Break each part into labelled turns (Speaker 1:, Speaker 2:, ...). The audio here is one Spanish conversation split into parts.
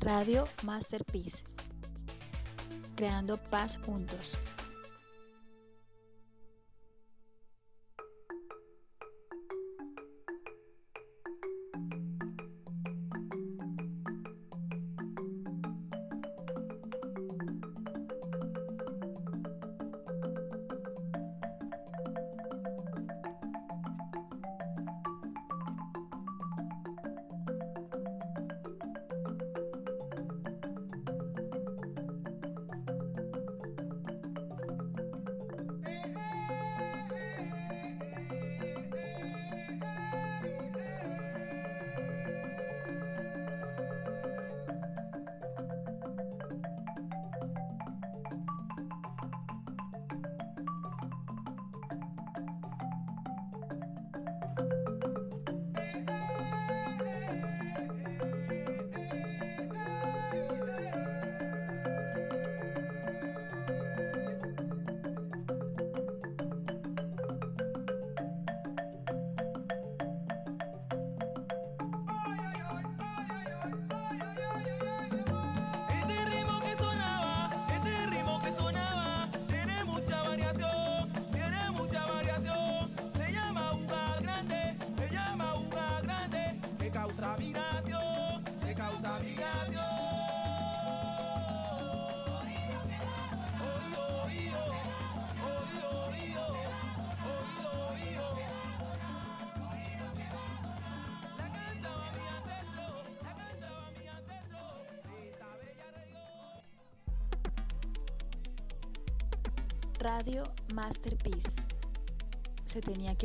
Speaker 1: Radio Masterpiece. Creando paz juntos.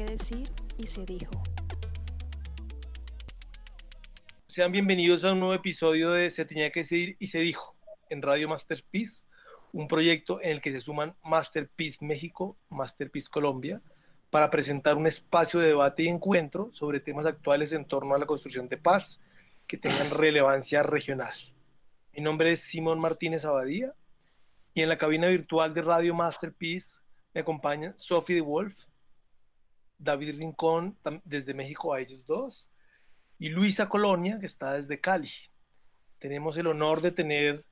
Speaker 1: Decir y se dijo.
Speaker 2: Sean bienvenidos a un nuevo episodio de Se tenía que decir y se dijo en Radio Masterpiece, un proyecto en el que se suman Masterpiece México, Masterpiece Colombia, para presentar un espacio de debate y encuentro sobre temas actuales en torno a la construcción de paz que tengan relevancia regional. Mi nombre es Simón Martínez Abadía y en la cabina virtual de Radio Masterpiece me acompañan Sophie de Wolf, David Rincón desde México a ellos dos y Luisa Colonia que está desde Cali. Tenemos el honor de tener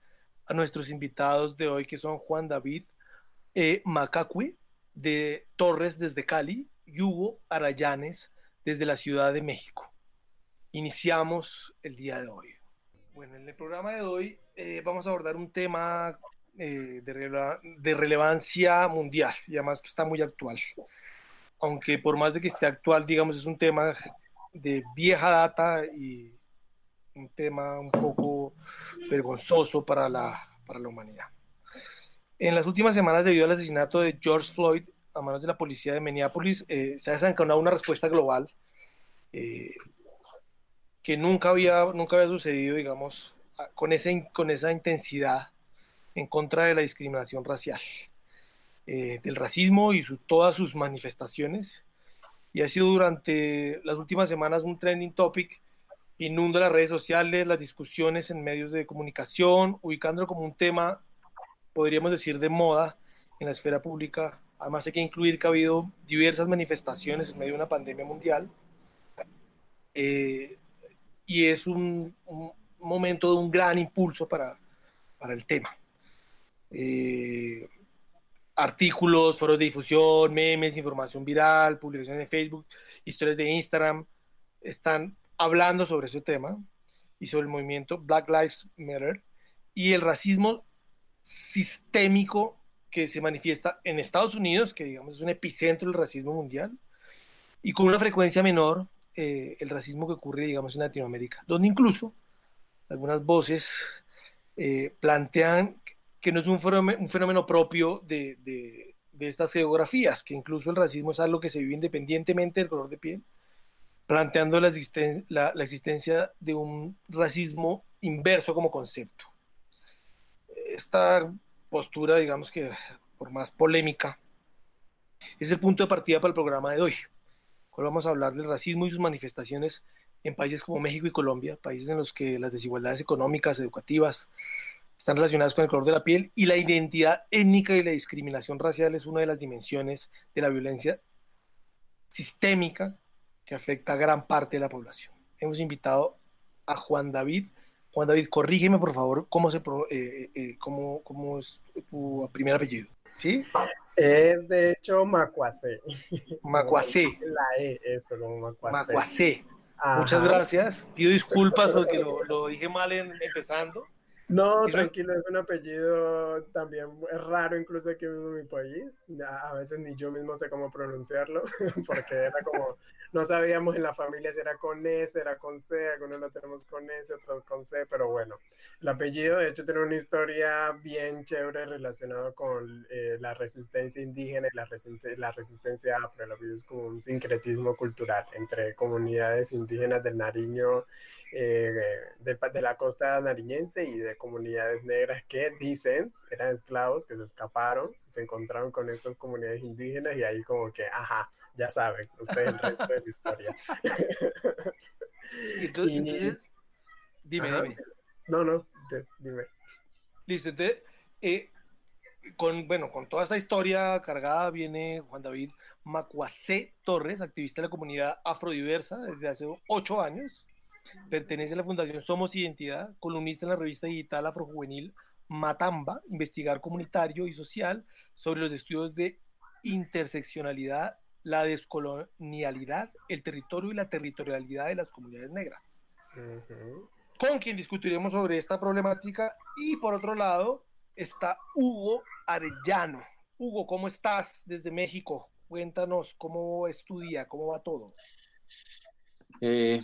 Speaker 2: a nuestros invitados de hoy que son Juan David eh, de Torres desde Cali y Hugo Arayanes desde la Ciudad de México. Iniciamos el día de hoy. Bueno, en el programa de hoy eh, vamos a abordar un tema eh, de, relevancia mundial y además que está muy actual. Aunque por más de que esté actual, digamos, es un tema de vieja data y un tema un poco vergonzoso para la, para la humanidad. En las últimas semanas, debido al asesinato de George Floyd a manos de la policía de Minneapolis, eh, se ha desencadenado una respuesta global eh, que nunca había, nunca había sucedido, digamos, con, ese, con esa intensidad en contra de la discriminación racial, eh, del racismo y todas sus manifestaciones. Y ha sido durante las últimas semanas un trending topic inunda las redes sociales, las discusiones en medios de comunicación, ubicándolo como un tema, podríamos decir, de moda en la esfera pública. Además hay que incluir que ha habido diversas manifestaciones en medio de una pandemia mundial. Eh, y es un, momento de un gran impulso para, para el tema. Eh, artículos, foros de difusión, memes, información viral, publicaciones en Facebook, historias de Instagram, están hablando sobre ese tema y sobre el movimiento Black Lives Matter y el racismo sistémico que se manifiesta en Estados Unidos, que digamos es un epicentro del racismo mundial, y con una frecuencia menor eh, el racismo que ocurre, digamos, en Latinoamérica, donde incluso algunas voces eh, plantean que no es un fenómeno, propio de, estas geografías, que incluso el racismo es algo que se vive independientemente del color de piel, planteando la, la existencia de un racismo inverso como concepto. Esta postura, digamos que por más polémica, es el punto de partida para el programa de hoy. Hoy vamos a hablar del racismo y sus manifestaciones en países como México y Colombia, países en los que las desigualdades económicas, educativas, están relacionadas con el color de la piel y la identidad étnica y la discriminación racial es una de las dimensiones de la violencia sistémica que afecta a gran parte de la población. Hemos invitado a Juan David Juan David, corrígeme por favor cómo, se, eh, eh, cómo, cómo es tu primer apellido. ¿Sí?
Speaker 3: Es de hecho Macuacé.
Speaker 2: Macuacé.
Speaker 3: La E, eso, Macuacé.
Speaker 2: Macuacé. Muchas gracias. Pido disculpas porque lo, lo dije mal en, empezando.
Speaker 3: No, tranquilo, es un apellido también es raro incluso aquí en mi país. A veces ni yo mismo sé cómo pronunciarlo, porque era como, no sabíamos en la familia si era con S, era con C, algunos lo tenemos con S, otros con C, pero bueno, el apellido de hecho tiene una historia bien chévere relacionada con eh, la resistencia indígena y la, la resistencia afro. El apellido es como un sincretismo cultural entre comunidades indígenas del Nariño eh, de, de, la costa nariñense y de comunidades negras que dicen eran esclavos que se escaparon, se encontraron con estas comunidades indígenas y ahí como que, ajá, ya saben, ustedes el resto de la historia.
Speaker 2: Entonces, dime, dime.
Speaker 3: No, no, dime.
Speaker 2: Listo, entonces, eh, con, bueno, con toda esta historia cargada viene Juan David Macuacé Torres, activista de la comunidad afrodiversa desde hace ocho años. Pertenece a la Fundación Somos Identidad, columnista en la revista digital afrojuvenil Matamba, investigar comunitario y social sobre los estudios de interseccionalidad, la descolonialidad, el territorio y la territorialidad de las comunidades negras. Con quien discutiremos sobre esta problemática. Y por otro lado está Hugo Arellano. Hugo, ¿cómo estás desde México? Cuéntanos cómo estudia, cómo va todo.
Speaker 4: Eh,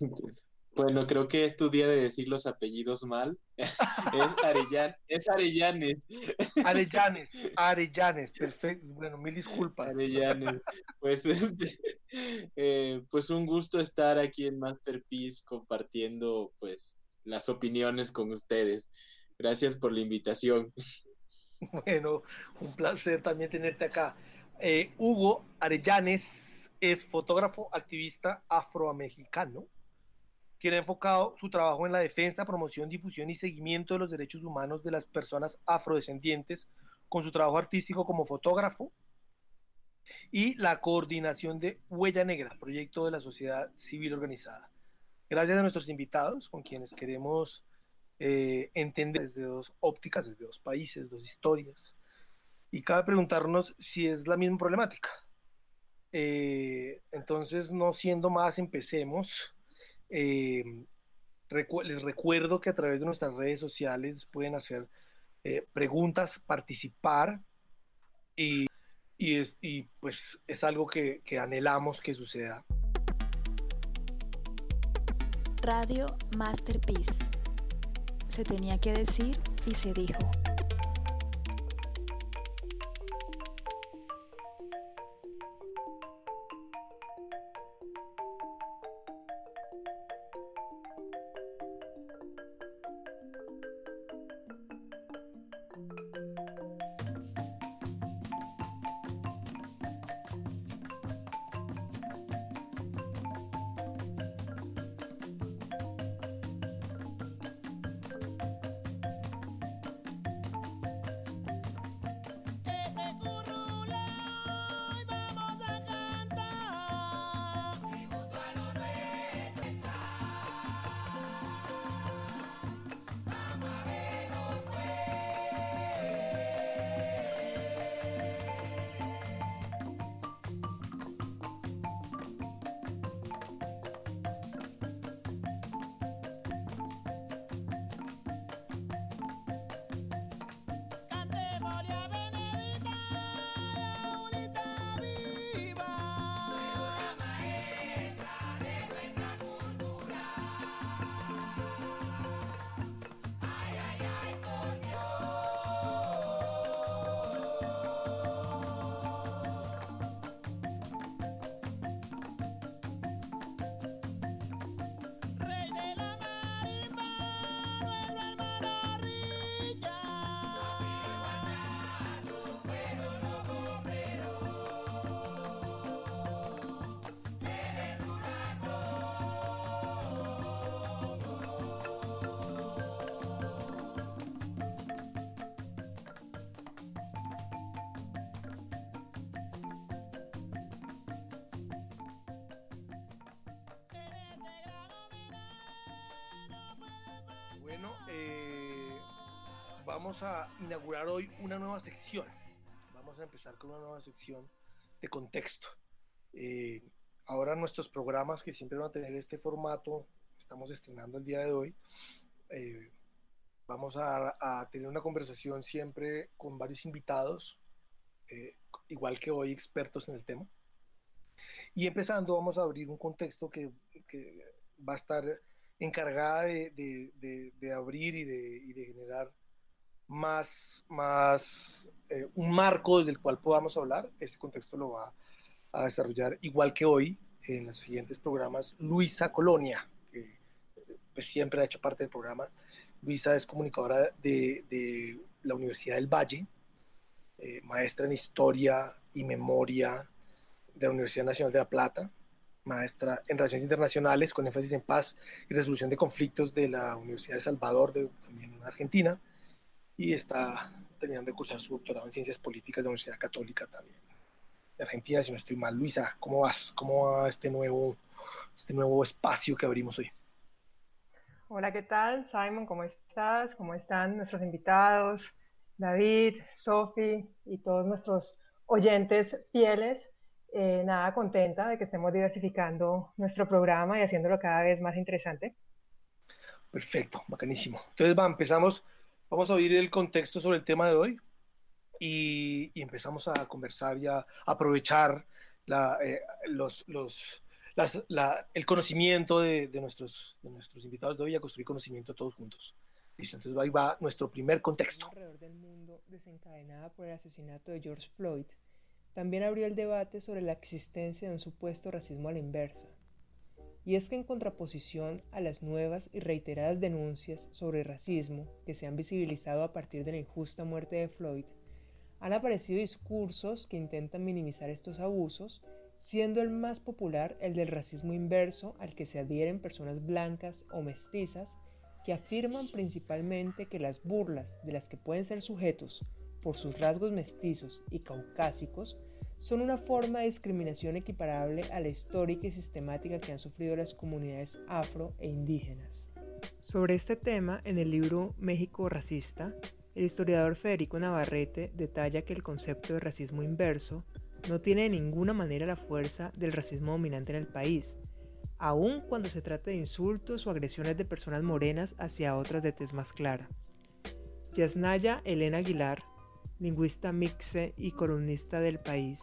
Speaker 4: bueno, creo que es tu día de decir los apellidos mal. es, Arellán, es Arellanes.
Speaker 2: Arellanes, Arellanes, perfecto. Bueno, mil disculpas.
Speaker 4: Arellanes. Pues, este, eh, pues un gusto estar aquí en Masterpiece compartiendo pues las opiniones con ustedes. Gracias por la invitación.
Speaker 2: Bueno, un placer también tenerte acá. Eh, Hugo Arellanes es fotógrafo activista afroamericano, quien ha enfocado su trabajo en la defensa, promoción, difusión y seguimiento de los derechos humanos de las personas afrodescendientes con su trabajo artístico como fotógrafo y la coordinación de Huella Negra, proyecto de la sociedad civil organizada. Gracias a nuestros invitados, con quienes queremos eh, entender desde dos ópticas, desde dos países, dos historias. Y cabe preguntarnos si es la misma problemática eh, entonces, no siendo más, empecemos. Eh, les recuerdo que a través de nuestras redes sociales pueden hacer eh, preguntas, participar y, y, pues es algo que, que anhelamos que suceda.
Speaker 1: Radio Masterpiece. Se tenía que decir y se dijo.
Speaker 2: Inaugurar hoy una nueva sección. Vamos a empezar con una nueva sección de contexto. Eh, ahora nuestros programas que siempre van a tener este formato, estamos estrenando el día de hoy, eh, vamos a, a, tener una conversación siempre con varios invitados, eh, igual que hoy expertos en el tema. Y empezando, vamos a abrir un contexto que, que va a estar encargada de, de, de, abrir y, de, más, más eh, un marco desde el cual podamos hablar. Este contexto lo va a desarrollar igual que hoy en los siguientes programas Luisa Colonia, que pues, siempre ha hecho parte del programa. Luisa es comunicadora de, de la Universidad del Valle, eh, maestra en historia y memoria de la Universidad Nacional de La Plata, maestra en Relaciones Internacionales con énfasis en paz y resolución de conflictos de la Universidad de Salvador, de, también en Argentina, y está terminando de cursar su doctorado en Ciencias Políticas de la Universidad Católica también de Argentina, si no estoy mal. Luisa, ¿cómo vas? ¿Cómo va este nuevo, este nuevo espacio que abrimos hoy?
Speaker 5: Hola, ¿qué tal? Simon, ¿cómo estás? ¿Cómo están nuestros invitados? David, Sofi y todos nuestros oyentes fieles. Eh, nada, contenta de que estemos diversificando nuestro programa y haciéndolo cada vez más interesante.
Speaker 2: Perfecto, bacanísimo. Entonces, va, empezamos, vamos a oír el contexto sobre el tema de hoy y, y empezamos a conversar y a aprovechar la, eh, los, los, las, la, el conocimiento de, de, nuestros, de nuestros invitados de hoy, a construir conocimiento todos juntos. Listo, entonces ahí va nuestro primer contexto.
Speaker 5: Alrededor del mundo desencadenada por el asesinato de George Floyd también abrió el debate sobre la existencia de un supuesto racismo a la inversa. Y es que en contraposición a las nuevas y reiteradas denuncias sobre racismo que se han visibilizado a partir de la injusta muerte de Floyd, han aparecido discursos que intentan minimizar estos abusos, siendo el más popular el del racismo inverso al que se adhieren personas blancas o mestizas que afirman principalmente que las burlas de las que pueden ser sujetos por sus rasgos mestizos y caucásicos, son una forma de discriminación equiparable a la histórica y sistemática que han sufrido las comunidades afro e indígenas. Sobre este tema, en el libro México Racista, el historiador Federico Navarrete detalla que el concepto de racismo inverso no tiene de ninguna manera la fuerza del racismo dominante en el país, aun cuando se trata de insultos o agresiones de personas morenas hacia otras de tez más clara. Yasnaya Elena Aguilar, lingüista mixe y columnista del país.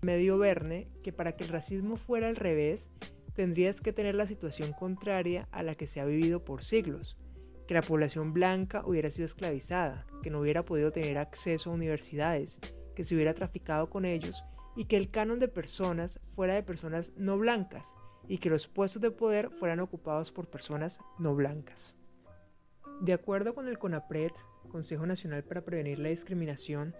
Speaker 5: Medio Verne que para que el racismo fuera al revés, tendrías que tener la situación contraria a la que se ha vivido por siglos, que la población blanca hubiera sido esclavizada, que no hubiera podido tener acceso a universidades, que se hubiera traficado con ellos y que el canon de personas fuera de personas no blancas y que los puestos de poder fueran ocupados por personas no blancas. De acuerdo con el CONAPRED, Consejo Nacional para Prevenir la Discriminación,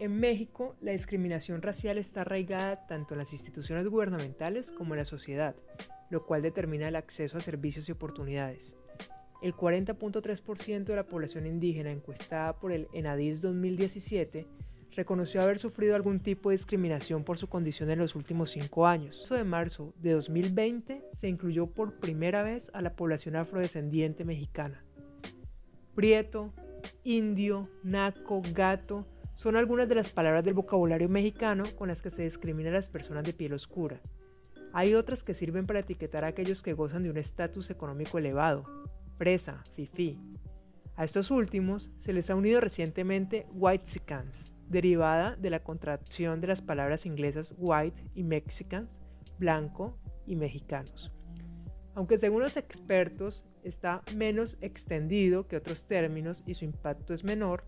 Speaker 5: en México la discriminación racial está arraigada tanto en las instituciones gubernamentales como en la sociedad, lo cual determina el acceso a servicios y oportunidades. El 40.3% de la población indígena encuestada por el ENADIS 2017 reconoció haber sufrido algún tipo de discriminación por su condición en los últimos cinco años. El de marzo de 2020 se incluyó por primera vez a la población afrodescendiente mexicana. Prieto, indio, naco, gato, son algunas de las palabras del vocabulario mexicano con las que se discrimina a las personas de piel oscura. Hay otras que sirven para etiquetar a aquellos que gozan de un estatus económico elevado, presa, fifi. A estos últimos se les ha unido recientemente whitexicans, derivada de la contracción de las palabras inglesas white y mexicans, blanco y mexicanos. Aunque según los expertos está menos extendido que otros términos y su impacto es menor,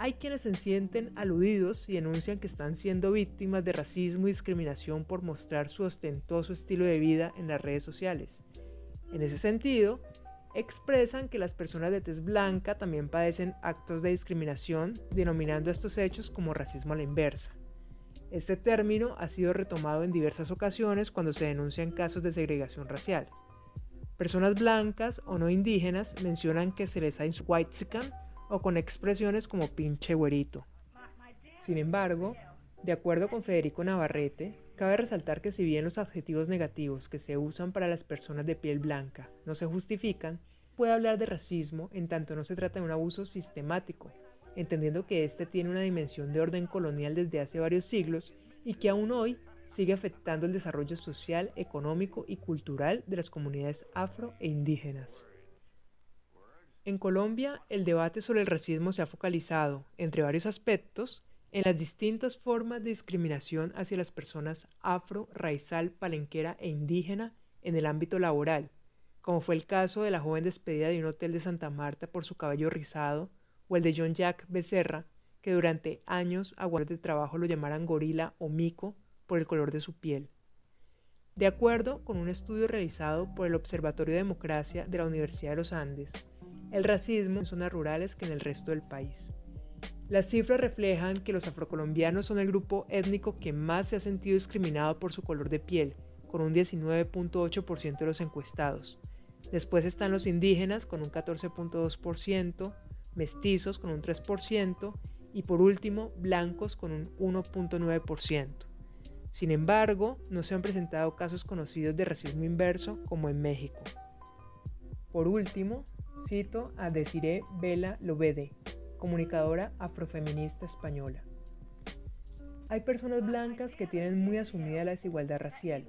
Speaker 5: hay quienes se sienten aludidos y denuncian que están siendo víctimas de racismo y discriminación por mostrar su ostentoso estilo de vida en las redes sociales. En ese sentido, expresan que las personas de tez blanca también padecen actos de discriminación, denominando estos hechos como racismo a la inversa. Este término ha sido retomado en diversas ocasiones cuando se denuncian casos de segregación racial. Personas blancas o no indígenas mencionan que se les ha whitezican o con expresiones como pinche güerito. Sin embargo, de acuerdo con Federico Navarrete, cabe resaltar que si bien los adjetivos negativos que se usan para las personas de piel blanca no se justifican, puede hablar de racismo en tanto no se trata de un abuso sistemático, entendiendo que éste tiene una dimensión de orden colonial desde hace varios siglos y que aún hoy sigue afectando el desarrollo social, económico y cultural de las comunidades afro e indígenas. En Colombia, el debate sobre el racismo se ha focalizado, entre varios aspectos, en las distintas formas de discriminación hacia las personas afro, raizal, palenquera e indígena en el ámbito laboral, como fue el caso de la joven despedida de un hotel de Santa Marta por su cabello rizado, o el de John Jack Becerra, que durante años a de trabajo lo llamaran gorila o mico por el color de su piel. De acuerdo con un estudio realizado por el Observatorio de Democracia de la Universidad de los Andes, el racismo en zonas rurales que en el resto del país. Las cifras reflejan que los afrocolombianos son el grupo étnico que más se ha sentido discriminado por su color de piel, con un 19.8% de los encuestados. Después están los indígenas con un 14.2%, mestizos con un 3% y por último blancos con un 1.9%. Sin embargo, no se han presentado casos conocidos de racismo inverso como en México. Por último, cito a Desiree Vela Lobede, comunicadora afrofeminista española. Hay personas blancas que tienen muy asumida la desigualdad racial,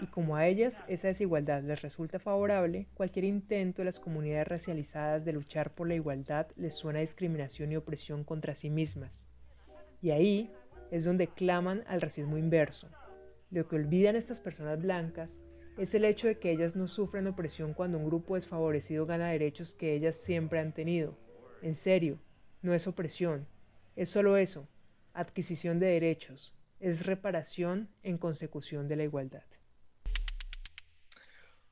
Speaker 5: y como a ellas esa desigualdad les resulta favorable, cualquier intento de las comunidades racializadas de luchar por la igualdad les suena a discriminación y opresión contra sí mismas. Y ahí es donde claman al racismo inverso. Lo que olvidan estas personas blancas es el hecho de que ellas no sufren opresión cuando un grupo desfavorecido gana derechos que ellas siempre han tenido. En serio, no es opresión, es solo eso, adquisición de derechos, es reparación en consecución de la igualdad.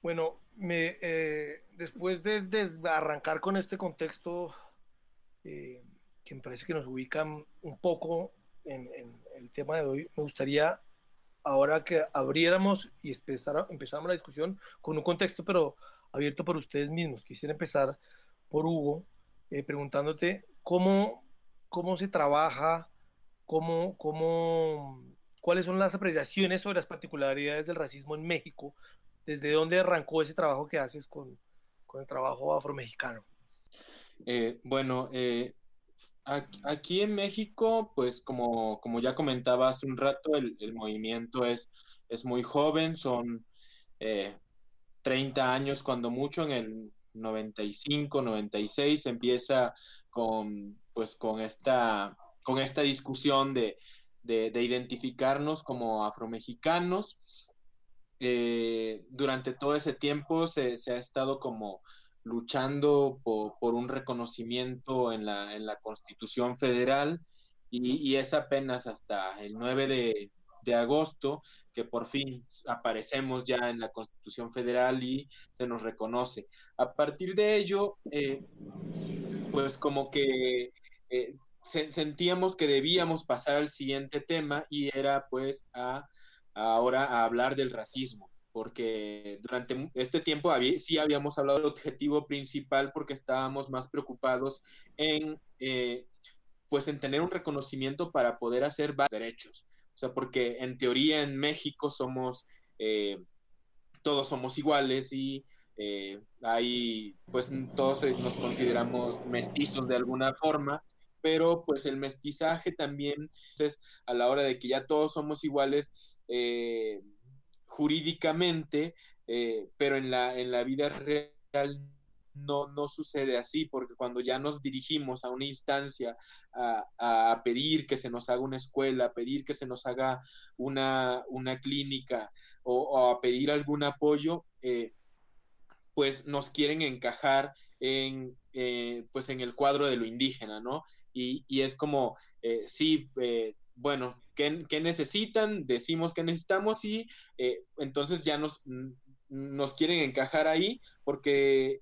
Speaker 2: Bueno, eh, después de, arrancar con este contexto eh, que me parece que nos ubica un poco en, el tema de hoy, me gustaría ahora que abriéramos y empezáramos la discusión con un contexto, pero abierto por ustedes mismos. Quisiera empezar por Hugo, eh, preguntándote cómo, cómo se trabaja, cómo, cómo, cuáles son las apreciaciones sobre las particularidades del racismo en México ¿Desde dónde arrancó ese trabajo que haces con, el trabajo afromexicano?
Speaker 4: Eh, bueno, eh, aquí en México, pues como, como ya comentaba hace un rato, el, movimiento es, es muy joven, son 30 eh, años cuando mucho, en el 95, 96 empieza con, pues, con, esta, con esta discusión de, de, de identificarnos como afromexicanos. Eh, durante todo ese tiempo se, ha estado como luchando por, un reconocimiento en la, en la Constitución Federal y, es apenas hasta el 9 de, agosto que por fin aparecemos ya en la Constitución Federal y se nos reconoce. A partir de ello, eh, pues como que eh, sentíamos que debíamos pasar al siguiente tema y era pues a ahora a hablar del racismo, porque durante este tiempo sí habíamos hablado del objetivo principal porque estábamos más preocupados en, eh, pues en tener un reconocimiento para poder hacer derechos. O sea, porque en teoría en México somos, eh, todos somos iguales y eh, ahí pues todos nos consideramos mestizos de alguna forma, pero pues el mestizaje también, entonces a la hora de que ya todos somos iguales, eh, jurídicamente, eh, pero en la, en la vida real no, no sucede así, porque cuando ya nos dirigimos a una instancia a, pedir que se nos haga una escuela, a pedir que se nos haga una, clínica o, a pedir algún apoyo, eh, pues nos quieren encajar en, pues en el cuadro de lo indígena, ¿no? Y, y es como, sí, bueno, ¿qué, necesitan? Decimos que necesitamos y eh, entonces ya nos, nos quieren encajar ahí porque,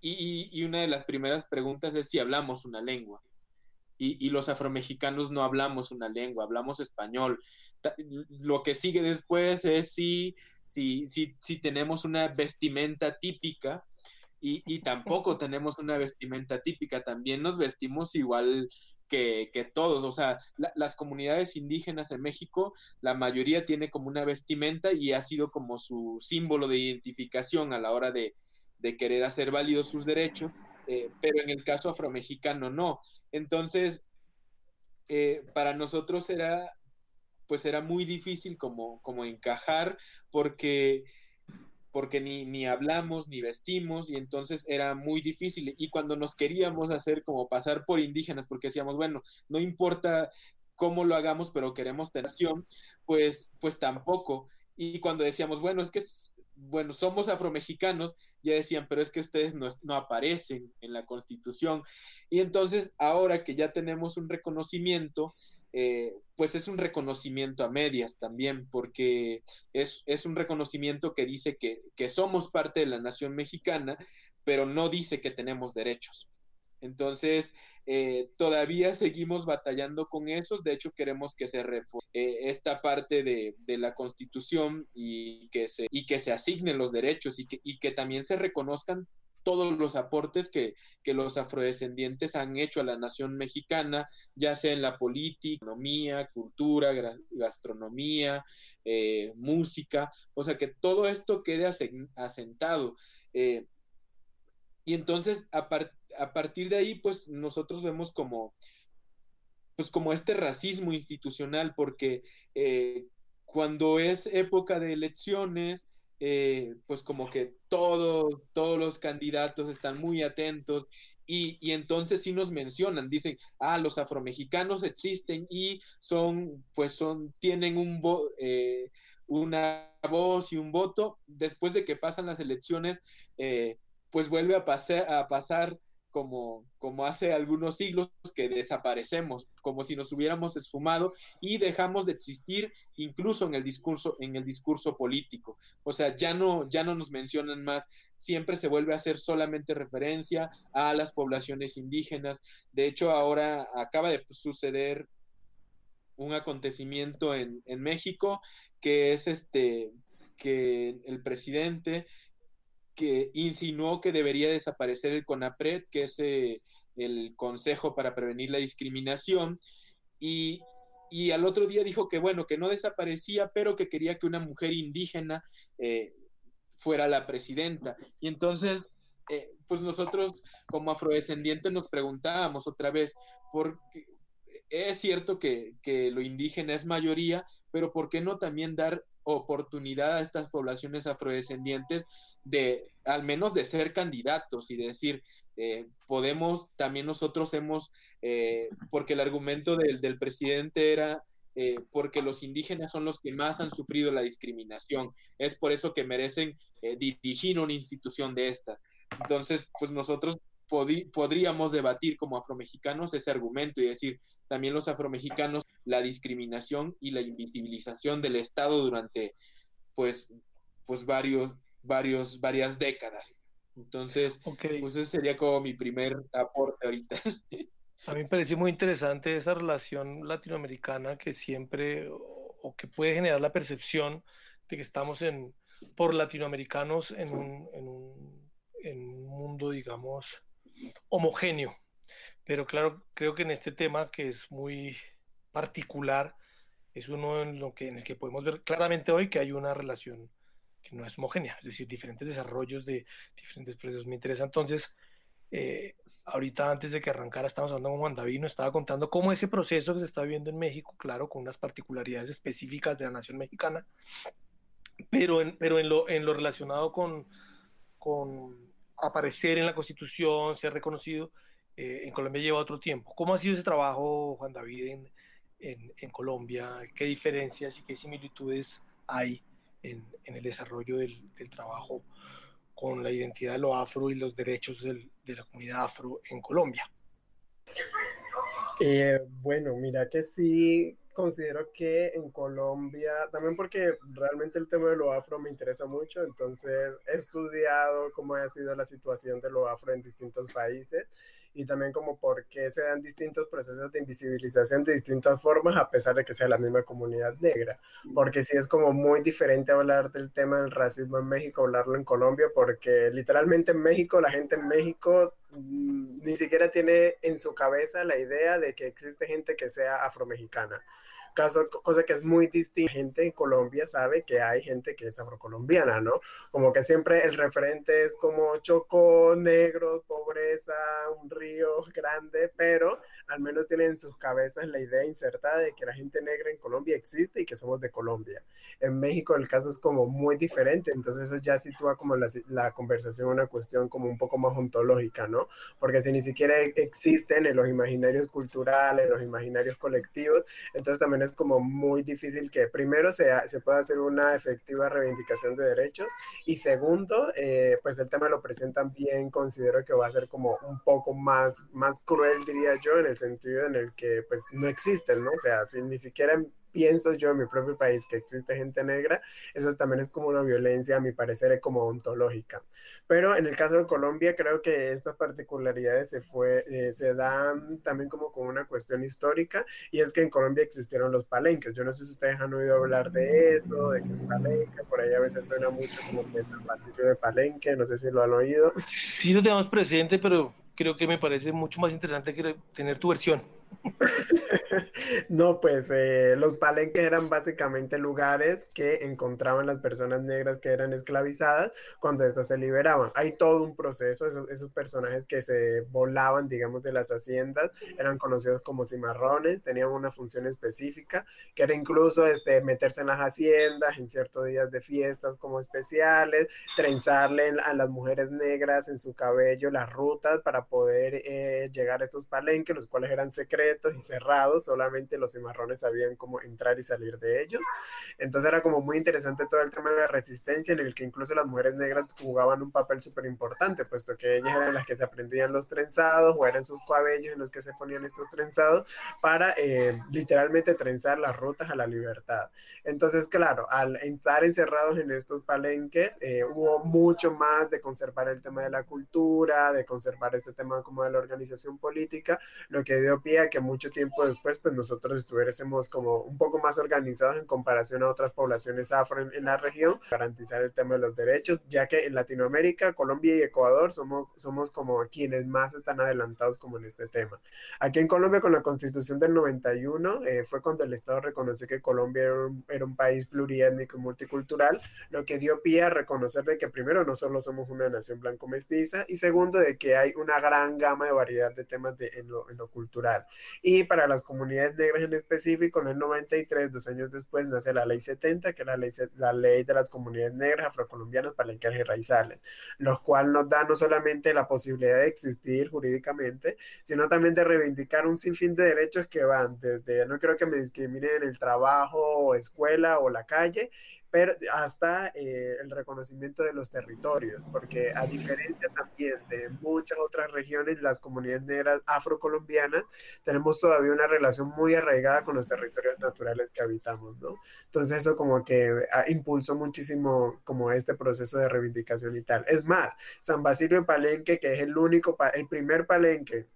Speaker 4: y, una de las primeras preguntas es si hablamos una lengua. Y, los afromexicanos no hablamos una lengua, hablamos español. Lo que sigue después es si, si, si, si tenemos una vestimenta típica y, tampoco tenemos una vestimenta típica, también nos vestimos igual que, todos, o sea, las comunidades indígenas en México, la mayoría tiene como una vestimenta y ha sido como su símbolo de identificación a la hora de, querer hacer válidos sus derechos, eh, pero en el caso afromexicano no. Entonces, eh, para nosotros era, pues era muy difícil como, como encajar porque porque ni, ni hablamos ni vestimos y entonces era muy difícil. Y cuando nos queríamos hacer como pasar por indígenas, porque decíamos, bueno, no importa cómo lo hagamos, pero queremos tener pues, pues tampoco. Y cuando decíamos, bueno, es que bueno, somos afromexicanos, ya decían, pero es que ustedes no, no, aparecen en la constitución. Y entonces, ahora que ya tenemos un reconocimiento, eh, pues es un reconocimiento a medias también, porque es, es un reconocimiento que dice que, que, somos parte de la nación mexicana, pero no dice que tenemos derechos. Entonces, eh, todavía seguimos batallando con eso. De hecho, queremos que se reforme eh, esta parte de, de, la Constitución y que, se, y que se asignen los derechos y que, y que también se reconozcan todos los aportes que, que, los afrodescendientes han hecho a la nación mexicana, ya sea en la política, economía, cultura, gastronomía, eh, música, o sea, que todo esto quede asentado. y entonces, a, partir a partir de ahí, pues nosotros vemos como, pues como este racismo institucional, porque eh, cuando es época de elecciones, eh, pues como que todo, todos los candidatos están muy atentos y, y, entonces sí nos mencionan, dicen, ah, los afromexicanos existen y son, pues son, tienen un eh, una voz y un voto. Después de que pasan las elecciones, pues vuelve a, pasar a pasar como, como hace algunos siglos que desaparecemos, como si nos hubiéramos esfumado y dejamos de existir incluso en el discurso, en el discurso político. O sea, ya no, ya no nos mencionan más, siempre se vuelve a hacer solamente referencia a las poblaciones indígenas. De hecho, ahora acaba de suceder un acontecimiento en, en México que es este que el presidente que insinuó que debería desaparecer el CONAPRED, que es eh, el Consejo para Prevenir la Discriminación, y, al otro día dijo que, bueno, que no desaparecía, pero que quería que una mujer indígena eh, fuera la presidenta. Y entonces, eh, pues nosotros como afrodescendientes nos preguntábamos otra vez, ¿por es cierto que, que, lo indígena es mayoría, pero ¿por qué no también dar oportunidad a estas poblaciones afrodescendientes de al menos de ser candidatos y de decir, eh, podemos, también nosotros hemos, eh, porque el argumento del, del presidente era eh, porque los indígenas son los que más han sufrido la discriminación. Es por eso que merecen dirigir una institución de esta. Entonces, pues nosotros podríamos debatir como afromexicanos ese argumento y decir también los afromexicanos la discriminación y la invisibilización del Estado durante pues pues varios varios varias décadas. Entonces pues ese sería como mi primer aporte ahorita.
Speaker 2: A mí me parece muy interesante esa relación latinoamericana que siempre o, que puede generar la percepción de que estamos en por latinoamericanos en un, en un, en un mundo digamos homogéneo. Pero claro, creo que en este tema que es muy particular, es uno en, lo que, en el que podemos ver claramente hoy que hay una relación que no es homogénea, es decir, diferentes desarrollos de diferentes procesos. Me interesa entonces, eh, ahorita antes de que arrancara, estamos hablando con Juan David, nos estaba contando cómo ese proceso que se está viendo en México, claro, con unas particularidades específicas de la nación mexicana, pero en, pero en, lo, en lo relacionado con, con aparecer en la Constitución, ser reconocido, eh, en Colombia lleva otro tiempo. ¿Cómo ha sido ese trabajo, Juan David, en, en, en Colombia? ¿Qué diferencias y qué similitudes hay en, en el desarrollo del, del, trabajo con la identidad de lo afro y los derechos del, de la comunidad afro en Colombia?
Speaker 3: Eh, bueno, mira que sí, considero que en Colombia, también porque realmente el tema de lo afro me interesa mucho, entonces he estudiado cómo ha sido la situación de lo afro en distintos países y también como por qué se dan distintos procesos de invisibilización de distintas formas a pesar de que sea la misma comunidad negra, porque sí es como muy diferente hablar del tema del racismo en México, hablarlo en Colombia, porque literalmente en México, la gente en México mm, ni siquiera tiene en su cabeza la idea de que existe gente que sea afromexicana caso, cosa que es muy distinta. Gente en Colombia sabe que hay gente que es afrocolombiana, ¿no? Como que siempre el referente es como Chocó, negro, pobreza, un río grande, pero al menos tienen en sus cabezas la idea insertada de que la gente negra en Colombia existe y que somos de Colombia. En México el caso es como muy diferente, entonces eso ya sitúa como la, la conversación una cuestión como un poco más ontológica, ¿no? Porque si ni siquiera existen en los imaginarios culturales, en los imaginarios colectivos, entonces también es como muy difícil que primero se, se pueda hacer una efectiva reivindicación de derechos y segundo, eh, pues el tema lo presentan bien, considero que va a ser como un poco más, más cruel, diría yo, en el sentido en el que pues no existen, ¿no? O sea, si ni siquiera pienso yo en mi propio país que existe gente negra, eso también es como una violencia, a mi parecer, como ontológica. Pero en el caso de Colombia, creo que estas particularidades se, fue, eh, se dan también como con una cuestión histórica, y es que en Colombia existieron los palenques. Yo no sé si ustedes han oído hablar de eso, de que es palenque, por ahí a veces suena mucho como que es el Basilio de Palenque, no sé si lo han oído.
Speaker 2: Sí lo tenemos presente, pero creo que me parece mucho más interesante que tener tu versión.
Speaker 3: No, pues eh, los palenques eran básicamente lugares que encontraban las personas negras que eran esclavizadas cuando éstas se liberaban. Hay todo un proceso, esos, personajes que se volaban, digamos, de las haciendas, eran conocidos como cimarrones, tenían una función específica, que era incluso este, meterse en las haciendas en ciertos días de fiestas como especiales, trenzarle a las mujeres negras en su cabello las rutas para poder eh, llegar a estos palenques, los cuales eran secretos y cerrados, solamente los cimarrones sabían cómo entrar y salir de ellos. Entonces era como muy interesante todo el tema de la resistencia, en el que incluso las mujeres negras jugaban un papel súper importante, puesto que ellas eran las que se aprendían los trenzados o eran sus cabellos en los que se ponían estos trenzados para eh, literalmente trenzar las rutas a la libertad. Entonces, claro, al estar encerrados en estos palenques, eh, hubo mucho más de conservar el tema de la cultura, de conservar este tema como de la organización política, lo que dio pie a que mucho tiempo después, pues nosotros estuviésemos como un poco más organizados en comparación a otras poblaciones afro en, la región, garantizar el tema de los derechos, ya que en Latinoamérica, Colombia y Ecuador somos, somos como quienes más están adelantados como en este tema. Aquí en Colombia, con la constitución del 91, eh, fue cuando el Estado reconoció que Colombia era un, era un país pluriétnico y multicultural, lo que dio pie a reconocer de que primero no solo somos una nación blanco-mestiza y segundo de que hay una gran gama de variedad de temas de, en, lo, en lo cultural. Y para las comunidades negras en específico, en el 93, dos años después, nace la Ley 70, que es la ley, la ley de las comunidades negras, afrocolombianas, palenqueras y raizales, lo cual nos da no solamente la posibilidad de existir jurídicamente, sino también de reivindicar un sinfín de derechos que van desde, no creo que me discriminen en el trabajo, escuela o la calle, pero hasta eh, el reconocimiento de los territorios, porque a diferencia también de muchas otras regiones, las comunidades negras afrocolombianas, tenemos todavía una relación muy arraigada con los territorios naturales que habitamos, ¿no? Entonces eso como que ah, impulsó muchísimo como este proceso de reivindicación y tal. Es más, San Basilio Palenque, que es el único, el primer palenque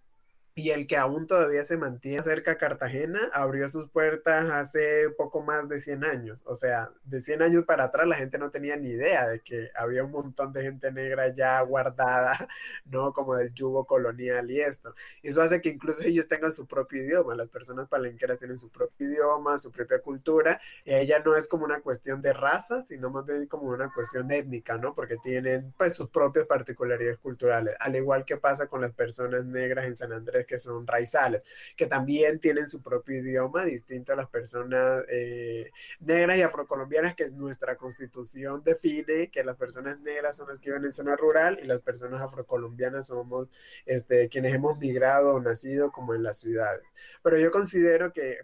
Speaker 3: y el que aún todavía se mantiene cerca a Cartagena abrió sus puertas hace poco más de 100 años. O sea, de 100 años para atrás la gente no tenía ni idea de que había un montón de gente negra ya guardada, ¿no? Como del yugo colonial y esto. Eso hace que incluso ellos tengan su propio idioma. Las personas palenqueras tienen su propio idioma, su propia cultura. Y ella no es como una cuestión de raza, sino más bien como una cuestión étnica, ¿no? Porque tienen pues sus propias particularidades culturales. Al igual que pasa con las personas negras en San Andrés que son raizales, que también tienen su propio idioma distinto a las personas eh, negras y afrocolombianas, que nuestra constitución define que las personas negras son las que viven en zona rural y las personas afrocolombianas somos este, quienes hemos migrado o nacido como en las ciudades. Pero yo considero que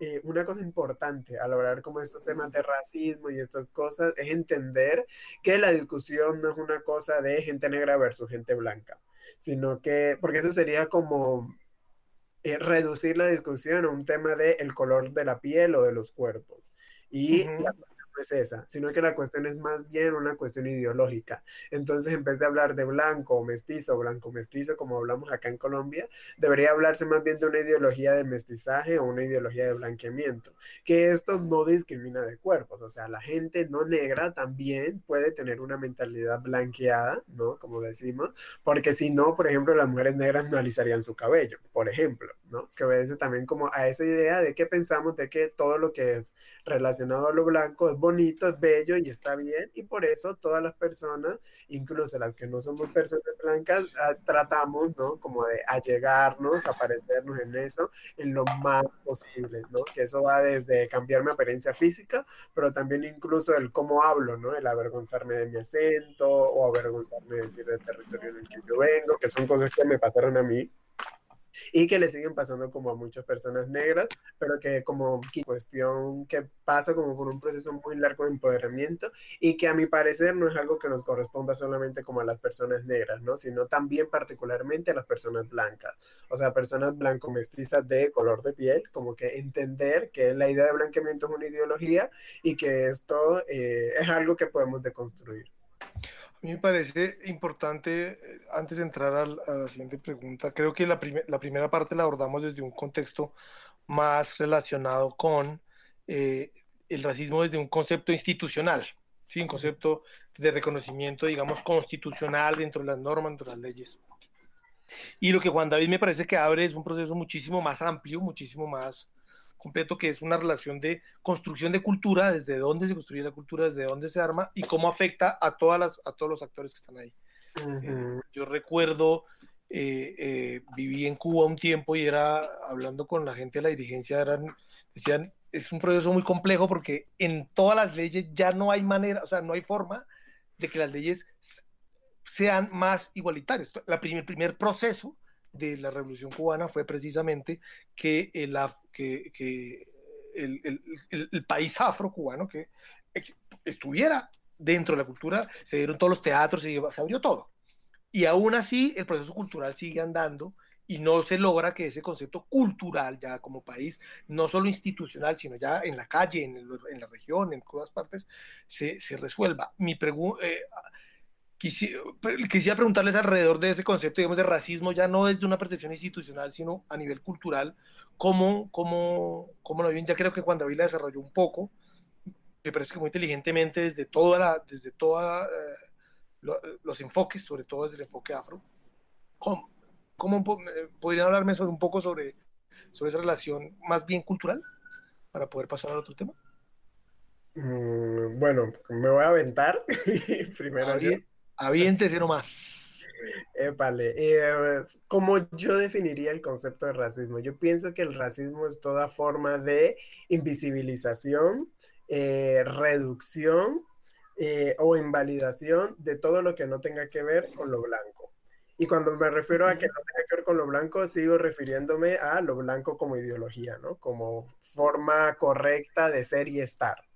Speaker 3: eh, una cosa importante al hablar como estos temas de racismo y estas cosas es entender que la discusión no es una cosa de gente negra versus gente blanca sino que, porque eso sería como eh, reducir la discusión a un tema de el color de la piel o de los cuerpos. Y la no es esa, sino que la cuestión es más bien una cuestión ideológica. Entonces, en vez de hablar de blanco o mestizo, blanco mestizo, como hablamos acá en Colombia, debería hablarse más bien de una ideología de mestizaje o una ideología de blanqueamiento, que esto no discrimina de cuerpos, o sea, la gente no negra también puede tener una mentalidad blanqueada, ¿no? Como decimos, porque si no, por ejemplo, las mujeres negras no alisarían su cabello, por ejemplo, ¿no? Que obedece también como a esa idea de que pensamos de que todo lo que es relacionado a lo blanco es bonito, es bello y está bien, y por eso todas las personas, incluso las que no somos personas blancas, ah, tratamos, ¿no? Como de allegarnos, a parecernos en eso, en lo más posible, ¿no? Que eso va desde cambiar mi apariencia física, pero también incluso el cómo hablo, ¿no? El avergonzarme de mi acento o avergonzarme de decir el territorio en el que yo vengo, que son cosas que me pasaron a mí y que le siguen pasando como a muchas personas negras, pero que como cuestión que pasa como por un proceso muy largo de empoderamiento y que a mi parecer no es algo que nos corresponda solamente como a las personas negras, ¿no? Sino también particularmente a las personas blancas, o sea, personas blanco-mestizas de color de piel, como que entender que la idea de blanqueamiento es una ideología y que esto eh, es algo que podemos deconstruir.
Speaker 2: A mí me parece importante, eh, antes de entrar a, la siguiente pregunta, creo que la, la, primera parte la abordamos desde un contexto más relacionado con eh, el racismo desde un concepto institucional, ¿sí? un concepto de reconocimiento, digamos, constitucional dentro de las normas, dentro de las leyes. Y lo que Juan David me parece que abre es un proceso muchísimo más amplio, muchísimo más completo que es una relación de construcción de cultura, desde dónde se construye la cultura, desde dónde se arma y cómo afecta a, todas las, a todos los actores que están ahí. Eh, yo recuerdo, eh, eh, viví en Cuba un tiempo y era hablando con la gente de la dirigencia, eran, decían, es un proceso muy complejo porque en todas las leyes ya no hay manera, o sea, no hay forma de que las leyes sean más igualitarias. La primer, el primer proceso de la Revolución Cubana fue precisamente que el, que, el, país afro-cubano que estuviera dentro de la cultura, se dieron todos los teatros, se, se abrió todo. Y aún así el proceso cultural sigue andando y no se logra que ese concepto cultural ya como país, no solo institucional, sino ya en la calle, en, en la región, en todas partes, se, se resuelva. Mi pregunta... Eh, Quisiera, quisiera, preguntarles alrededor de ese concepto, digamos, de racismo, ya no desde una percepción institucional, sino a nivel cultural, ¿cómo, cómo, cómo lo ven? Ya creo que Juan David la desarrolló un poco, me parece que muy inteligentemente desde toda la, desde toda, eh, los enfoques, sobre todo desde el enfoque afro. ¿Cómo, cómo podrían hablarme sobre un poco sobre, sobre esa relación más bien cultural para poder pasar al otro tema?
Speaker 3: Mm, bueno, me voy a aventar primero.
Speaker 2: Aviéntese nomás.
Speaker 3: Vale, eh, ¿cómo yo definiría el concepto de racismo? Yo pienso que el racismo es toda forma de invisibilización, eh, reducción eh, o invalidación de todo lo que no tenga que ver con lo blanco. Y cuando me refiero a que no tenga que ver con lo blanco, sigo refiriéndome a lo blanco como ideología, ¿no? Como forma correcta de ser y estar.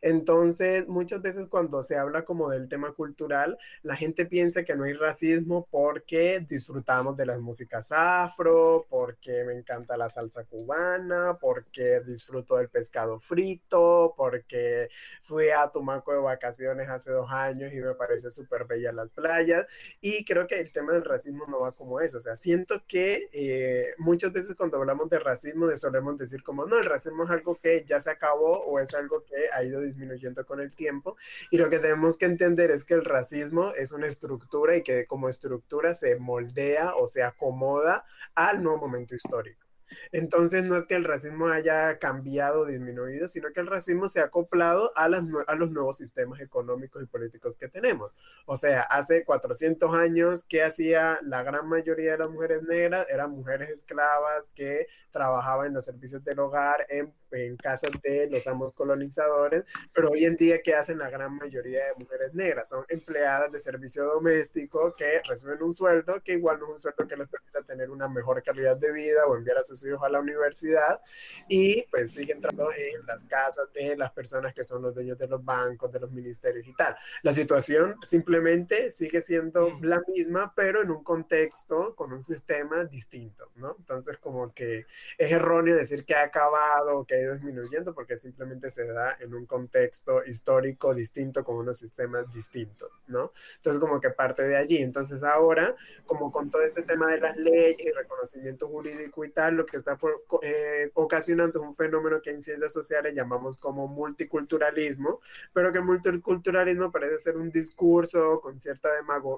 Speaker 3: Entonces, muchas veces cuando se habla como del tema cultural, la gente piensa que no hay racismo porque disfrutamos de las músicas afro, porque me encanta la salsa cubana, porque disfruto del pescado frito, porque fui a Tumaco de vacaciones hace dos años y me parece súper bella las playas. Y creo que el tema del racismo no va como eso. O sea, siento que eh, muchas veces cuando hablamos de racismo solemos decir como, no, el racismo es algo que ya se acabó o es algo que ha ido disminuyendo con el tiempo. Y lo que tenemos que entender es que el racismo es una estructura y que como estructura se moldea o se acomoda al nuevo momento histórico. Entonces no es que el racismo haya cambiado o disminuido, sino que el racismo se ha acoplado a, a los nuevos sistemas económicos y políticos que tenemos. O sea, hace 400 años, ¿qué hacía la gran mayoría de las mujeres negras? Eran mujeres esclavas que trabajaban en los servicios del hogar, en, en casas de los amos colonizadores, pero hoy en día, ¿qué hacen la gran mayoría de mujeres negras? Son empleadas de servicio doméstico que reciben un sueldo que igual no es un sueldo que les permita tener una mejor calidad de vida o enviar a sus hijos a la universidad y pues sigue entrando en las casas de las personas que son los dueños de los bancos, de los ministerios y tal. La situación simplemente sigue siendo mm. la misma, pero en un contexto con un sistema distinto, ¿no? Entonces como que es erróneo decir que ha acabado, que ido disminuyendo porque simplemente se da en un contexto histórico distinto con unos sistemas distintos, ¿no? Entonces como que parte de allí. Entonces ahora, como con todo este tema de las leyes y reconocimiento jurídico y tal, lo que está eh, ocasionando un fenómeno que en ciencias sociales llamamos como multiculturalismo, pero que multiculturalismo parece ser un discurso con cierta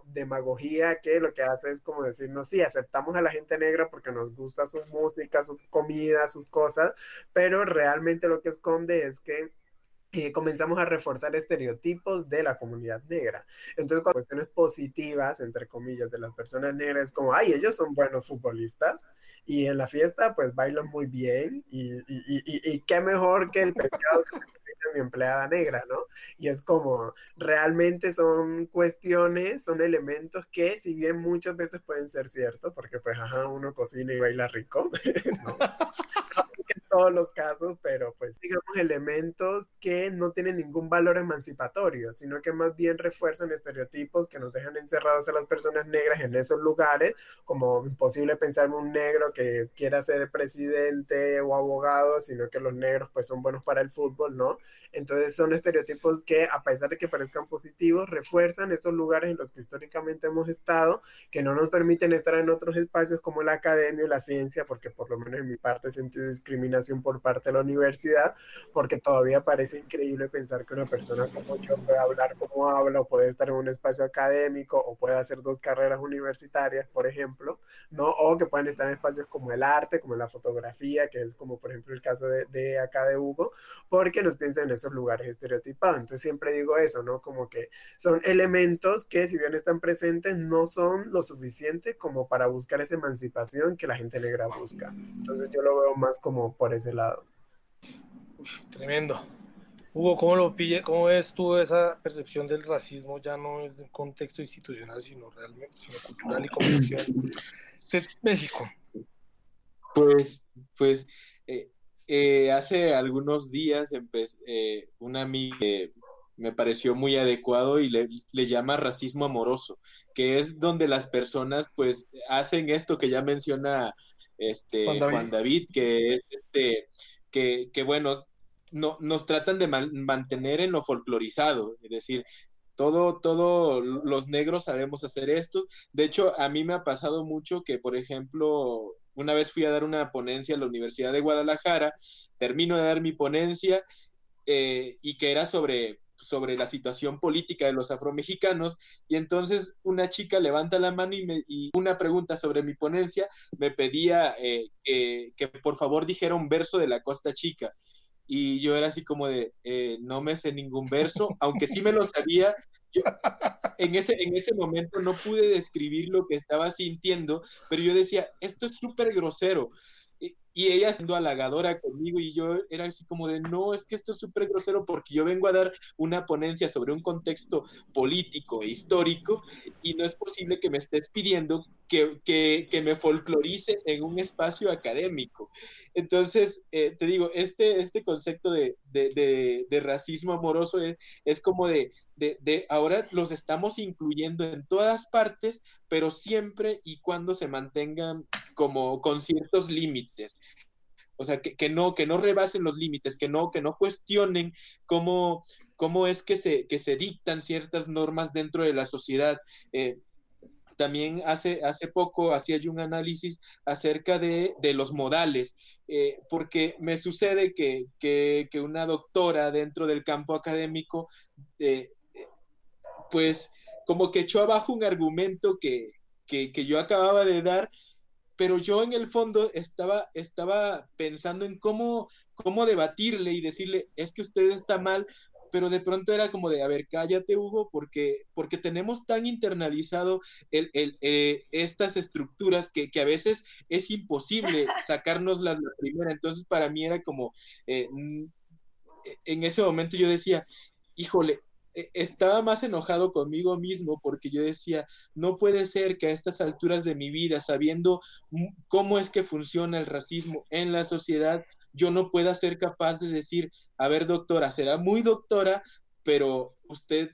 Speaker 3: demagogía que lo que hace es como decirnos, sí, aceptamos a la gente negra porque nos gusta su música, su comida, sus cosas, pero realmente lo que esconde es que eh, comenzamos a reforzar estereotipos de la comunidad negra. Entonces, con cuestiones positivas, entre comillas, de las personas negras, es como, ay, ellos son buenos futbolistas y en la fiesta pues bailan muy bien y, y, y, y qué mejor que el pescado mi empleada negra, ¿no? Y es como, realmente son cuestiones, son elementos que si bien muchas veces pueden ser ciertos, porque pues, ajá, uno cocina y baila rico, ¿no? en todos los casos, pero pues digamos elementos que no tienen ningún valor emancipatorio, sino que más bien refuerzan estereotipos que nos dejan encerrados a las personas negras en esos lugares, como imposible pensar en un negro que quiera ser presidente o abogado, sino que los negros pues son buenos para el fútbol, ¿no? Entonces son estereotipos que a pesar de que parezcan positivos, refuerzan estos lugares en los que históricamente hemos estado, que no nos permiten estar en otros espacios como la academia o la ciencia, porque por lo menos en mi parte he sentido discriminación por parte de la universidad, porque todavía parece increíble pensar que una persona como yo puede hablar como habla o puede estar en un espacio académico o puede hacer dos carreras universitarias, por ejemplo, ¿no? O que puedan estar en espacios como el arte, como la fotografía, que es como por ejemplo el caso de, de acá de Hugo, porque nos piensan en esos lugares estereotipados. Entonces siempre digo eso, ¿no? Como que son elementos que si bien están presentes, no son lo suficiente como para buscar esa emancipación que la gente negra busca. Entonces yo lo veo más como por ese lado.
Speaker 2: tremendo. Hugo, ¿cómo lo pille, cómo ves tú esa percepción del racismo ya no en un contexto institucional, sino realmente, sino cultural y comunicación de México?
Speaker 4: Pues, pues eh, eh, hace algunos días eh, una amiga me pareció muy adecuado y le, llama racismo amoroso, que es donde las personas pues hacen esto que ya menciona este Juan David, que es este, que, que bueno, no, nos tratan de mantener en lo folclorizado, es decir, todo, todo los negros sabemos hacer esto. De hecho, a mí me ha pasado mucho que, por ejemplo, una vez fui a dar una ponencia en la Universidad de Guadalajara, termino de dar mi ponencia eh, y que era sobre, sobre la situación política de los afromexicanos y entonces una chica levanta la mano y, me, y una pregunta sobre mi ponencia me pedía eh, que por favor dijera un verso de la Costa Chica y yo era así como de, eh, no me sé ningún verso, aunque sí me lo sabía, yo en ese, en ese momento no pude describir lo que estaba sintiendo, pero yo decía, esto es súper grosero, y ella siendo halagadora conmigo y yo era así como de, no, es que esto es súper grosero porque yo vengo a dar una ponencia sobre un contexto político e histórico y no es posible que me estés pidiendo que, que, que me folclorice en un espacio académico. Entonces, eh, te digo, este, este concepto de, de, de, racismo amoroso es, es como de, ahora los estamos incluyendo en todas partes, pero siempre y cuando se mantengan como con ciertos límites. O sea, que, que, no, que no rebasen los límites, que no, que no cuestionen cómo, cómo es que se, que se dictan ciertas normas dentro de la sociedad. Eh, también hace, hace poco hacía yo un análisis acerca de, de los modales, eh, porque me sucede que, que, que, una doctora dentro del campo académico eh, pues como que echó abajo un argumento que, yo acababa de dar, pero yo en el fondo estaba, estaba pensando en cómo, cómo debatirle y decirle, es que usted está mal, pero de pronto era como de, a ver, cállate, Hugo, porque, porque tenemos tan internalizado el, eh, estas estructuras que, a veces es imposible sacarnos la, primera. Entonces, para mí era como, eh, en ese momento yo decía, híjole, e, estaba más enojado conmigo mismo porque yo decía, no puede ser que a estas alturas de mi vida, sabiendo cómo es que funciona el racismo en la sociedad, yo no pueda ser capaz de decir, a ver, doctora, será muy doctora, pero usted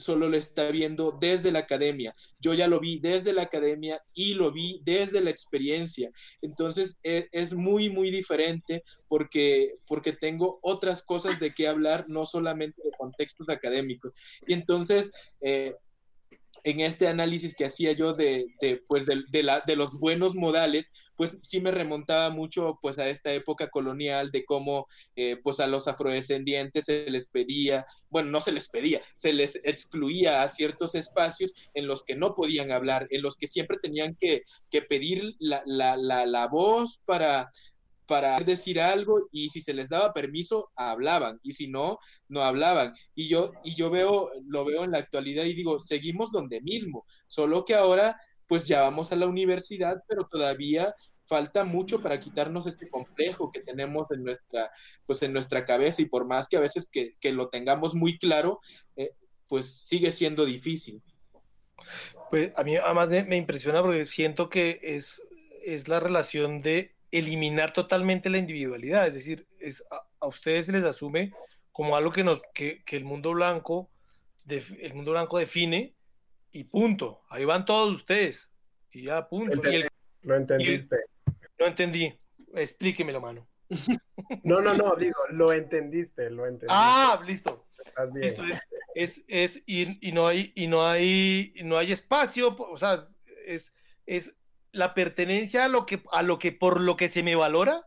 Speaker 4: solo lo está viendo desde la academia. Yo ya lo vi desde la academia y lo vi desde la experiencia. Entonces e, es muy, muy diferente porque, porque tengo otras cosas de qué hablar, no solamente de contextos académicos. Y entonces... Eh, en este análisis que hacía yo de, pues de, de, los buenos modales, pues sí me remontaba mucho pues a esta época colonial de cómo eh, pues a los afrodescendientes se les pedía, bueno, no se les pedía, se les excluía a ciertos espacios en los que no podían hablar, en los que siempre tenían que, que pedir la, la, la, la voz para, para decir algo y si se les daba permiso, hablaban y si no, no hablaban. Y yo, y yo veo, lo veo en la actualidad y digo, seguimos donde mismo, solo que ahora pues ya vamos a la universidad, pero todavía falta mucho para quitarnos este complejo que tenemos en nuestra, pues en nuestra cabeza y por más que a veces que, que lo tengamos muy claro, eh, pues sigue siendo difícil.
Speaker 2: Pues a mí además me, me impresiona porque siento que es, es la relación de eliminar totalmente la individualidad, es decir, es, a, ustedes se les asume como algo que, nos, que, que el mundo blanco el mundo blanco define y punto. Ahí van todos ustedes. Y ya, punto.
Speaker 3: lo entendiste.
Speaker 2: no entendí. Explíquemelo, mano.
Speaker 3: No, no, no, digo, lo entendiste, lo entendiste.
Speaker 2: Ah, listo. Estás bien. Es, es, y, y, no hay, y no hay, no hay espacio, o sea, es, es la pertenencia a lo que, a lo que por lo que se me valora,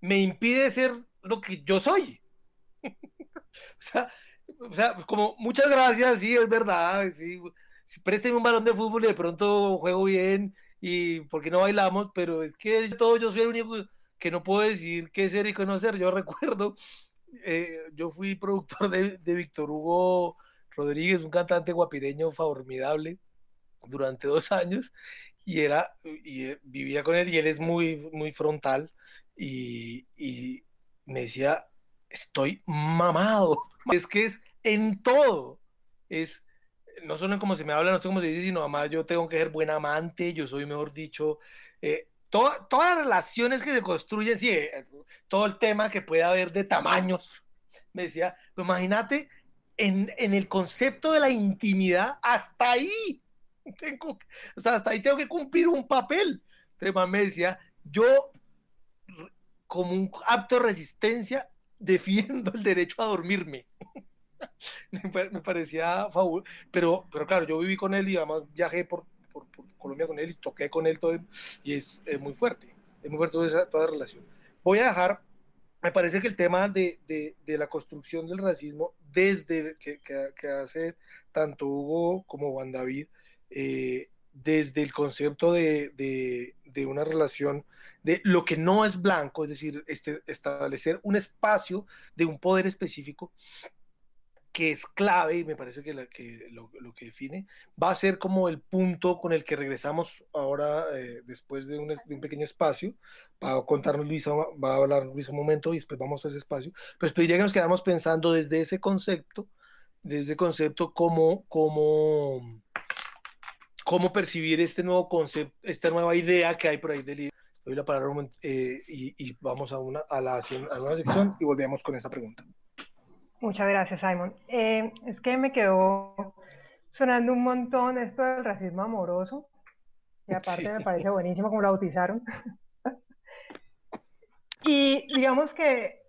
Speaker 2: me impide ser lo que yo soy. o, sea, como muchas gracias, sí, es verdad, sí, présteme un balón de fútbol y de pronto juego bien y porque no bailamos, pero es que todo yo soy el único que no puedo decir qué ser y qué no ser. Yo recuerdo, eh, yo fui productor de, de Víctor Hugo Rodríguez, un cantante guapireño formidable durante dos años y era y eh, vivía con él y él es muy muy frontal y, y me decía estoy mamado es que es en todo. Es no solo en cómo se me habla no sé cómo se dice sino además yo tengo que ser buen amante yo soy mejor dicho eh, todas las relaciones que se construyen sí eh, todo el tema que puede haber de tamaños me decía pues imagínate en, en el concepto de la intimidad hasta ahí tengo, o sea, hasta ahí tengo que cumplir un papel. Entonces, me decía, yo, como un acto de resistencia, defiendo el derecho a dormirme. me parecía fabuloso, pero, pero claro, yo viví con él y además viajé por, por, Colombia con él y toqué con él todo, y es, es muy fuerte, es muy fuerte toda esa, toda relación. Voy a dejar, me parece que el tema de, de, de la construcción del racismo desde que, que, que, hace tanto Hugo como Juan David, eh, desde el concepto de, de, una relación de lo que no es blanco, es decir, este, establecer un espacio de un poder específico que es clave y me parece que, la, que lo, lo, que define va a ser como el punto con el que regresamos ahora eh, después de un, de un, pequeño espacio. Va a contarnos Luisa, va a hablar Luisa un momento y después vamos a ese espacio. Pero pediría que nos quedamos pensando desde ese concepto, desde ese concepto como, como cómo percibir este nuevo concepto, esta nueva idea que hay por ahí del libro. Doy la palabra eh, y, y, vamos a una, a la, a una sección y volvemos con esa pregunta.
Speaker 6: Muchas gracias, Simon. Eh, es que me quedó sonando un montón esto del racismo amoroso. Y aparte sí. me parece buenísimo como lo bautizaron. y digamos que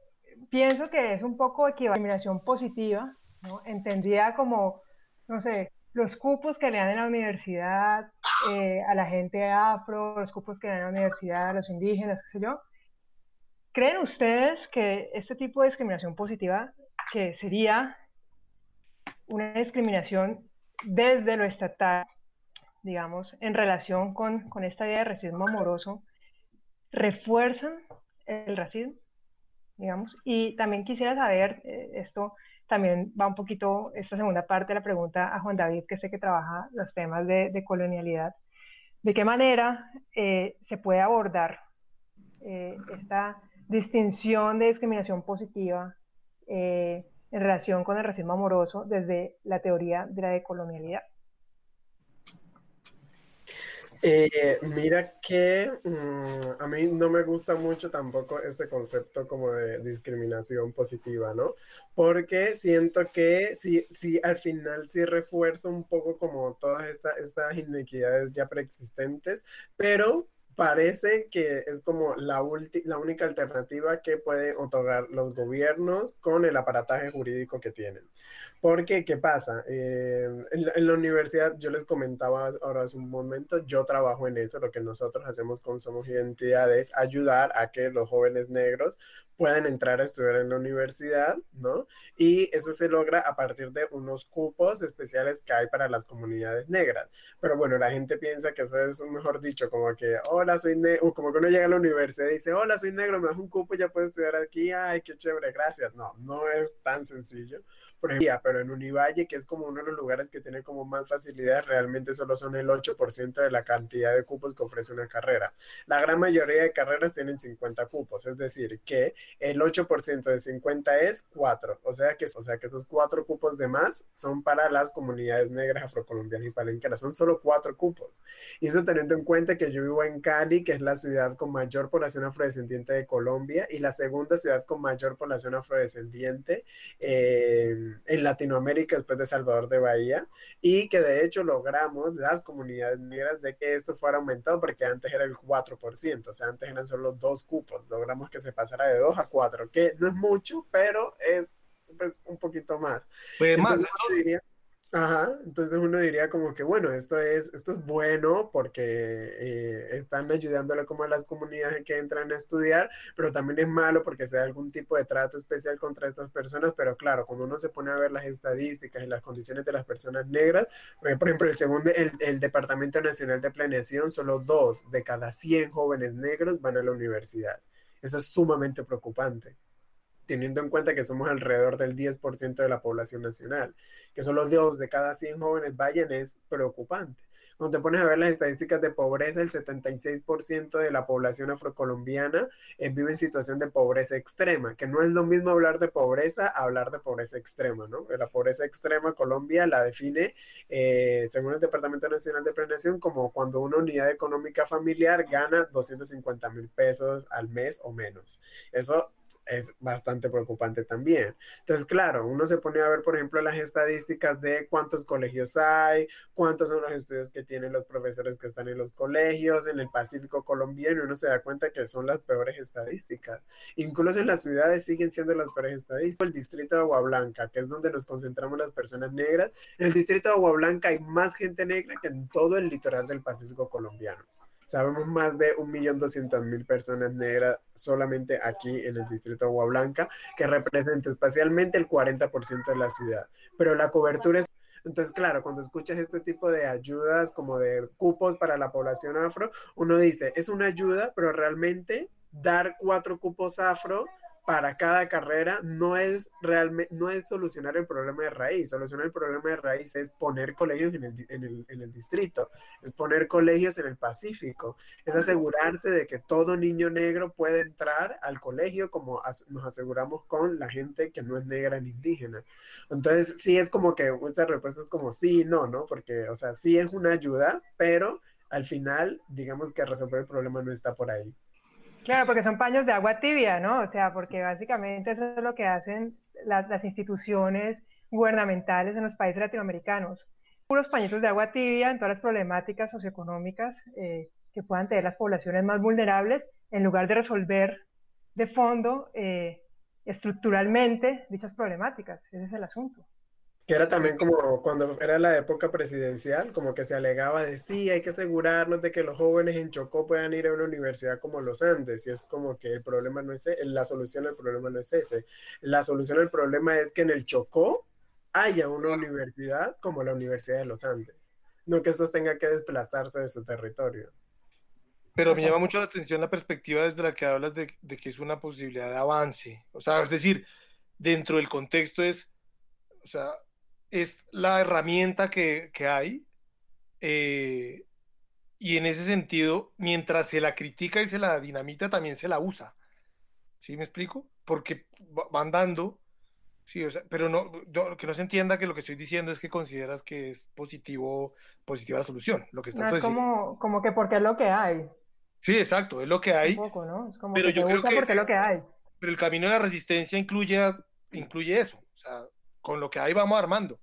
Speaker 6: pienso que es un poco equivalencia positiva, ¿no? entendida como, no sé, los cupos que le dan en la universidad eh, a la gente afro, los cupos que le dan en la universidad a los indígenas, qué sé yo. ¿Creen ustedes que este tipo de discriminación positiva, que sería una discriminación desde lo estatal, digamos, en relación con, con esta idea de racismo amoroso, refuerzan el racismo, digamos? Y también quisiera saber eh, esto también va un poquito esta segunda parte de la pregunta a Juan David, que sé que trabaja los temas de, colonialidad. ¿De qué manera eh, se puede abordar eh, esta distinción de discriminación positiva eh, en relación con el racismo amoroso desde la teoría de la decolonialidad?
Speaker 3: Eh, mira que mm, a mí no me gusta mucho tampoco este concepto como de discriminación positiva, ¿no? Porque siento que si, si al final sí refuerza un poco como todas estas inequidades ya preexistentes, pero parece que es como la, la única alternativa que pueden otorgar los gobiernos con el aparataje jurídico que tienen. Porque, ¿qué pasa? Eh, en, la universidad, yo les comentaba ahora hace un momento, yo trabajo en eso, lo que nosotros hacemos con Somos Identidad es ayudar a que los jóvenes negros puedan entrar a estudiar en la universidad, ¿no? Y eso se logra a partir de unos cupos especiales que hay para las comunidades negras. Pero bueno, la gente piensa que eso es, mejor dicho, como que, hola, soy negro, como que uno llega a la universidad y dice, hola, soy negro, me das un cupo ya puedo estudiar aquí, ay, qué chévere, gracias. No, no es tan sencillo pero en Univalle, que es como uno de los lugares que tiene como más facilidades, realmente solo son el 8% de la cantidad de cupos que ofrece una carrera. La gran mayoría de carreras tienen 50 cupos, es decir, que el 8% de 50 es 4, o sea, que, o sea que esos 4 cupos de más son para las comunidades negras, afrocolombianas y palenqueras, son solo 4 cupos. Y eso teniendo en cuenta que yo vivo en Cali, que es la ciudad con mayor población afrodescendiente de Colombia y la segunda ciudad con mayor población afrodescendiente. Eh, en Latinoamérica después de Salvador de Bahía y que de hecho logramos las comunidades negras de que esto fuera aumentado porque antes era el 4%, o sea, antes eran solo dos cupos, logramos que se pasara de 2 a 4, que no es mucho, pero es pues, un poquito más.
Speaker 2: Pues más,
Speaker 3: Ajá, entonces uno diría como que bueno, esto es, esto es bueno porque eh, están ayudándole como a las comunidades que entran a estudiar, pero también es malo porque se da algún tipo de trato especial contra estas personas, pero claro, cuando uno se pone a ver las estadísticas y las condiciones de las personas negras, por ejemplo, el segundo, el, el Departamento Nacional de Planeación, solo dos de cada 100 jóvenes negros van a la universidad. Eso es sumamente preocupante teniendo en cuenta que somos alrededor del 10% de la población nacional. Que solo dos de cada 100 jóvenes vayan es preocupante. Cuando te pones a ver las estadísticas de pobreza, el 76% de la población afrocolombiana eh, vive en situación de pobreza extrema, que no es lo mismo hablar de pobreza a hablar de pobreza extrema, ¿no? La pobreza extrema Colombia la define, eh, según el Departamento Nacional de Planeación, como cuando una unidad económica familiar gana 250 mil pesos al mes o menos. Eso es bastante preocupante también. Entonces, claro, uno se pone a ver, por ejemplo, las estadísticas de cuántos colegios hay, cuántos son los estudios que tienen los profesores que están en los colegios, en el Pacífico colombiano, y uno se da cuenta que son las peores estadísticas. Incluso en las ciudades siguen siendo las peores estadísticas. El distrito de Agua Blanca, que es donde nos concentramos las personas negras, en el distrito de Agua Blanca hay más gente negra que en todo el litoral del Pacífico colombiano. Sabemos más de 1.200.000 personas negras solamente aquí en el distrito de Agua Blanca, que representa espacialmente el 40% de la ciudad. Pero la cobertura es entonces, claro, cuando escuchas este tipo de ayudas como de cupos para la población afro, uno dice, es una ayuda, pero realmente dar cuatro cupos afro para cada carrera no es realmente no es solucionar el problema de raíz. Solucionar el problema de raíz es poner colegios en el, en el, en el distrito, es poner colegios en el Pacífico, es asegurarse de que todo niño negro puede entrar al colegio como nos aseguramos con la gente que no es negra ni indígena. Entonces, sí es como que muchas respuestas como sí, no, ¿no? Porque, o sea, sí es una ayuda, pero al final, digamos que resolver el problema no está por ahí.
Speaker 5: Claro, porque son paños de agua tibia, ¿no? O sea, porque básicamente eso es lo que hacen las, instituciones gubernamentales en los países latinoamericanos. Puros pañitos de agua tibia en todas las problemáticas socioeconómicas eh, que puedan tener las poblaciones más vulnerables, en lugar de resolver de fondo, eh, estructuralmente, dichas problemáticas. Ese es el asunto
Speaker 3: que era también como cuando era la época presidencial, como que se alegaba de sí, hay que asegurarnos de que los jóvenes en Chocó puedan ir a una universidad como los Andes, y es como que el problema no es ese, la solución al problema no es ese, la solución al problema es que en el Chocó haya una universidad como la Universidad de los Andes, no que estos tengan que desplazarse de su territorio.
Speaker 2: Pero me llama mucho la atención la perspectiva desde la que hablas de, de que es una posibilidad de avance, o sea, es decir, dentro del contexto es, o sea, es la herramienta que, hay. Eh, y en ese sentido, mientras se la critica y se la dinamita, también se la usa. ¿Sí me explico? Porque van dando Sí, o sea, pero no, que no se entienda que lo que estoy diciendo es que consideras que es positivo, positiva la solución. Lo que está
Speaker 5: no, es como, como que porque es lo que hay.
Speaker 2: Sí, exacto, es lo que hay.
Speaker 5: Un poco, ¿no? Es como
Speaker 2: pero
Speaker 5: que
Speaker 2: yo creo que
Speaker 5: porque es lo que hay.
Speaker 2: Pero el camino de la resistencia incluye, incluye eso. O sea, con lo que hay vamos armando.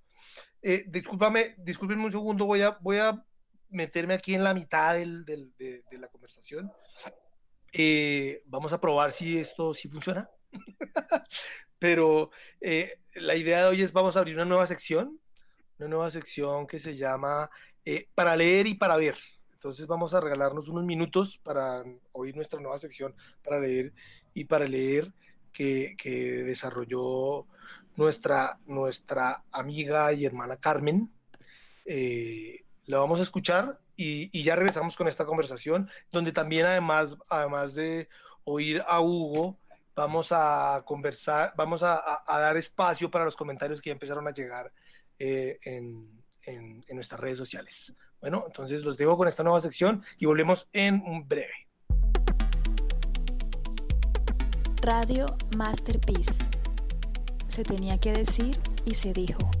Speaker 2: Eh, discúlpame, un segundo, voy a, voy a meterme aquí en la mitad del, del, de, de, la conversación. Eh, vamos a probar si esto sí funciona. Pero eh, la idea de hoy es vamos a abrir una nueva sección, una nueva sección que se llama eh, Para leer y para ver. Entonces vamos a regalarnos unos minutos para oír nuestra nueva sección para leer y para leer que, que desarrolló nuestra, nuestra amiga y hermana Carmen. Eh, la vamos a escuchar y, y, ya regresamos con esta conversación, donde también además, además de oír a Hugo, vamos a conversar, vamos a, a, dar espacio para los comentarios que ya empezaron a llegar eh, en, en, en nuestras redes sociales. Bueno, entonces los dejo con esta nueva sección y volvemos en un breve.
Speaker 1: Radio Masterpiece. Se tenía que decir y se dijo.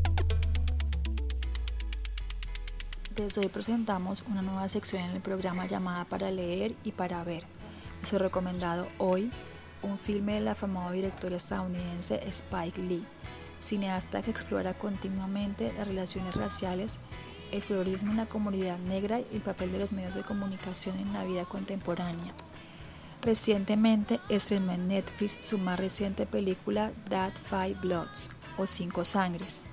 Speaker 1: Desde hoy presentamos una nueva sección en el programa llamada Para leer y para ver. Nuestro recomendado hoy, un filme del afamado director estadounidense Spike Lee, cineasta que explora continuamente las relaciones raciales el colorismo en la comunidad negra y el papel de los medios de comunicación en la vida contemporánea. Recientemente estrenó en Netflix su más reciente película That Five Bloods o Cinco Sangres,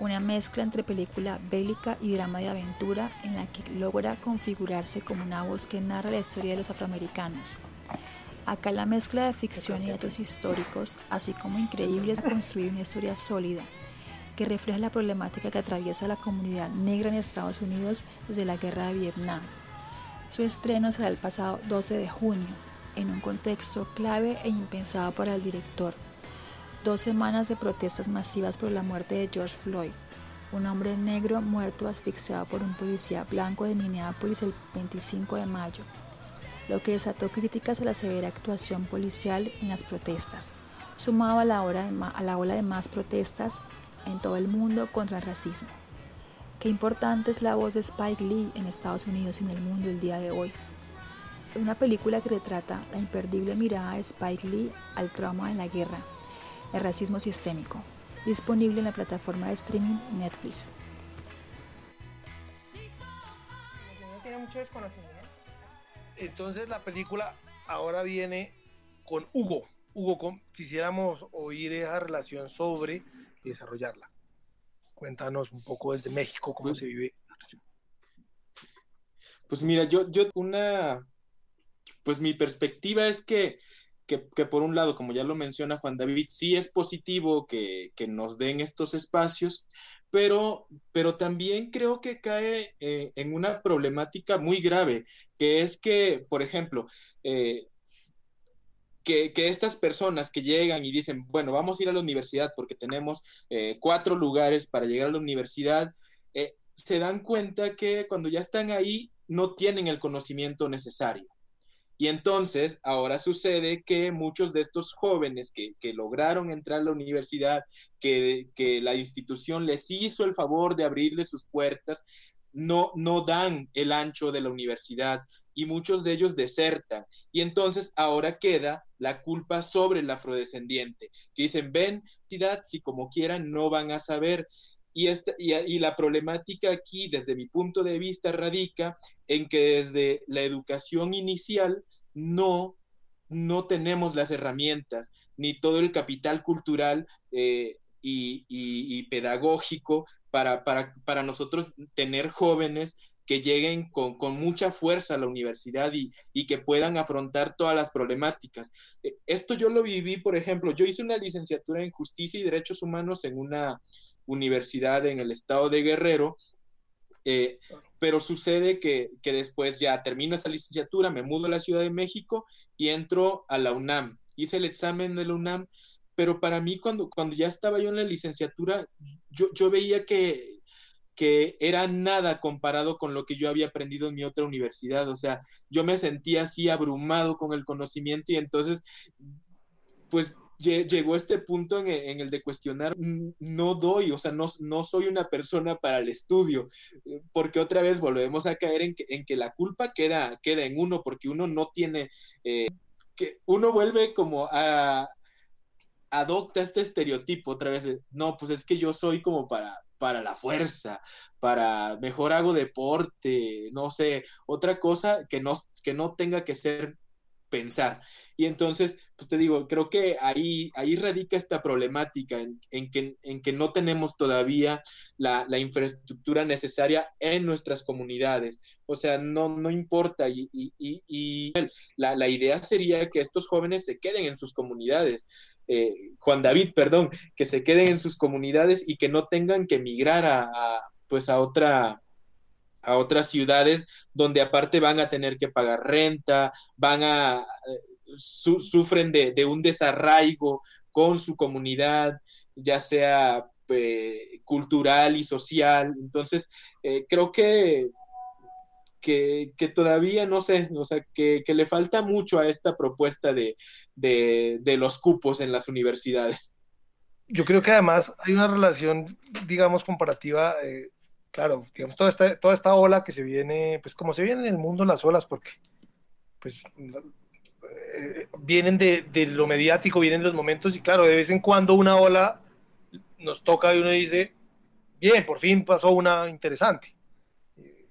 Speaker 1: una mezcla entre película bélica y drama de aventura en la que logra configurarse como una voz que narra la historia de los afroamericanos. Acá la mezcla de ficción y datos históricos, así como increíble es construir una historia sólida, que refleja la problemática que atraviesa la comunidad negra en Estados Unidos desde la guerra de Vietnam. Su estreno se da el pasado 12 de junio, en un contexto clave e impensado para el director. Dos semanas de protestas masivas por la muerte de George Floyd, un hombre negro muerto asfixiado por un policía blanco de Minneapolis el 25 de mayo, lo que desató críticas a la severa actuación policial en las protestas, sumado a la, hora a la ola de más protestas en todo el mundo contra el racismo. Qué importante es la voz de Spike Lee en Estados Unidos y en el mundo el día de hoy. Una película que retrata la imperdible mirada de Spike Lee al trauma de la guerra, el racismo sistémico, disponible en la plataforma de streaming Netflix.
Speaker 5: No tiene mucho desconocimiento.
Speaker 2: Entonces la película ahora viene con Hugo. Hugo, quisiéramos oír esa relación sobre y desarrollarla. Cuéntanos un poco desde México cómo se vive.
Speaker 4: Pues mira, yo, yo una, pues mi perspectiva es que, que, por un lado, como ya lo menciona Juan David, sí es positivo que, que nos den estos espacios, pero, pero también creo que cae eh, en una problemática muy grave, que es que, por ejemplo, eh, que, que, estas personas que llegan y dicen, bueno, vamos a ir a la universidad porque tenemos eh, cuatro lugares para llegar a la universidad, se dan cuenta que cuando ya están ahí no tienen el conocimiento necesario. Y entonces ahora sucede que muchos de estos jóvenes que, que lograron entrar a la universidad, que, que, la institución les hizo el favor de abrirles sus puertas, no, no dan el ancho de la universidad y muchos de ellos desertan. Y entonces ahora queda la culpa sobre el afrodescendiente, que dicen, ven, si como quieran no van a saber. Y, esta, y, la problemática aquí, desde mi punto de vista, radica en que desde la educación inicial no, no tenemos las herramientas ni todo el capital cultural eh, y, pedagógico para, para, para, nosotros tener jóvenes que lleguen con, con mucha fuerza a la universidad y, que puedan afrontar todas las problemáticas. Esto yo lo viví, por ejemplo, yo hice una licenciatura en justicia y derechos humanos en una universidad en el estado de Guerrero, eh, pero sucede que, que, después ya termino esta licenciatura, me mudo a la Ciudad de México y entro a la UNAM. Hice el examen de la UNAM, pero para mí cuando, cuando ya estaba yo en la licenciatura, yo, yo veía que, que era nada comparado con lo que yo había aprendido en mi otra universidad. O sea, yo me sentía así abrumado con el conocimiento y entonces, pues llegó este punto en, el de cuestionar, no doy, o sea, no, no soy una persona para el estudio, eh, porque otra vez volvemos a caer en que, en que la culpa queda, queda en uno, porque uno no tiene, eh, que uno vuelve como a, adopta este estereotipo otra vez, no, pues es que yo soy como para, para la fuerza, para mejor hago deporte, no sé, otra cosa que no, que no tenga que ser pensar. Y entonces, pues te digo, creo que ahí, ahí radica esta problemática en, que, en que no tenemos todavía la, infraestructura necesaria en nuestras comunidades. O sea, no, no importa. Y, la, la, idea sería que estos jóvenes se queden en sus comunidades. Eh, Juan David, perdón, que se queden en sus comunidades y que no tengan que emigrar a, pues a otra a otras ciudades donde aparte van a tener que pagar renta, van a eh, sufren de, un desarraigo con su comunidad, ya sea eh, cultural y social. Entonces, creo que que, todavía no sé, o sea, que, le falta mucho a esta propuesta de, los cupos en las universidades.
Speaker 2: Yo creo que además hay una relación, digamos, comparativa, eh, claro, digamos, toda esta, toda esta ola que se viene, pues como se viene en el mundo las olas, porque pues eh, vienen de, de, lo mediático, vienen los momentos y claro, de vez en cuando una ola nos toca y uno dice, bien, por fin pasó una interesante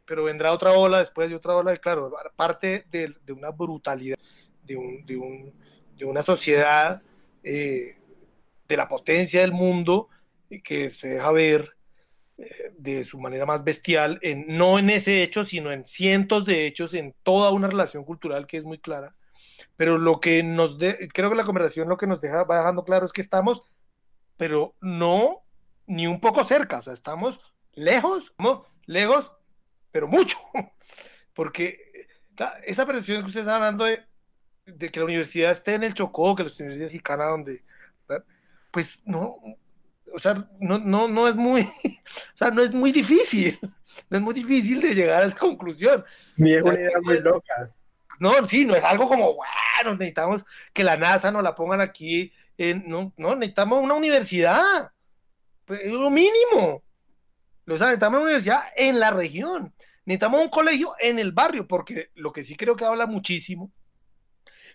Speaker 2: pero vendrá otra ola después de otra ola, y claro, parte de, una brutalidad, de, un, de, un, de una sociedad, eh, de la potencia del mundo, que se deja ver eh, de su manera más bestial, en, no en ese hecho, sino en cientos de hechos, en toda una relación cultural que es muy clara. Pero lo que nos, de, creo que la conversación lo que nos deja, va dejando claro es que estamos, pero no ni un poco cerca, o sea, estamos lejos, ¿no? lejos pero mucho, porque esa percepción que ustedes están hablando de, que la universidad esté en el Chocó, que la universidad mexicana donde, pues no, o sea, no, no, no es muy, o sea, no es muy difícil, no es muy difícil de llegar a esa conclusión.
Speaker 3: Ni es una idea muy loca.
Speaker 2: No, sí, no es algo como, bueno, necesitamos que la NASA nos la pongan aquí, en, no, no, necesitamos una universidad, pues, es lo mínimo. Lo necesitamos una universidad en la región. Necesitamos un colegio en el barrio, porque lo que sí creo que habla muchísimo,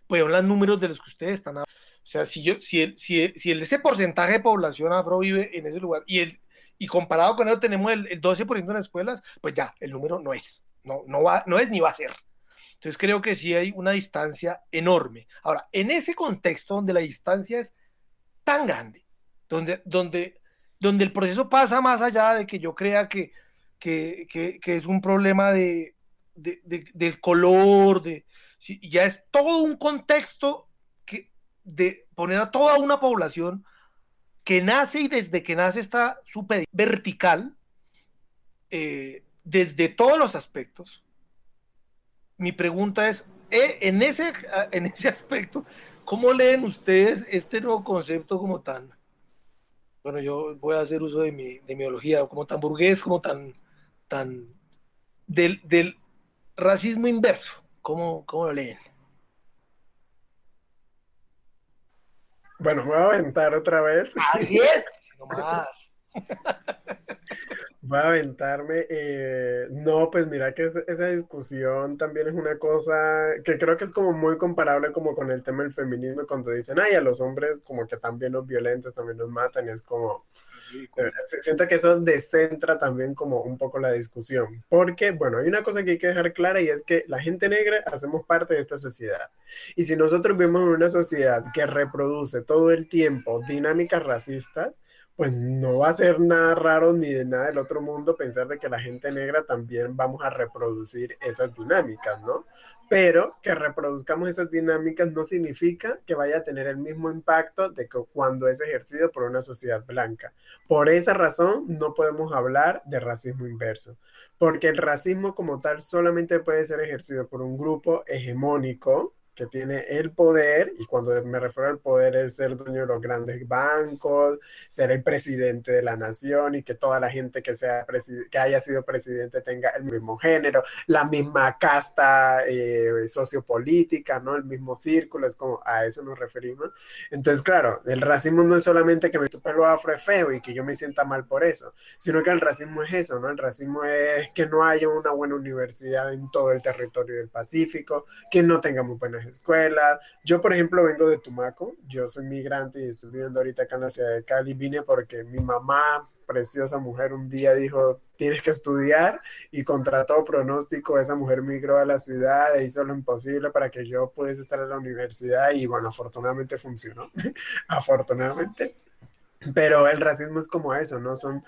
Speaker 2: pues son los números de los que ustedes están hablando. O sea, si, yo, si, el, si, si el, ese porcentaje de población afro vive en ese lugar y, el, y comparado con eso tenemos el, el 12% en las escuelas, pues ya, el número no es, no, no, va, no es ni va a ser. Entonces creo que sí hay una distancia enorme. Ahora, en ese contexto donde la distancia es tan grande, donde, donde, donde el proceso pasa más allá de que yo crea que que, es un problema de, del color, de, ya es todo un contexto que, de poner a toda una población que nace y desde que nace está súper vertical, eh, desde todos los aspectos. Mi pregunta es, eh, en, ese, en ese aspecto, ¿cómo leen ustedes este nuevo concepto como tan, bueno, yo voy a hacer uso de mi, de mi como tan burgués, como tan tan del, del racismo inverso. ¿Cómo, ¿Cómo, lo leen?
Speaker 3: Bueno, voy a aventar otra vez.
Speaker 2: Ah, no más.
Speaker 3: Voy a aventarme. Eh, no, pues mira que esa discusión también es una cosa que creo que es como muy comparable como con el tema del feminismo cuando dicen, ay, a los hombres como que también los violentos también los matan y es como, siento que eso descentra también como un poco la discusión, porque bueno, hay una cosa que hay que dejar clara y es que la gente negra hacemos parte de esta sociedad y si nosotros vivimos en una sociedad que reproduce todo el tiempo dinámicas racistas, pues no va a ser nada raro ni de nada del otro mundo pensar de que la gente negra también vamos a reproducir esas dinámicas, ¿no? Pero que reproduzcamos esas dinámicas no significa que vaya a tener el mismo impacto de que cuando es ejercido por una sociedad blanca. Por esa razón no podemos hablar de racismo inverso, porque el racismo como tal solamente puede ser ejercido por un grupo hegemónico que tiene el poder, y cuando me refiero al poder es ser dueño de los grandes bancos, ser el presidente de la nación y que toda la gente que, sea que haya sido presidente tenga el mismo género, la misma casta eh, sociopolítica, ¿no? El mismo círculo, es como a eso nos referimos. Entonces, claro, el racismo no es solamente que mi pelo afro es y que yo me sienta mal por eso, sino que el racismo es eso, ¿no? El racismo es que no haya una buena universidad en todo el territorio del Pacífico, que no tengamos buenas escuelas. Yo, por ejemplo, vengo de Tumaco, yo soy migrante y estoy viviendo ahorita acá en la ciudad de Cali, vine porque mi mamá preciosa mujer un día dijo, tienes que estudiar y contra todo pronóstico esa mujer migró a la ciudad e hizo lo imposible para que yo pudiese estar en la universidad y bueno, afortunadamente funcionó, afortunadamente. Pero el racismo es como eso, ¿no? Son,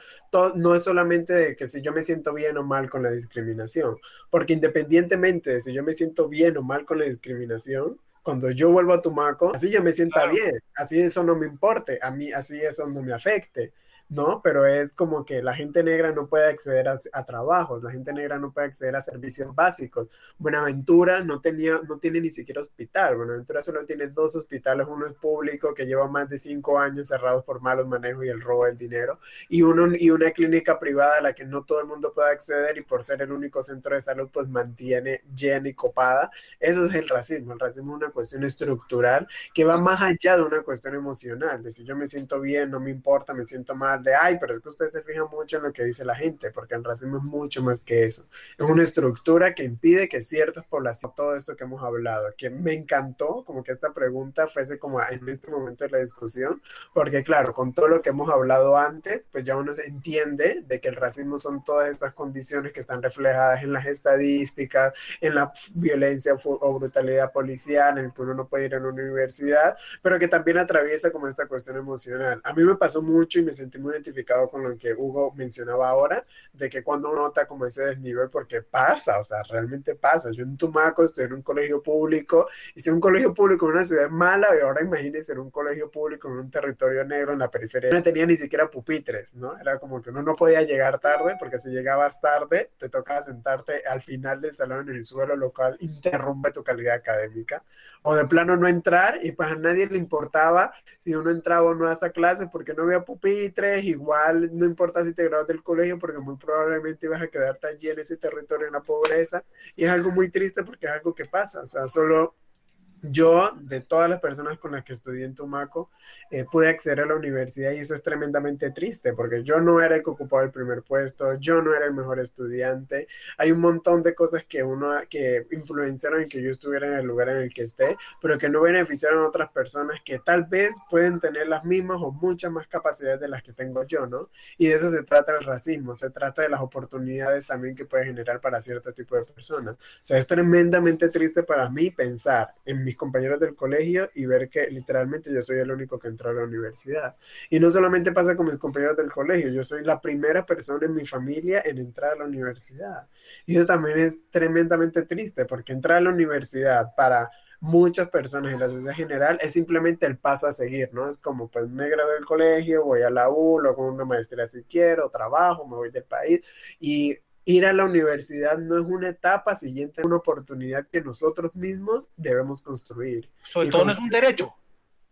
Speaker 3: no es solamente de que si yo me siento bien o mal con la discriminación, porque independientemente de si yo me siento bien o mal con la discriminación, cuando yo vuelvo a Tumaco, así yo me sienta bien, así eso no me importe, a mí así eso no me afecte. ¿No? Pero es como que la gente negra no puede acceder a, trabajos, la gente negra no puede acceder a servicios básicos. Buenaventura no, tenía, no tiene ni siquiera hospital, Buenaventura solo tiene dos hospitales, uno es público que lleva más de cinco años cerrados por malos manejos y el robo del dinero, y, uno, y una clínica privada a la que no todo el mundo puede acceder y por ser el único centro de salud pues mantiene llena y copada. Eso es el racismo, el racismo es una cuestión estructural que va más allá de una cuestión emocional, de si yo me siento bien, no me importa, me siento mal de, ay, pero es que usted se fija mucho en lo que dice la gente, porque el racismo es mucho más que eso. Es una estructura que impide que ciertas poblaciones, todo esto que hemos hablado, que me encantó como que esta pregunta fuese como en este momento de la discusión, porque claro, con todo lo que hemos hablado antes, pues ya uno se entiende de que el racismo son todas estas condiciones que están reflejadas en las estadísticas, en la violencia o brutalidad policial, en el que uno no puede ir a una universidad, pero que también atraviesa como esta cuestión emocional. A mí me pasó mucho y me sentí identificado con lo que Hugo mencionaba ahora, de que cuando uno nota como ese desnivel, porque pasa, o sea, realmente pasa. Yo en Tumaco estoy en un colegio público, y si un colegio público en una ciudad mala, y ahora imagínense en un colegio público en un territorio negro en la periferia, no tenía ni siquiera pupitres, ¿no? Era como que uno no podía llegar tarde, porque si llegabas tarde, te tocaba sentarte al final del salón en el suelo, local interrumpe tu calidad académica, o de plano no entrar, y pues a nadie le importaba si uno entraba o no a esa clase, porque no había pupitres, igual no importa si te graduas del colegio, porque muy probablemente vas a quedarte allí en ese territorio en la pobreza. Y es algo muy triste porque es algo que pasa. O sea, solo yo, de todas las personas con las que estudié en Tumaco, eh, pude acceder a la universidad y eso es tremendamente triste porque yo no era el que ocupaba el primer puesto, yo no era el mejor estudiante. Hay un montón de cosas que uno que influenciaron en que yo estuviera en el lugar en el que esté, pero que no beneficiaron a otras personas que tal vez pueden tener las mismas o muchas más capacidades de las que tengo yo, ¿no? Y de eso se trata el racismo, se trata de las oportunidades también que puede generar para cierto tipo de personas. O sea, es tremendamente triste para mí pensar en mis compañeros del colegio y ver que literalmente yo soy el único que entró a la universidad. Y no solamente pasa con mis compañeros del colegio, yo soy la primera persona en mi familia en entrar a la universidad. Y eso también es tremendamente triste porque entrar a la universidad para muchas personas en la sociedad general es simplemente el paso a seguir, ¿no? Es como, pues me gradué del colegio, voy a la U, luego una maestría si quiero, trabajo, me voy del país y ir a la universidad no es una etapa siguiente, es una oportunidad que nosotros mismos debemos construir.
Speaker 2: Sobre todo no es un derecho.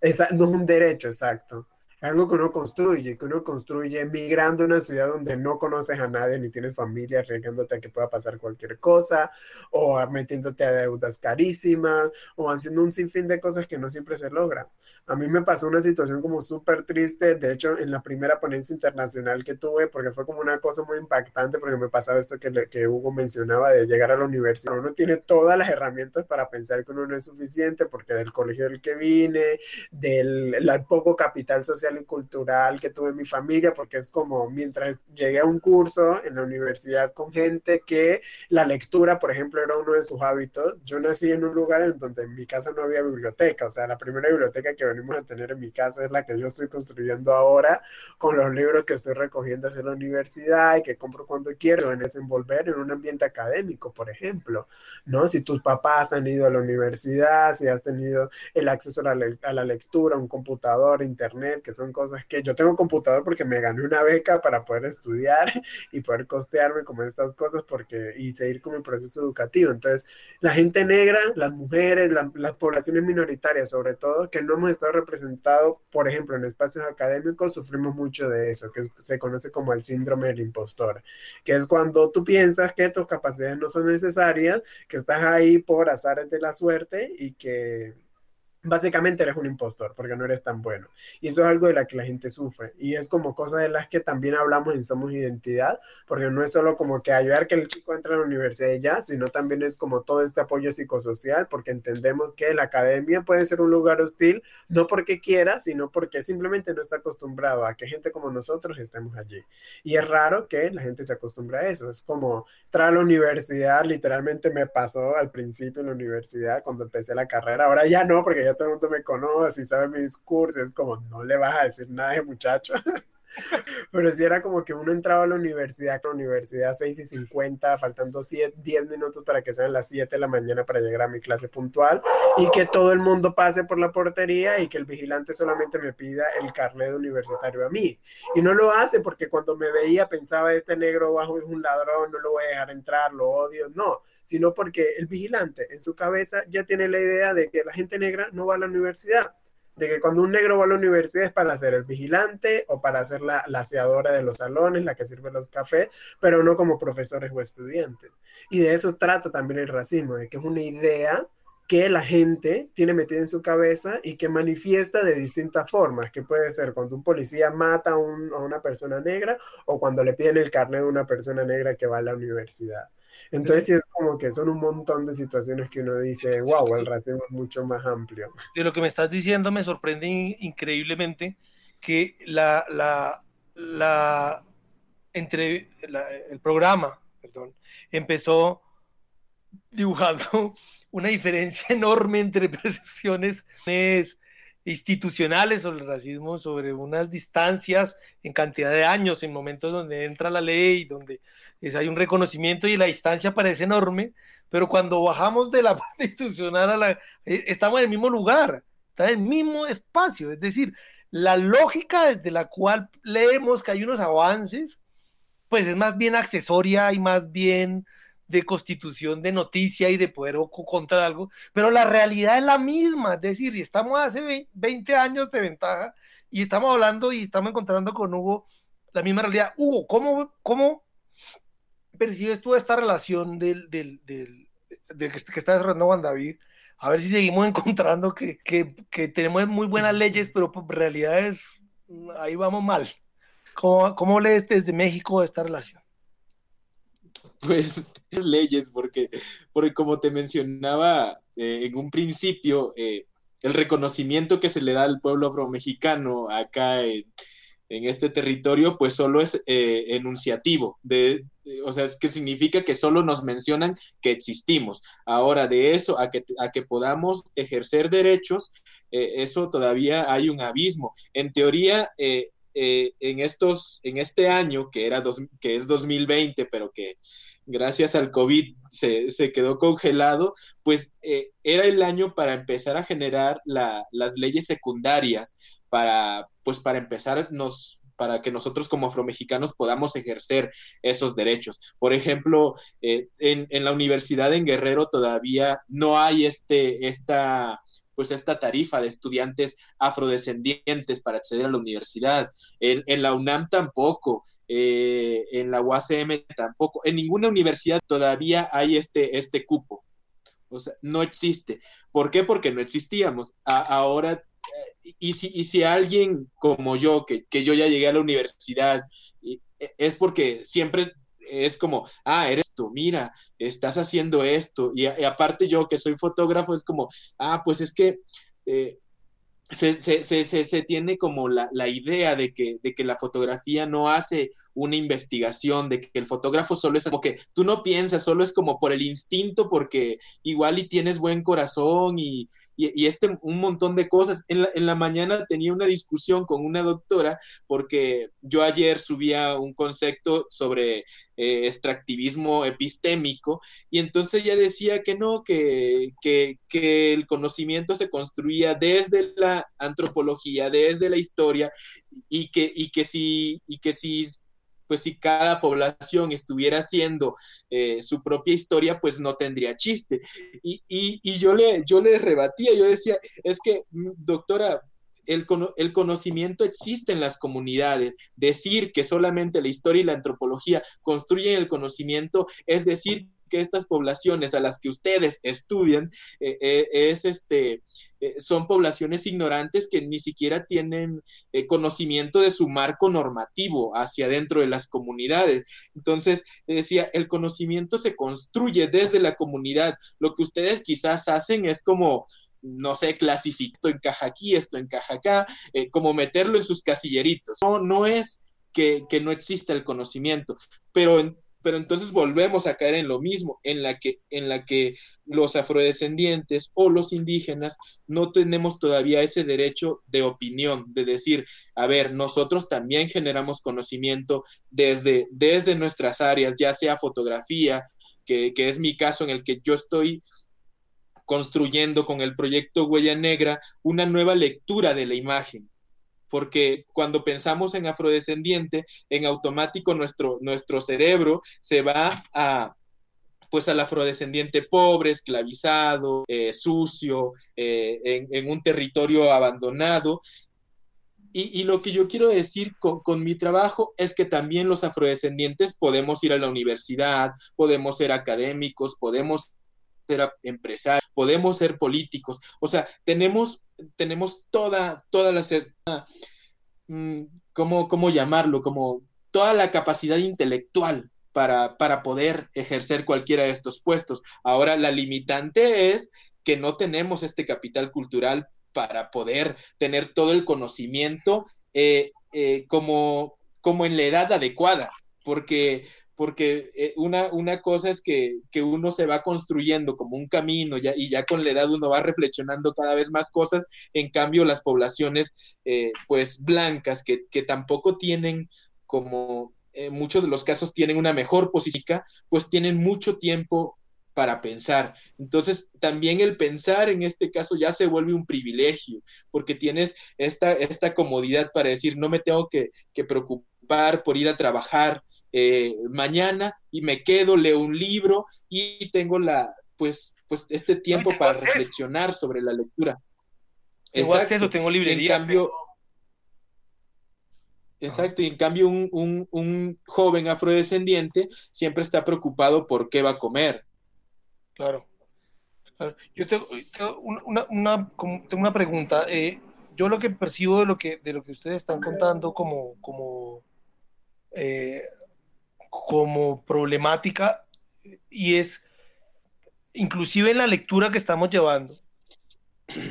Speaker 3: Esa, no es un derecho, exacto algo que uno construye, que uno construye migrando a una ciudad donde no conoces a nadie ni tienes familia, arriesgándote a que pueda pasar cualquier cosa, o metiéndote a deudas carísimas, o haciendo un sinfín de cosas que no siempre se logran. A mí me pasó una situación como súper triste, de hecho, en la primera ponencia internacional que tuve, porque fue como una cosa muy impactante, porque me pasaba esto que, que Hugo mencionaba de llegar a la universidad. Uno tiene todas las herramientas para pensar que uno no es suficiente, porque del colegio del que vine, del poco capital social y cultural que tuve en mi familia, porque es como mientras llegué a un curso en la universidad con gente que la lectura, por ejemplo, era uno de sus hábitos. Yo nací en un lugar en donde en mi casa no había biblioteca, o sea, la primera biblioteca que venimos a tener en mi casa es la que yo estoy construyendo ahora con los libros que estoy recogiendo hacia la universidad y que compro cuando quiero, en desenvolver en un ambiente académico, por ejemplo, ¿no? Si tus papás han ido a la universidad, si has tenido el acceso a la, a la lectura, un computador, internet, que son son cosas que yo tengo computador porque me gané una beca para poder estudiar y poder costearme como estas cosas porque y seguir con mi proceso educativo. Entonces, la gente negra, las mujeres, las poblaciones minoritarias sobre todo, que no hemos estado representados, por ejemplo, en espacios académicos, sufrimos mucho de eso, que se conoce como el síndrome del impostor, que es cuando tú piensas que tus capacidades no son necesarias, que estás ahí por azares de la suerte y que básicamente eres un impostor porque no eres tan bueno. Y eso es algo de la que la gente sufre. Y es como cosa de las que también hablamos en Somos Identidad, porque no es solo como que ayudar que el chico entre a la universidad y ya, sino también es como todo este apoyo psicosocial, porque entendemos que la academia puede ser un lugar hostil, no porque quiera, sino porque simplemente no está acostumbrado a que gente como nosotros estemos allí. Y es raro que la gente se acostumbre a eso. Es como entrar a la universidad, literalmente me pasó al principio en la universidad cuando empecé la carrera, ahora ya no, porque ya todo el mundo me conoce y sabe mi discurso, es como, no le vas a decir nada de muchacho. Pero si era como que uno entraba a la universidad, la universidad 6 y 50, faltando 10 minutos para que sean las 7 de la mañana para llegar a mi clase puntual y que todo el mundo pase por la portería y que el vigilante solamente me pida el carnet universitario a mí. Y no lo hace porque cuando me veía pensaba, este negro bajo es un ladrón, no lo voy a dejar entrar, lo odio. No, sino porque el vigilante en su cabeza ya tiene la idea de que la gente negra no va a la universidad, de que cuando un negro va a la universidad es para ser el vigilante o para ser la, la de los salones, la que sirve los cafés, pero no como profesores o estudiantes. Y de eso trata también el racismo, de que es una idea que la gente tiene metida en su cabeza y que manifiesta de distintas formas, que puede ser cuando un policía mata a, a una persona negra o cuando le piden el carnet de una persona negra que va a la universidad. Entonces, sí es como que son un montón de situaciones que uno dice, wow, el racismo es mucho más amplio.
Speaker 2: De lo que me estás diciendo, me sorprende increíblemente que la, la, la, entre, el programa, perdón, empezó dibujando una diferencia enorme entre percepciones institucionales sobre el racismo, sobre unas distancias en cantidad de años, en momentos donde entra la ley, donde es, hay un reconocimiento y la distancia parece enorme, pero cuando bajamos de la parte institucional a la, eh, estamos en el mismo lugar, está en el mismo espacio, es decir, la lógica desde la cual leemos que hay unos avances, pues es más bien accesoria y más bien de constitución de noticia y de poder contra algo, pero la realidad es la misma, es decir, si estamos hace 20 años de ventaja y estamos hablando y estamos encontrando con Hugo la misma realidad. Hugo, ¿cómo, cómo percibes tú esta relación del, del, del, que, está desarrollando Juan David? A ver si seguimos encontrando que, que, que tenemos muy buenas leyes, pero en realidad es, ahí vamos mal. ¿Cómo, ¿Cómo lees desde México esta relación?
Speaker 4: Pues leyes, porque, porque como te mencionaba eh, en un principio, eh, el reconocimiento que se le da al pueblo afromexicano acá en, en este territorio, pues solo es eh, enunciativo, de, o sea, es que significa que solo nos mencionan que existimos. Ahora, de eso a que, a que podamos ejercer derechos, eso todavía hay un abismo. En teoría, en, estos, en este año, que, era dos, que es 2020, pero que gracias al COVID se, se quedó congelado, pues eh, era el año para empezar a generar la, las leyes secundarias para, pues para empezar nos, para que nosotros como afromexicanos podamos ejercer esos derechos. Por ejemplo, eh, en, en, la universidad en Guerrero todavía no hay este, esta pues esta tarifa de estudiantes afrodescendientes para acceder a la universidad. En, en la UNAM tampoco, eh, en la UACM tampoco, en ninguna universidad todavía hay este, este cupo. O sea, no existe. ¿Por qué? Porque no existíamos. ahora, y si, y si alguien como yo, que, que yo ya llegué a la universidad, es porque siempre es como, ah, eres tú, mira, estás haciendo esto. Y, aparte yo que soy fotógrafo, es como, ah, pues es que eh, se, se, se, se, tiene como la, la idea de que, de que, la fotografía no hace una investigación, de que el fotógrafo solo es como que tú no piensas, solo es como por el instinto, porque igual y tienes buen corazón y, y, este, un montón de cosas. En la, en la, mañana tenía una discusión con una doctora porque yo ayer subía un concepto sobre eh, extractivismo epistémico y entonces ella decía que no, que, que, que el conocimiento se construía desde la antropología, desde la historia y que, y que si, y que si pues si cada población estuviera haciendo eh, su propia historia, pues no tendría chiste. Y, y, yo, le, yo le rebatía, yo decía, es que, mm, doctora, el, el, conocimiento existe en las comunidades. Decir que solamente la historia y la antropología construyen el conocimiento es decir que estas poblaciones a las que ustedes estudian eh, eh, es este, eh, son poblaciones ignorantes que ni siquiera tienen conocimiento de su marco normativo hacia dentro de las comunidades. Entonces, decía, el conocimiento se construye desde la comunidad. Lo que ustedes quizás hacen es como no sé, clasificar, esto encaja aquí, esto encaja acá, como meterlo en sus casilleritos. No, no es que, que, no exista el conocimiento, pero en, pero entonces volvemos a caer en lo mismo, en la que, en la que los afrodescendientes o los indígenas no tenemos todavía ese derecho de opinión, de decir, a ver, nosotros también generamos conocimiento desde, desde nuestras áreas, ya sea fotografía, que, que es mi caso en el que yo estoy construyendo con el proyecto Huella Negra una nueva lectura de la imagen porque cuando pensamos en afrodescendiente, en automático nuestro, nuestro cerebro se va a pues al afrodescendiente pobre, esclavizado, eh, sucio, eh, en, un territorio abandonado. Y, lo que yo quiero decir con, con, mi trabajo es que también los afrodescendientes podemos ir a la universidad, podemos ser académicos, podemos ser empresarios, podemos ser políticos. O sea, tenemos tenemos toda, toda la, mm, ¿cómo, ¿cómo, llamarlo? Como toda la capacidad intelectual para, para poder ejercer cualquiera de estos puestos. Ahora, la limitante es que no tenemos este capital cultural para poder tener todo el conocimiento eh, eh, como, como en la edad adecuada, porque porque eh, una, una cosa es que, uno se va construyendo como un camino ya, y ya con la edad uno va reflexionando cada vez más cosas, en cambio las poblaciones eh, pues blancas que, tampoco tienen como en muchos de los casos tienen una mejor posición, pues tienen mucho tiempo para pensar. Entonces, también el pensar en este caso ya se vuelve un privilegio, porque tienes esta, esta comodidad para decir, no me tengo que, que preocupar por ir a trabajar, eh, mañana y me quedo, leo un libro y tengo la, pues, pues este tiempo para reflexionar sobre la lectura.
Speaker 2: Tengo acceso, tengo librería.
Speaker 4: En cambio, Exacto, y en cambio un, joven afrodescendiente siempre está preocupado por qué va a comer.
Speaker 2: Claro. Yo tengo, una, una, tengo una pregunta. Eh, yo lo que percibo de lo que, de lo que ustedes están contando como, como eh, como problemática y es, inclusive en la lectura que estamos llevando,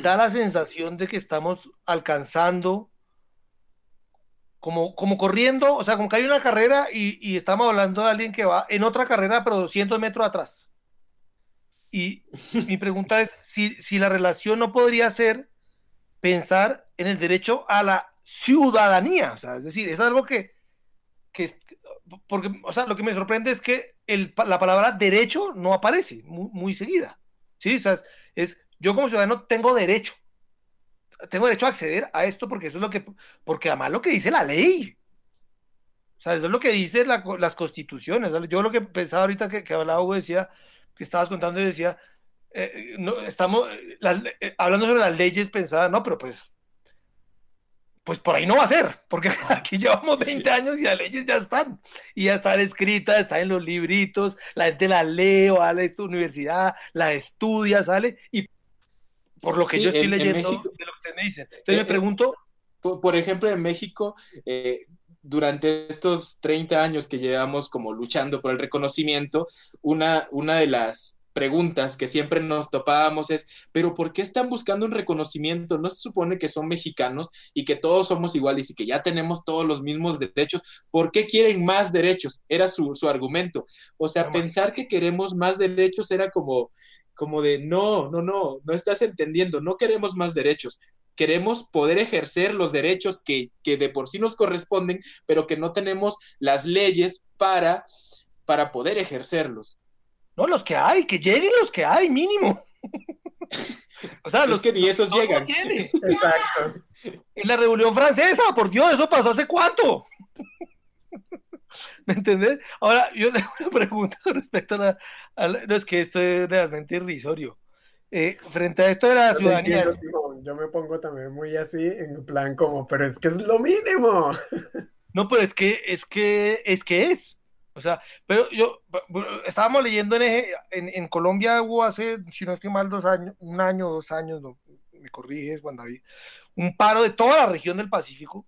Speaker 2: da la sensación de que estamos alcanzando, como, como corriendo, o sea, como que hay una carrera y, estamos hablando de alguien que va en otra carrera, pero 200 metros atrás. Y mi pregunta es si, si la relación no podría ser pensar en el derecho a la ciudadanía, o sea, es decir, es algo que, que, porque, o sea, lo que me sorprende es que el, la palabra derecho no aparece muy, seguida. ¿Sí? O sea, es, yo como ciudadano tengo derecho. Tengo derecho a acceder a esto porque eso es lo que, porque además lo que dice la ley. O sea, eso es lo que dice las constituciones. Yo lo que pensaba ahorita que, que hablaba Hugo decía, que estabas contando y decía, eh, no, estamos eh, hablando sobre las leyes, pensaba, no, pero pues pues por ahí no va a ser, porque aquí llevamos 20 años y las leyes ya están, y ya están escritas, están en los libritos, la gente la lee o a esta universidad, la estudia, sale, y por lo que yo estoy leyendo de lo que usted me dice. Entonces me eh, eh, pregunto...
Speaker 4: Por, ejemplo, en México, eh, durante estos 30 años que llevamos como luchando por el reconocimiento, una, una de las preguntas que siempre nos topábamos es, pero ¿por qué están buscando un reconocimiento? ¿No se supone que son mexicanos y que todos somos iguales y que ya tenemos todos los mismos derechos? ¿Por qué quieren más derechos? Era su, argumento. O sea, pensar que queremos más derechos era como, como de, no, no, no, no estás entendiendo, no queremos más derechos, queremos poder ejercer los derechos que, que de por sí nos corresponden, pero que no tenemos las leyes para, para poder ejercerlos.
Speaker 2: No, los que hay, que lleguen los que hay, mínimo.
Speaker 4: o sea, los que ni esos llegan.
Speaker 3: Exacto.
Speaker 2: En la Revolución Francesa, por Dios, eso pasó hace cuánto. ¿Me entendés? Ahora, yo tengo una pregunta con respecto a la, No, es que esto es realmente irrisorio. Eh, frente a esto de la ciudadanía.
Speaker 3: yo me pongo también muy así, en plan como, pero es que es lo mínimo.
Speaker 2: No, pero es que es que es que es. O sea, pero yo estábamos leyendo en, Colombia hubo hace, si no estoy mal, dos años, un año, dos años, me corriges, Juan David, un paro de toda la región del Pacífico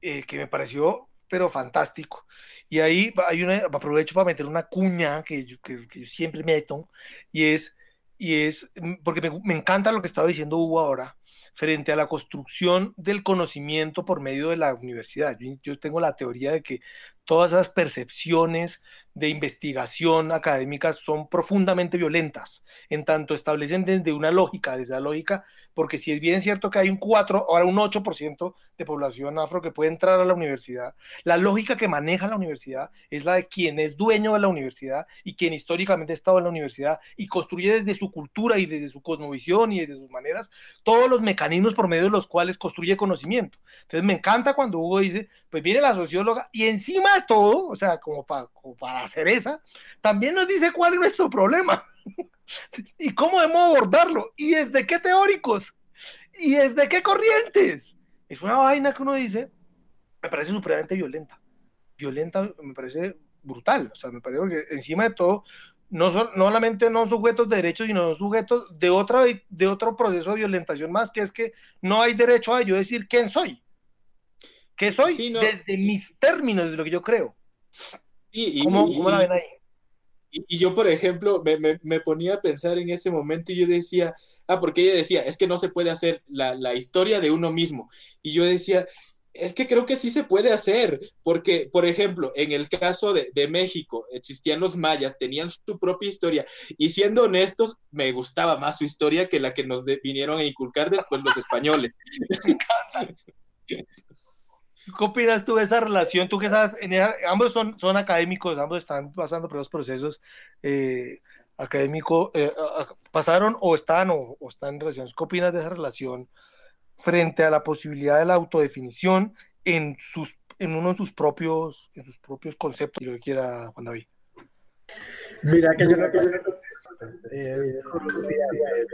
Speaker 2: eh, que me pareció pero fantástico. Y ahí hay una, aprovecho para meter una cuña que yo, que, yo siempre meto, y es, y es mm, porque me, encanta lo que estaba diciendo Hugo ahora, frente a la construcción del conocimiento por medio de la universidad. Yo tengo la teoría de que todas esas percepciones de investigación académica son profundamente violentas, en tanto establecen desde una lógica, desde la lógica, porque si es bien cierto que hay un 4, ahora un 8% de población afro que puede entrar a la universidad, la lógica que maneja la universidad es la de quien es dueño de la universidad y quien históricamente ha estado en la universidad y construye desde su cultura y desde su cosmovisión y desde sus maneras todos los mecanismos por medio de los cuales construye conocimiento. Entonces me encanta cuando Hugo dice, pues viene la socióloga y encima de todo, o sea, como para, como para cereza, también nos dice cuál es nuestro problema y cómo debemos abordarlo y desde qué teóricos y desde qué corrientes. Es una vaina que uno dice, me parece supremamente violenta. Violenta me parece brutal. O sea, me parece que encima de todo, no, son, no solamente no son sujetos de derechos, sino son sujetos de, otra, de otro proceso de violentación más, que es que no hay derecho a yo decir quién soy. ¿Qué soy? Desde mis términos, desde lo que yo creo.
Speaker 4: Y, ¿Cómo, la ven ahí? Y, yo, por ejemplo, me, ponía a pensar en ese momento y yo decía, ah, porque ella decía, es que no se puede hacer la, historia de uno mismo. Y yo decía, es que creo que sí se puede hacer, porque, por ejemplo, en el caso de, México, existían los mayas, tenían su propia historia, y siendo honestos, me gustaba más su historia que la que nos vinieron a inculcar después los españoles.
Speaker 2: ¿Qué opinas tú de esa relación? Tú que sabes, ambos son, son académicos, ambos están pasando por los procesos eh, académicos, eh, pasaron o están o, están en relaciones. ¿Qué opinas de esa relación frente a la posibilidad de la autodefinición en sus en uno de sus propios en sus propios conceptos, lo que quiera Juan David?
Speaker 3: Mira que yo lo que es crucial,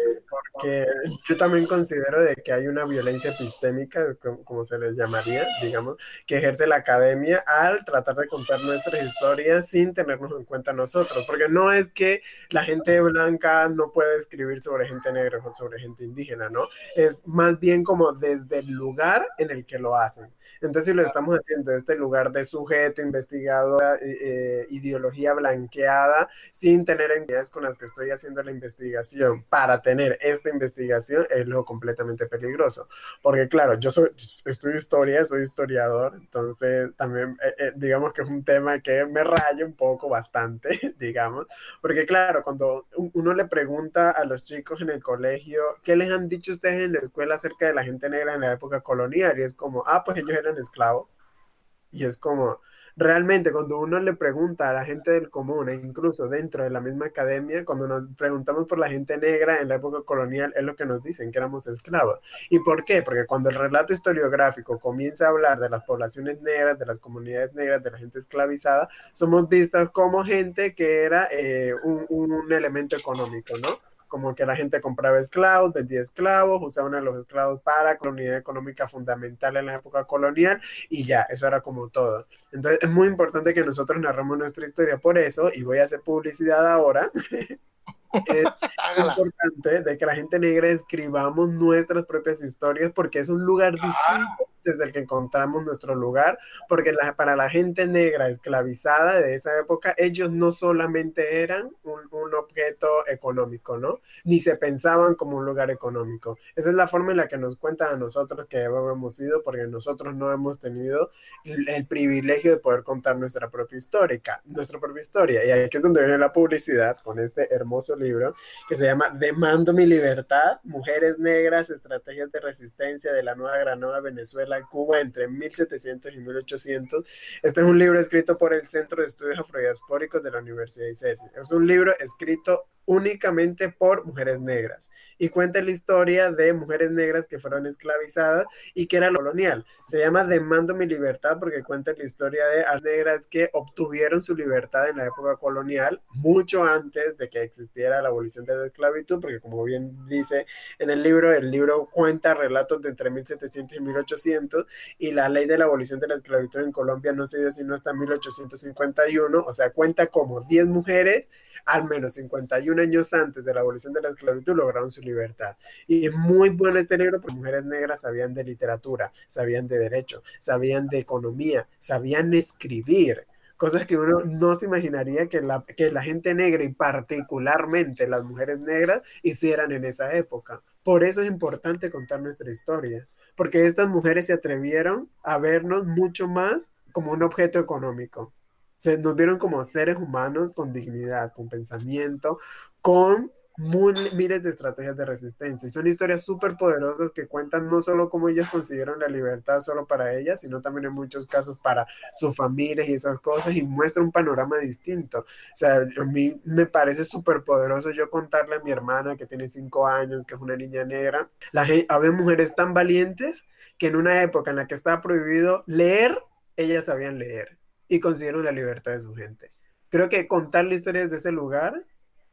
Speaker 3: porque yo también considero de que hay una violencia epistémica, como se les llamaría, digamos, que ejerce la academia al tratar de contar nuestras historias sin tenernos en cuenta nosotros, porque no es que la gente blanca no puede escribir sobre gente negra o sobre gente indígena, ¿no? Es más bien como desde el lugar en el que lo hacen. Entonces, si lo estamos haciendo desde este lugar de sujeto, investigador, eh, eh, ideología blanqueada, sin tener en cuenta con las que estoy haciendo la investigación para tener esta investigación, es lo completamente peligroso. Porque, claro, yo soy, estudio historia, soy historiador, entonces también, eh, digamos que es un tema que me raya un poco bastante, digamos, porque, claro, cuando uno le pregunta a los chicos en el colegio, ¿qué les han dicho ustedes en la escuela acerca de la gente negra en la época colonial? Y es como, ah, pues ellos eran esclavos. Y es como, realmente cuando uno le pregunta a la gente del común, e incluso dentro de la misma academia, cuando nos preguntamos por la gente negra en la época colonial, es lo que nos dicen, que éramos esclavos. ¿Y por qué? Porque cuando el relato historiográfico comienza a hablar de las poblaciones negras, de las comunidades negras, de la gente esclavizada, somos vistas como gente que era eh, un elemento económico, ¿no? Como que la gente compraba esclavos, vendía esclavos, usaban a los esclavos para la unidad económica fundamental en la época colonial y ya, eso era como todo. Entonces es muy importante que nosotros narramos nuestra historia por eso, y voy a hacer publicidad ahora. es importante de que la gente negra escribamos nuestras propias historias porque es un lugar distinto desde el que encontramos nuestro lugar, porque para la gente negra esclavizada de esa época, ellos no solamente eran un, un, objeto económico, ¿no? Ni se pensaban como un lugar económico. Esa es la forma en la que nos cuentan a nosotros que hemos sido, porque nosotros no hemos tenido el, el privilegio de poder contar nuestra propia histórica, nuestra propia historia. Y aquí es donde viene la publicidad con este hermoso libro que se llama Demando mi libertad, Mujeres Negras, Estrategias de Resistencia de la Nueva Granada, Venezuela, Cuba entre 1700 y 1800. Este es un libro escrito por el Centro de Estudios Afrodiaspóricos de la Universidad de ICESI. Es un libro escrito únicamente por mujeres negras y cuenta la historia de mujeres negras que fueron esclavizadas y que era lo colonial. Se llama Demando mi libertad porque cuenta la historia de las negras que obtuvieron su libertad en la época colonial mucho antes de que existiera la abolición de la esclavitud, porque como bien dice en el libro, el libro cuenta relatos de entre 1700 y 1800 y la ley de la abolición de la esclavitud en Colombia no se dio sino hasta 1851, o sea, cuenta como 10 mujeres al menos 51 años antes de la abolición de la esclavitud, lograron su libertad. Y muy bueno este libro porque mujeres negras sabían de literatura, sabían de derecho, sabían de economía, sabían escribir cosas que uno no se imaginaría que la, que la gente negra y particularmente las mujeres negras hicieran en esa época. Por eso es importante contar nuestra historia, porque estas mujeres se atrevieron a vernos mucho más como un objeto económico. Se nos vieron como seres humanos con dignidad, con pensamiento, con miles de estrategias de resistencia. Y son historias súper poderosas que cuentan no solo cómo ellas consiguieron la libertad solo para ellas, sino también en muchos casos para sus familias y esas cosas y muestra un panorama distinto. O sea, a mí me parece súper poderoso yo contarle a mi hermana que tiene cinco años, que es una niña negra. La, había mujeres tan valientes que en una época en la que estaba prohibido leer, ellas sabían leer y consiguieron la libertad de su gente. Creo que contar la historia desde ese lugar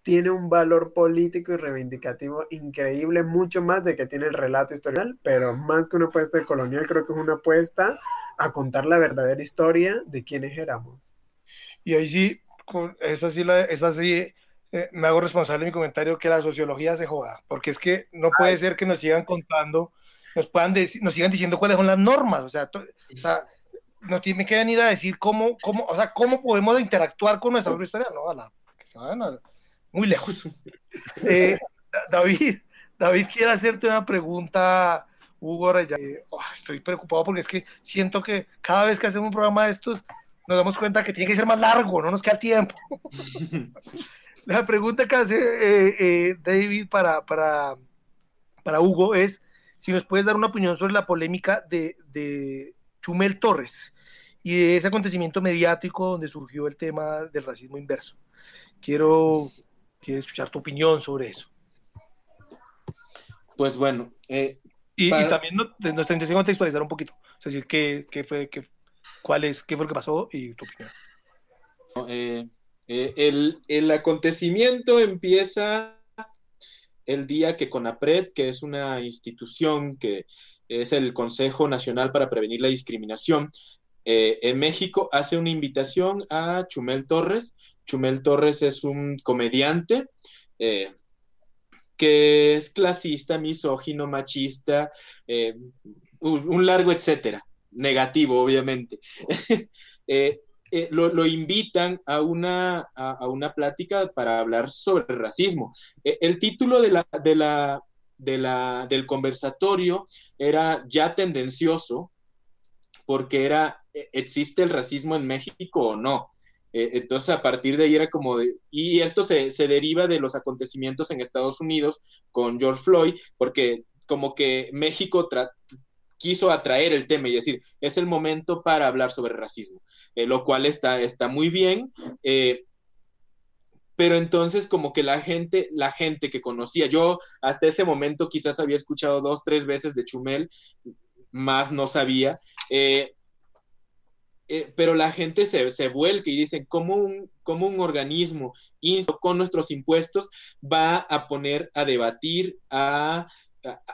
Speaker 3: tiene un valor político y reivindicativo increíble, mucho más de que tiene el relato historial, pero más que una apuesta colonial, creo que es una apuesta a contar la verdadera historia de quiénes éramos.
Speaker 2: Y ahí sí, esa sí, la, esa sí eh, me hago responsable de mi comentario que la sociología se joda, porque es que no puede ser que nos sigan contando, nos, puedan nos sigan diciendo cuáles son las normas, o sea, o sea nos tiene que venir a decir cómo, cómo, o sea, cómo podemos interactuar con nuestra propia historia, no, a que se vayan muy lejos. Eh, David, David quiere hacerte una pregunta, Hugo eh, oh, estoy preocupado porque es que siento que cada vez que hacemos un programa de estos, nos damos cuenta que tiene que ser más largo, no nos queda tiempo. La pregunta que hace eh, David para, para, para Hugo es si nos puedes dar una opinión sobre la polémica de, de Chumel Torres y de ese acontecimiento mediático donde surgió el tema del racismo inverso. Quiero, quiero escuchar tu opinión sobre eso.
Speaker 4: Pues bueno. Eh,
Speaker 2: y, también nuestra intención es contextualizar un poquito. Es decir, qué, qué fue, qué, cuál es, qué fue lo que pasó y tu opinión.
Speaker 4: Eh, eh, el, el, acontecimiento empieza el día que CONAPRED, que es una institución que es el Consejo Nacional para Prevenir la Discriminación, eh, en México hace una invitación a Chumel Torres. Chumel Torres es un comediante eh, que es clasista, misógino, machista, eh, un largo etcétera, negativo obviamente. lo, invitan a una, a, una plática para hablar sobre racismo. el título de la, de la, de la, del conversatorio era ya tendencioso, porque era, e, ¿existe el racismo en México o no? E, entonces, a partir de ahí era como de, y esto se, deriva de los acontecimientos en Estados Unidos con George Floyd, porque como que México quiso atraer el tema y decir, es el momento para hablar sobre racismo, eh, lo cual está, está muy bien. Eh, pero entonces como que la gente, la gente que conocía, yo hasta ese momento quizás había escuchado dos, tres veces de Chumel, más no sabía. Eh, eh, pero la gente se, se vuelca y dice, ¿cómo un, cómo un organismo con nuestros impuestos va a poner a debatir a,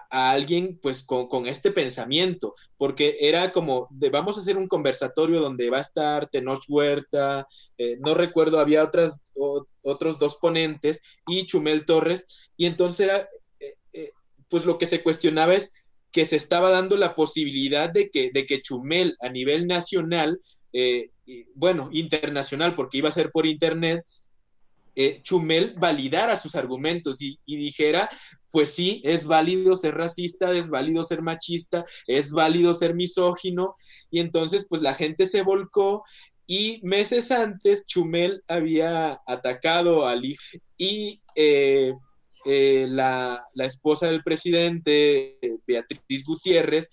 Speaker 4: a, alguien pues con, este pensamiento? Porque era como, de, vamos a hacer un conversatorio donde va a estar Tenoch Huerta, eh, no recuerdo, había otras, otros dos ponentes y Chumel Torres, y entonces era, pues lo que se cuestionaba es que se estaba dando la posibilidad de que, de que Chumel a nivel nacional, eh, bueno, internacional, porque iba a ser por internet, eh, Chumel validara sus argumentos y, dijera, pues sí, es válido ser racista, es válido ser machista, es válido ser misógino, y entonces pues la gente se volcó y meses antes Chumel había atacado a Ali y eh, eh, la, esposa del presidente, Beatriz Gutiérrez,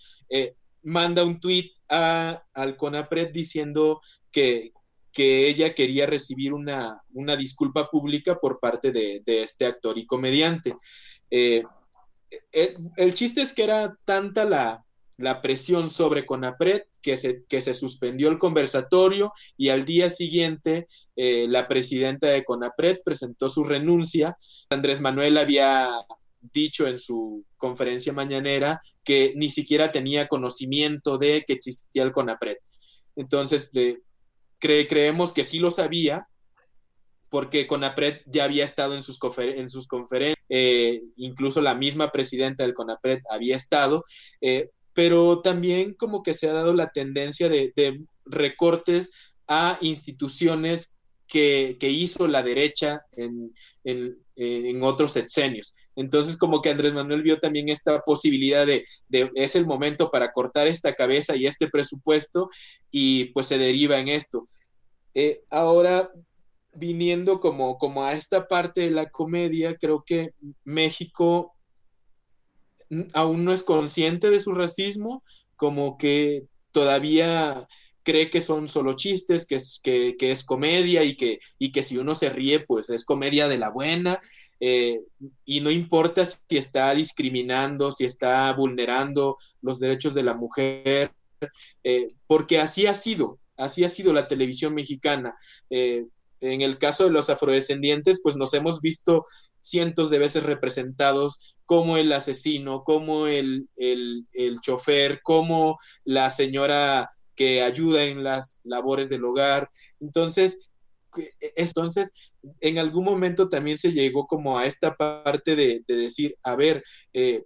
Speaker 4: manda un tuit al CONAPRED diciendo que, que ella quería recibir una, disculpa pública por parte de, este actor y comediante. Eh, el, chiste es que era tanta la, presión sobre Conapred que se, que se suspendió el conversatorio y al día siguiente eh, la presidenta de Conapred presentó su renuncia. Andrés Manuel había dicho en su conferencia mañanera que ni siquiera tenía conocimiento de que existía el CONAPRED. Entonces, creemos que sí lo sabía, porque CONAPRED ya había estado en sus, en sus conferencias, eh, incluso la misma presidenta del CONAPRED había estado, eh, pero también como que se ha dado la tendencia de, recortes a instituciones que, hizo la derecha en, en, otros sexenios. Entonces, como que Andrés Manuel vio también esta posibilidad de, de, es el momento para cortar esta cabeza y este presupuesto, y pues se deriva en esto. Eh, ahora, viniendo como, como a esta parte de la comedia, creo que México aún no es consciente de su racismo, como que todavía cree que son solo chistes, que es, comedia y que, y que si uno se ríe, pues es comedia de la buena. Eh, y no importa si está discriminando, si está vulnerando los derechos de la mujer, eh, porque así ha sido, así ha sido la televisión mexicana. Eh, en el caso de los afrodescendientes, pues nos hemos visto cientos de veces representados como el asesino, como el, el, el chofer, como la señora que ayuda en las labores del hogar. Entonces, e, entonces, en algún momento también se llegó como a esta parte de, decir, a ver, eh,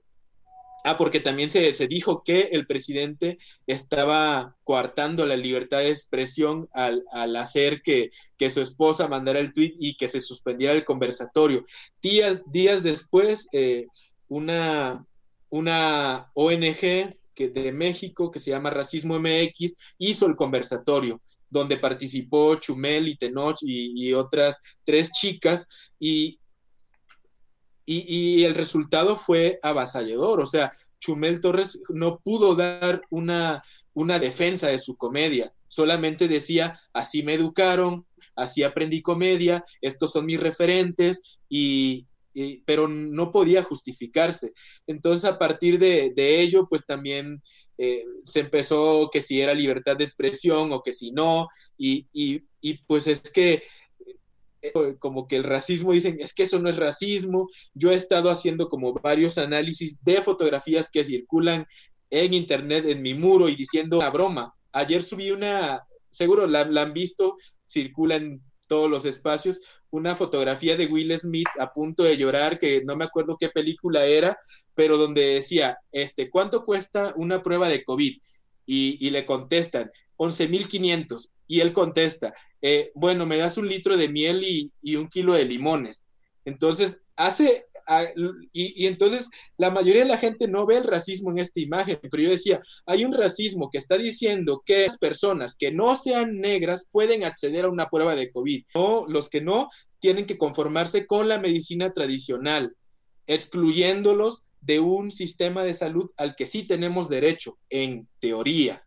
Speaker 4: ah, porque también se, dijo que el presidente estaba coartando la libertad de expresión al, hacer que, su esposa mandara el tweet y que se suspendiera el conversatorio. Días, días después, eh, una, una ONG de México que se llama Racismo MX hizo el conversatorio donde participó Chumel y Tenoch y, otras tres chicas y, y, el resultado fue avasallador. O sea, Chumel Torres no pudo dar una, una defensa de su comedia, solamente decía, así me educaron, así aprendí comedia, estos son mis referentes y, pero no podía justificarse. Entonces, a partir de, ello, pues también eh, se empezó que si era libertad de expresión o que si no, y, pues es que como que el racismo dicen, es que eso no es racismo. Yo he estado haciendo como varios análisis de fotografías que circulan en internet, en mi muro, y diciendo una broma. Ayer subí una, seguro la, han visto, circula en todos los espacios, una fotografía de Will Smith a punto de llorar, que no me acuerdo qué película era, pero donde decía, este, ¿cuánto cuesta una prueba de COVID? Y, le contestan, 11.500. Y él contesta, eh, bueno, me das un litro de miel y, y un kilo de limones. Entonces, hace y, entonces la mayoría de la gente no ve el racismo en esta imagen, pero yo decía, hay un racismo que está diciendo que las personas que no sean negras pueden acceder a una prueba de COVID, o los que no tienen que conformarse con la medicina tradicional, excluyéndolos de un sistema de salud al que sí tenemos derecho, en teoría,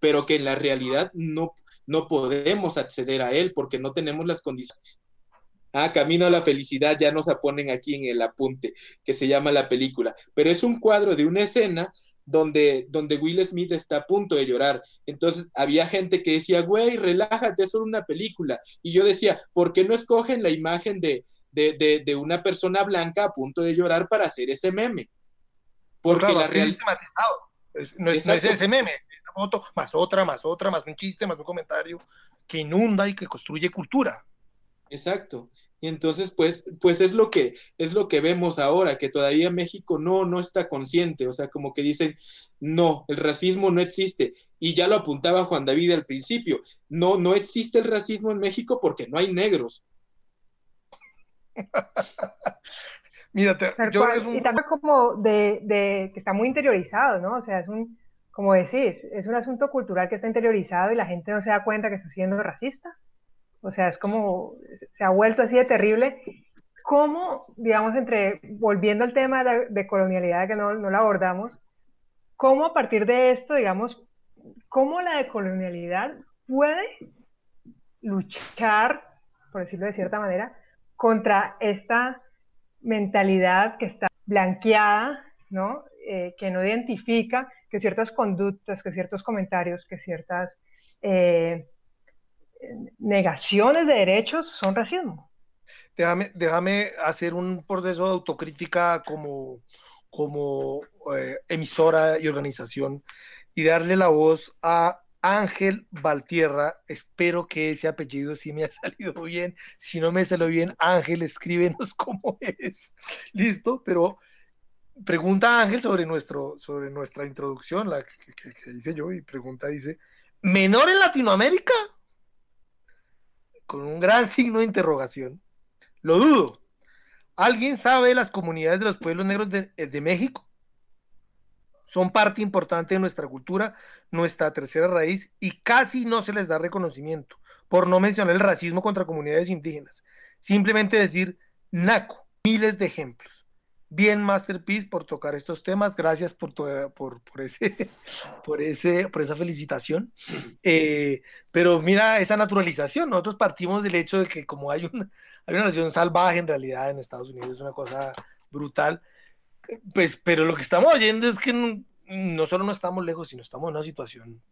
Speaker 4: pero que en la realidad no, no podemos acceder a él porque no tenemos las condiciones Ah, Camino a la Felicidad ya nos ponen aquí en el apunte, que se llama la película. Pero es un cuadro de una escena donde, donde Will Smith está a punto de llorar. Entonces había gente que decía, güey, relájate, es solo una película. Y yo decía, ¿por qué no escogen la imagen de, de, una persona blanca a punto de llorar para hacer ese meme?
Speaker 2: Porque la realidad... no, es, no es ese meme, es foto, más otra, más otra, más un chiste, más un comentario que inunda y que construye cultura.
Speaker 4: Exacto. Y entonces, pues, pues es lo que es lo que vemos ahora, que todavía México no, no está consciente, o sea, como que dicen, no, el racismo no existe. Y ya lo apuntaba Juan David al principio, no, no existe el racismo en México porque no hay negros.
Speaker 5: Mírate, yo Y también como de, de, que está muy interiorizado, ¿no? O sea, es un, como decís, es un asunto cultural que está interiorizado y la gente no se da cuenta que está siendo racista. O sea, es como, se ha vuelto así de terrible. ¿Cómo, digamos, entre, volviendo al tema de, colonialidad que no, no la abordamos, cómo a partir de esto, digamos, cómo la decolonialidad puede luchar, por decirlo de cierta manera, contra esta mentalidad que está blanqueada, ¿no? Eh, que no identifica que ciertas conductas, que ciertos comentarios, que ciertas eh, negaciones de derechos son racismo.
Speaker 2: Déjame, déjame hacer un proceso de autocrítica como, como eh, emisora y organización y darle la voz a Ángel Valtierra. Espero que ese apellido sí me ha salido bien. Si no me salió bien, Ángel, escríbenos cómo es. Listo, pero pregunta Ángel sobre, nuestro, sobre nuestra introducción, la que, hice yo, y pregunta, dice, ¿menor en Latinoamérica? con un gran signo de interrogación. Lo dudo. ¿Alguien sabe de las comunidades de los pueblos negros eh, de México? Son parte importante de nuestra cultura, nuestra tercera raíz, y casi no se les da reconocimiento, por no mencionar el racismo contra comunidades indígenas. Simplemente decir naco, miles de ejemplos bien Masterpiece por tocar estos temas, gracias por, por, por, ese, por, ese, por esa felicitación. Eh, pero mira esa naturalización, nosotros partimos del hecho de que como hay una, hay una nación salvaje en realidad en Estados Unidos, es una cosa brutal, pues, pero lo que estamos oyendo es que no, solo no estamos lejos, sino estamos en una situación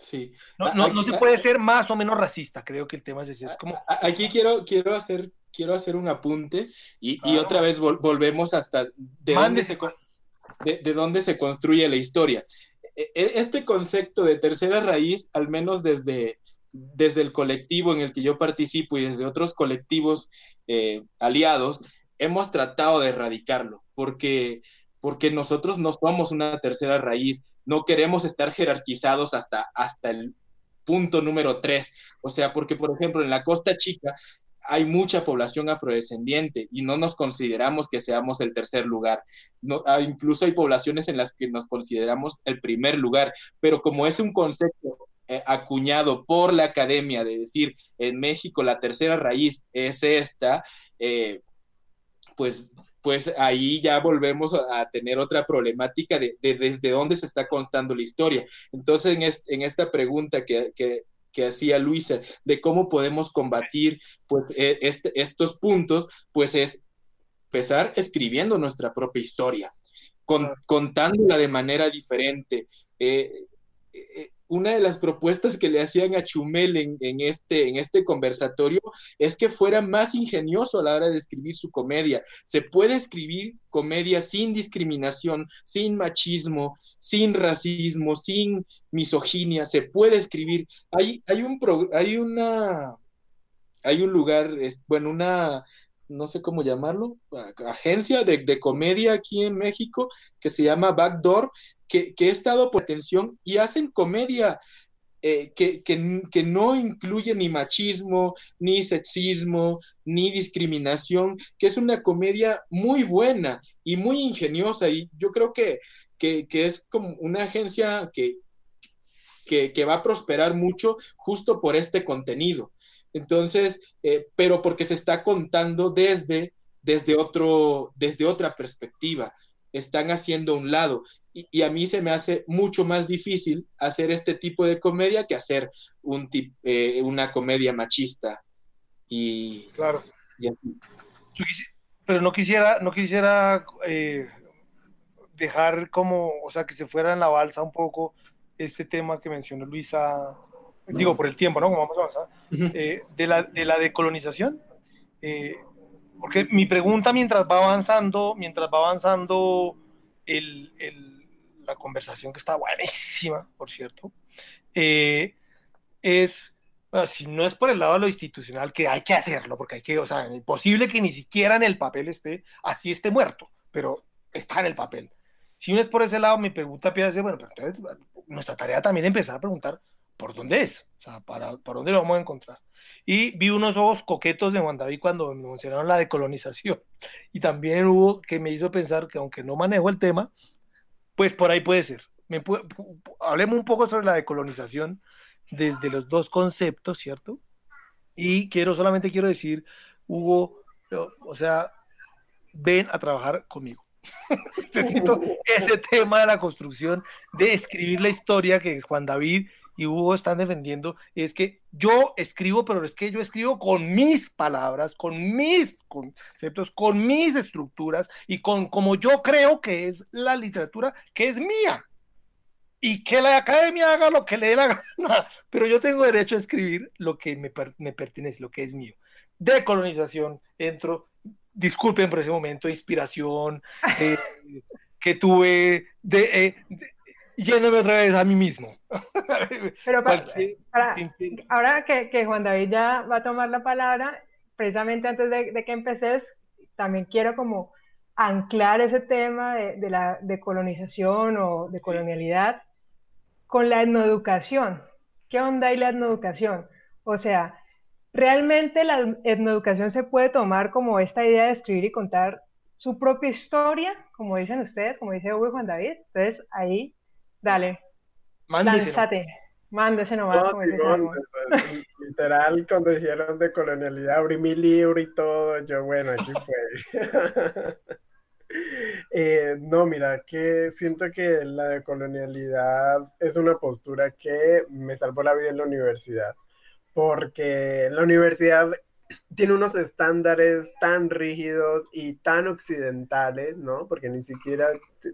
Speaker 4: Sí.
Speaker 2: No, no, no, se puede ser más o menos racista, creo que el tema es ese. Es como...
Speaker 4: Aquí quiero, quiero hacer quiero hacer un apunte y, otra vez volvemos hasta de dónde, se, de, dónde se construye la historia. E, e, este concepto de tercera raíz, al menos desde, desde el colectivo en el que yo participo y desde otros colectivos eh, aliados, hemos tratado de erradicarlo, porque, porque nosotros no somos una tercera raíz, no queremos estar jerarquizados hasta, hasta el punto número tres. O sea, porque, por ejemplo, en la Costa Chica hay mucha población afrodescendiente y no nos consideramos que seamos el tercer lugar. Ah, incluso hay poblaciones en las que nos consideramos el primer lugar, pero como es un concepto eh, acuñado por la academia de decir en México la tercera raíz es esta, eh, pues pues ahí ya volvemos a tener otra problemática de, desde dónde se está contando la historia. Entonces, en, esta pregunta que, que hacía Luisa, de cómo podemos combatir pues, e, este, estos puntos, pues es empezar escribiendo nuestra propia historia, contándola de manera diferente. Eh, eh, una de las propuestas que le hacían a Chumel en, este, en este conversatorio es que fuera más ingenioso a la hora de escribir su comedia. Se puede escribir comedia sin discriminación, sin machismo, sin racismo, sin misoginia. Se puede escribir. Hay, hay, un, hay una... Hay un lugar, bueno, una, no sé cómo llamarlo, agencia de, de, comedia aquí en México que se llama Backdoor, que, he estado por atención y hacen comedia eh, que, no incluye ni machismo, ni sexismo, ni discriminación, que es una comedia muy buena y muy ingeniosa. Y yo creo que, que, es como una agencia que, que, va a prosperar mucho justo por este contenido. Entonces, eh, pero porque se está contando desde, desde, otro, desde otra perspectiva están haciendo un lado y, a mí se me hace mucho más difícil hacer este tipo de comedia que hacer un eh, una comedia machista. Y,
Speaker 2: claro. pero no quisiera, no quisiera eh, dejar como, o sea, que se fuera en la balsa un poco este tema que mencionó Luisa, digo, por el tiempo, ¿no? Como vamos a avanzar, eh, de, la, de la decolonización. Porque mi pregunta mientras va avanzando, mientras va avanzando el, la conversación que está buenísima, por cierto, eh, es si no es por el lado de lo institucional, que hay que hacerlo, porque hay que, o sea, imposible que ni siquiera en el papel esté, así esté muerto, pero está en el papel. Si no es por ese lado, mi pregunta empieza a bueno, pero entonces nuestra tarea también es empezar a preguntar por dónde es, o sea, para, dónde lo vamos a encontrar. Y vi unos ojos coquetos de Juan David cuando me mencionaron la decolonización. Y también hubo que me hizo pensar que aunque no manejo el tema, pues por ahí puede ser. Me hablemos un poco sobre la decolonización desde los dos conceptos, ¿cierto? Y quiero, solamente quiero decir, Hugo, o sea, ven a trabajar conmigo. Necesito ese tema de la construcción, de escribir la historia que Juan David y Hugo están defendiendo, es que yo escribo, pero es que yo escribo con mis palabras, con mis conceptos, con mis estructuras y con como yo creo que es la literatura que es mía. Y que la academia haga lo que le dé la gana, pero yo tengo derecho a escribir lo que me, me pertenece, lo que es mío. Decolonización, entro, disculpen por ese momento, inspiración eh, que tuve de, eh, yéndome otra vez a mí mismo.
Speaker 5: Pero ahora que, Juan David ya va a tomar la palabra, precisamente antes de, que empeces, también quiero como anclar ese tema de, la decolonización o de colonialidad con la etnoeducación. ¿Qué onda hay la etnoeducación? O sea, realmente la etnoeducación se puede tomar como esta idea de escribir y contar su propia historia, como dicen ustedes, como dice Hugo y Juan David. Entonces, ahí Dale. Mándese. Lánzate. Mándese nomás.
Speaker 3: literal, cuando dijeron de colonialidad, abrí mi libro y todo, yo, bueno, aquí fue. Eh, no, mira, que siento que la decolonialidad es una postura que me salvó la vida en la universidad, porque en la universidad tiene unos estándares tan rígidos y tan occidentales, ¿no? Porque ni siquiera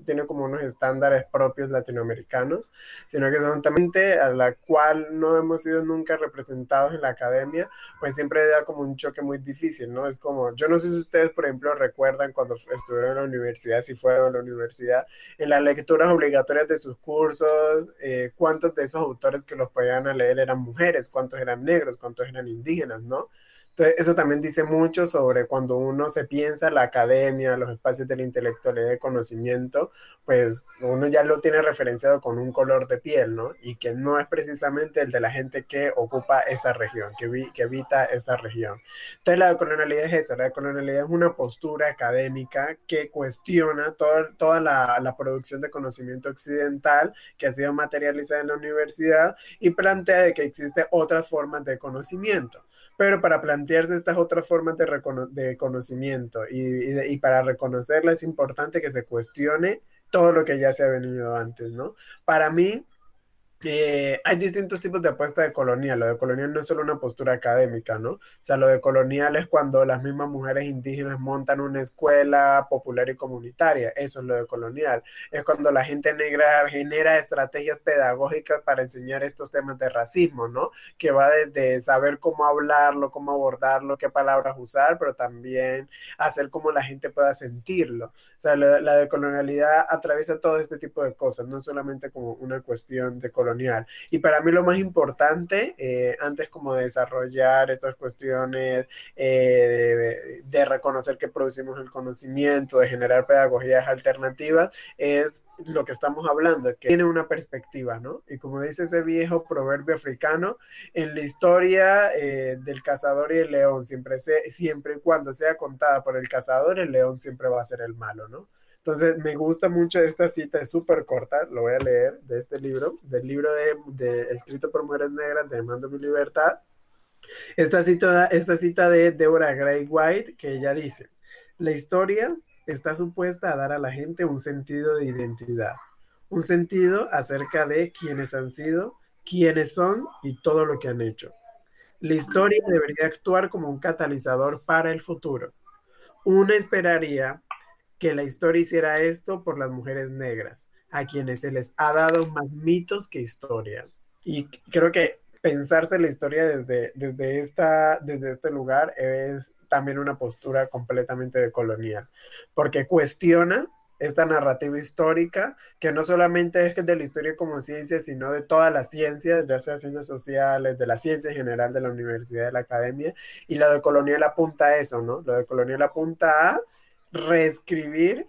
Speaker 3: tiene como unos estándares propios latinoamericanos, sino que son también a la cual no hemos sido nunca representados en la academia, pues siempre da como un choque muy difícil, ¿no? Es como, yo no sé si ustedes, por ejemplo, recuerdan cuando estuvieron en la universidad, si fueron a la universidad, en las lecturas obligatorias de sus cursos, eh, cuántos de esos autores que los podían leer eran mujeres, cuántos eran negros, cuántos eran indígenas, ¿no? Entonces, eso también dice mucho sobre cuando uno se piensa la academia, los espacios del intelectualidad de conocimiento, pues uno ya lo tiene referenciado con un color de piel, ¿no? Y que no es precisamente el de la gente que ocupa esta región, que, vi, que habita esta región. Entonces, la decolonialidad es eso, la decolonialidad es una postura académica que cuestiona toda, la, la producción de conocimiento occidental que ha sido materializada en la universidad y plantea de que existe otras formas de conocimiento pero para plantearse estas otras formas de, de conocimiento y, y, para reconocerla es importante que se cuestione todo lo que ya se ha venido antes, ¿no? Para mí, hay distintos tipos de apuesta de colonial. Lo de colonial no es solo una postura académica, ¿no? O sea, lo de colonial es cuando las mismas mujeres indígenas montan una escuela popular y comunitaria. Eso es lo de colonial. Es cuando la gente negra genera estrategias pedagógicas para enseñar estos temas de racismo, ¿no? Que va desde saber cómo hablarlo, cómo abordarlo, qué palabras usar, pero también hacer cómo la gente pueda sentirlo. O sea, la, la decolonialidad atraviesa todo este tipo de cosas, no solamente como una cuestión de colonial y para mí lo más importante, eh, antes como de desarrollar estas cuestiones eh, de, reconocer que producimos el conocimiento, de generar pedagogías alternativas, es lo que estamos hablando, que tiene una perspectiva, ¿no? Y como dice ese viejo proverbio africano, en la historia eh, del cazador y el león, siempre, siempre y cuando sea contada por el cazador, el león siempre va a ser el malo, ¿no? Entonces, me gusta mucho esta cita, es súper corta, lo voy a leer de este libro, del libro de, escrito por mujeres negras de Mando mi libertad. Esta cita, esta cita de Deborah Gray White, que ella dice, la historia está supuesta a dar a la gente un sentido de identidad, un sentido acerca de quiénes han sido, quiénes son y todo lo que han hecho. La historia debería actuar como un catalizador para el futuro. Uno esperaría que la historia hiciera esto por las mujeres negras, a quienes se les ha dado más mitos que historia. Y creo que pensarse la historia desde, desde, esta, desde este lugar es también una postura completamente colonial, porque cuestiona esta narrativa histórica, que no solamente es de la historia como ciencia, sino de todas las ciencias, ya sea ciencias sociales, de la ciencia en general, de la universidad, de la academia, y la de colonial apunta a eso, ¿no? Lo de colonial apunta a reescribir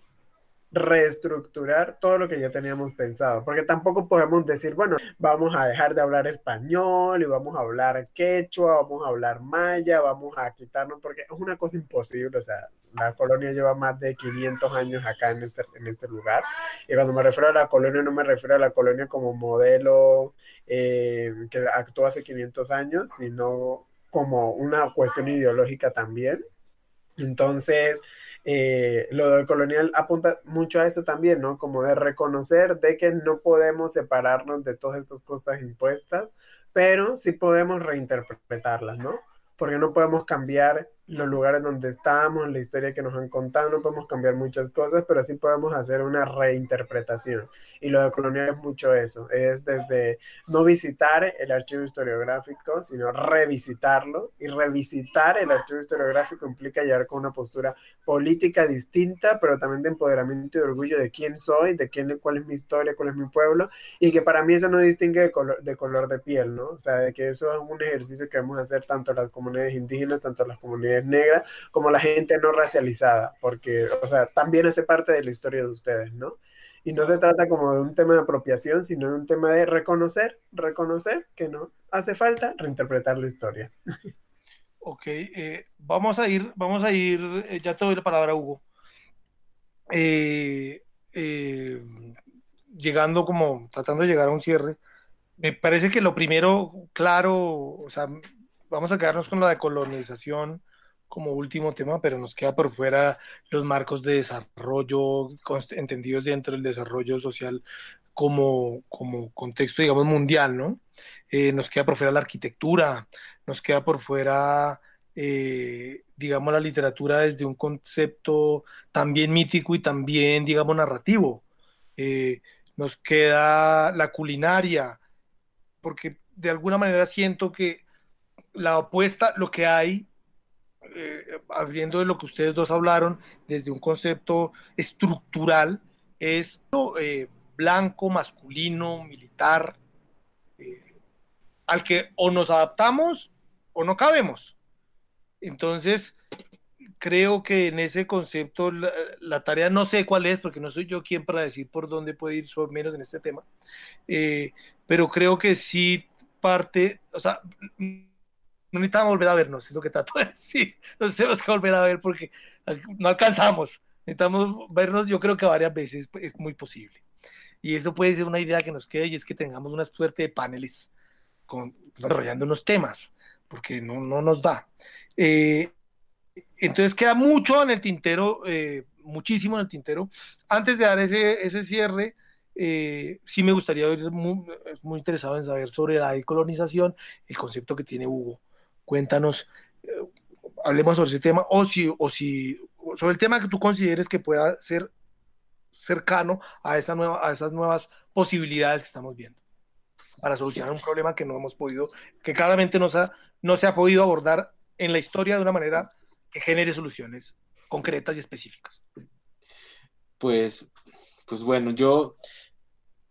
Speaker 3: reestructurar todo lo que ya teníamos pensado, porque tampoco podemos decir, bueno, vamos a dejar de hablar español y vamos a hablar quechua, vamos a hablar maya, vamos a quitarnos, porque es una cosa imposible, o sea, la colonia lleva más de 500 años acá en este, en este lugar, y cuando me refiero a la colonia no me refiero a la colonia como modelo eh, que actuó hace 500 años, sino como una cuestión ideológica también. Entonces, eh, lo del colonial apunta mucho a eso también, ¿no? Como de reconocer de que no podemos separarnos de todas estas costas impuestas, pero sí podemos reinterpretarlas, ¿no? Porque no podemos cambiar los lugares donde estamos, la historia que nos han contado, no podemos cambiar muchas cosas, pero sí podemos hacer una reinterpretación. Y lo de colonial es mucho eso, es desde no visitar el archivo historiográfico, sino revisitarlo. Y revisitar el archivo historiográfico implica llegar con una postura política distinta, pero también de empoderamiento y de orgullo de quién soy, de quién, cuál es mi historia, cuál es mi pueblo, y que para mí eso no distingue de color de, color de piel, ¿no? O sea, de que eso es un ejercicio que vamos a hacer tanto las comunidades indígenas, tanto las comunidades negra, como la gente no racializada, porque, o sea, también hace parte de la historia de ustedes, ¿no? Y no se trata como de un tema de apropiación, sino de un tema de reconocer, reconocer que no hace falta reinterpretar la historia.
Speaker 2: Ok, eh, vamos a ir, vamos a ir, eh, ya te doy la palabra, Hugo. Eh, llegando como, tratando de llegar a un cierre, me parece que lo primero, claro, o sea, vamos a quedarnos con la decolonización, como último tema, pero nos queda por fuera los marcos de desarrollo entendidos dentro del desarrollo social como, como contexto, digamos, mundial, ¿no? Eh, nos queda por fuera la arquitectura, nos queda por fuera, eh, digamos, la literatura desde un concepto también mítico y también, digamos, narrativo. Eh, nos queda la culinaria, porque de alguna manera siento que la opuesta, lo que hay eh, de lo que ustedes dos hablaron, desde un concepto estructural, es eh, blanco, masculino, militar, eh, al que o nos adaptamos o no cabemos. Entonces, creo que en ese concepto la, tarea no sé cuál es, porque no soy yo quien para decir por dónde puede ir, sobre menos en este tema, pero creo que sí parte, o sea, no necesitamos volver a vernos, es lo que trato de decir. Nos tenemos que volver a ver porque no alcanzamos. Necesitamos vernos, yo creo que varias veces es muy posible. Y eso puede ser una idea que nos quede y es que tengamos una suerte de paneles con, desarrollando unos temas, porque no, no nos da. Eh, entonces queda mucho en el tintero, eh, muchísimo en el tintero. Antes de dar ese, ese cierre, eh, sí me gustaría ver, muy, muy interesado en saber sobre la decolonización, el concepto que tiene Hugo Cuéntanos, eh, hablemos sobre ese tema, o si, o si, sobre el tema que tú consideres que pueda ser cercano a, esas nuevas posibilidades que estamos viendo para solucionar un problema que no hemos podido, que claramente no se ha, no se ha podido abordar en la historia de una manera que genere soluciones concretas y específicas.
Speaker 4: Pues, pues bueno, yo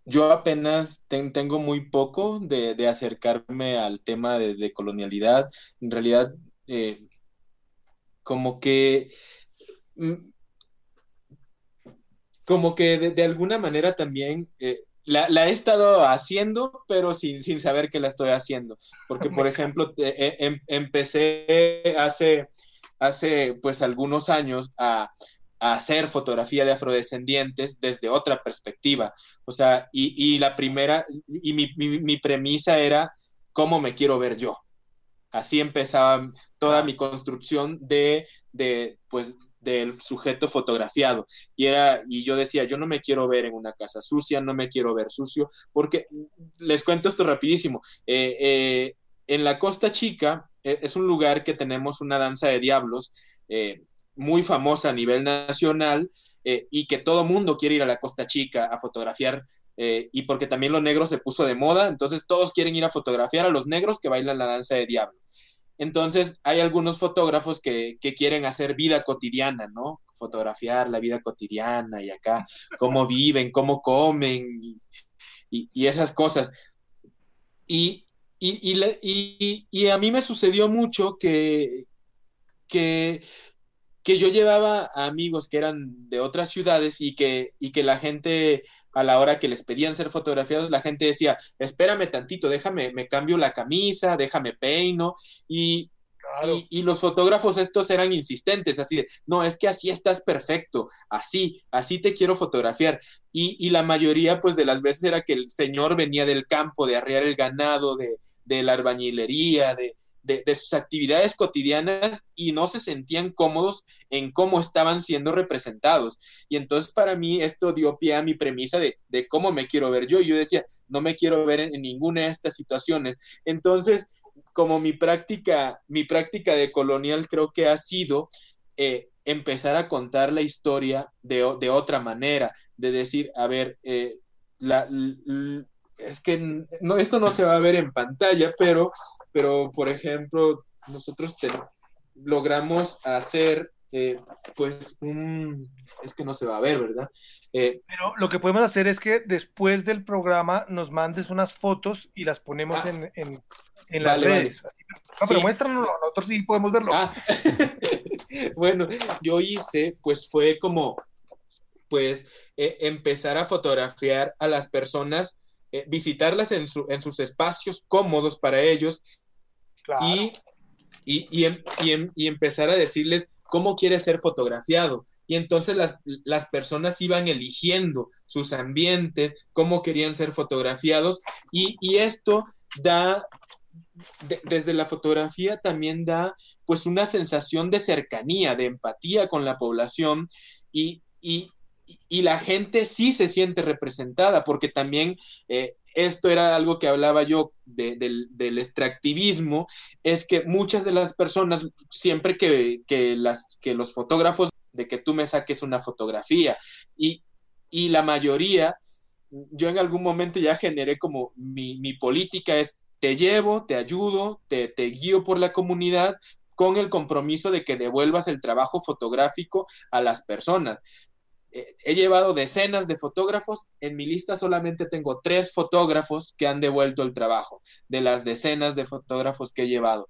Speaker 4: yo apenas tengo muy poco de, acercarme al tema de, colonialidad. En realidad, eh, como que, mm, como que de, alguna manera también eh, la, he estado haciendo, pero sin, sin, saber que la estoy haciendo. Porque, por ejemplo, eh, em, empecé hace, hace pues algunos años a, hacer fotografía de afrodescendientes desde otra perspectiva. O sea, y, la primera, y mi, premisa era cómo me quiero ver yo. Así empezaba toda mi construcción de, de, pues, del sujeto fotografiado. Y, era, y yo decía, yo no me quiero ver en una casa sucia, no me quiero ver sucio, porque les cuento esto rapidísimo. Eh, eh, en la Costa Chica eh, es un lugar que tenemos una danza de diablos muy famosa a nivel nacional eh, y que todo mundo quiere ir a la Costa Chica a fotografiar eh, y porque también lo negro se puso de moda, entonces todos quieren ir a fotografiar a los negros que bailan la danza de diablo. Entonces, hay algunos fotógrafos que, quieren hacer vida cotidiana, ¿no? Fotografiar la vida cotidiana y acá, cómo viven, cómo comen y, esas cosas. Y, y, a mí me sucedió mucho que, que, que yo llevaba a amigos que eran de otras ciudades y que, y que la gente a la hora que les pedían ser fotografiados, la gente decía, espérame tantito, déjame, me cambio la camisa, déjame peino, y, y, los fotógrafos estos eran insistentes, así de, no, es que así estás perfecto, así, así te quiero fotografiar. Y, y, la mayoría, pues, de las veces era que el señor venía del campo, de arriar el ganado, de, de la albañilería, de, de, sus actividades cotidianas y no se sentían cómodos en cómo estaban siendo representados. Y entonces para mí esto dio pie a mi premisa de, cómo me quiero ver yo. Yo decía, no me quiero ver en, ninguna de estas situaciones. Entonces, como mi práctica, mi práctica de colonial creo que ha sido eh, empezar a contar la historia de, otra manera, de decir, a ver, eh, la, es que no, esto no se va a ver en pantalla, pero, pero por ejemplo, nosotros logramos hacer, eh, pues, un, es que no se va a ver, ¿verdad?
Speaker 2: Eh, pero lo que podemos hacer es que después del programa nos mandes unas fotos y las ponemos ah. en, las redes. No, pero muéstranos, nosotros sí podemos verlo. Ah.
Speaker 4: bueno, yo hice, pues fue como, pues, eh, empezar a fotografiar a las personas visitarlas en, sus espacios cómodos para ellos y, em, em, y, empezar a decirles cómo quiere ser fotografiado. Y entonces las, personas iban eligiendo sus ambientes, cómo querían ser fotografiados. Y, esto da, desde la fotografía también da pues una sensación de cercanía, de empatía con la población y, y la gente sí se siente representada, porque también eh, esto era algo que hablaba yo del, extractivismo, es que muchas de las personas, siempre que, las, que los fotógrafos, de que tú me saques una fotografía, y, la mayoría, yo en algún momento ya generé como mi, política es, te llevo, te ayudo, te guío por la comunidad, con el compromiso de que devuelvas el trabajo fotográfico a las personas he llevado decenas de fotógrafos, en mi lista solamente tengo tres fotógrafos que han devuelto el trabajo, de las decenas de fotógrafos que he llevado.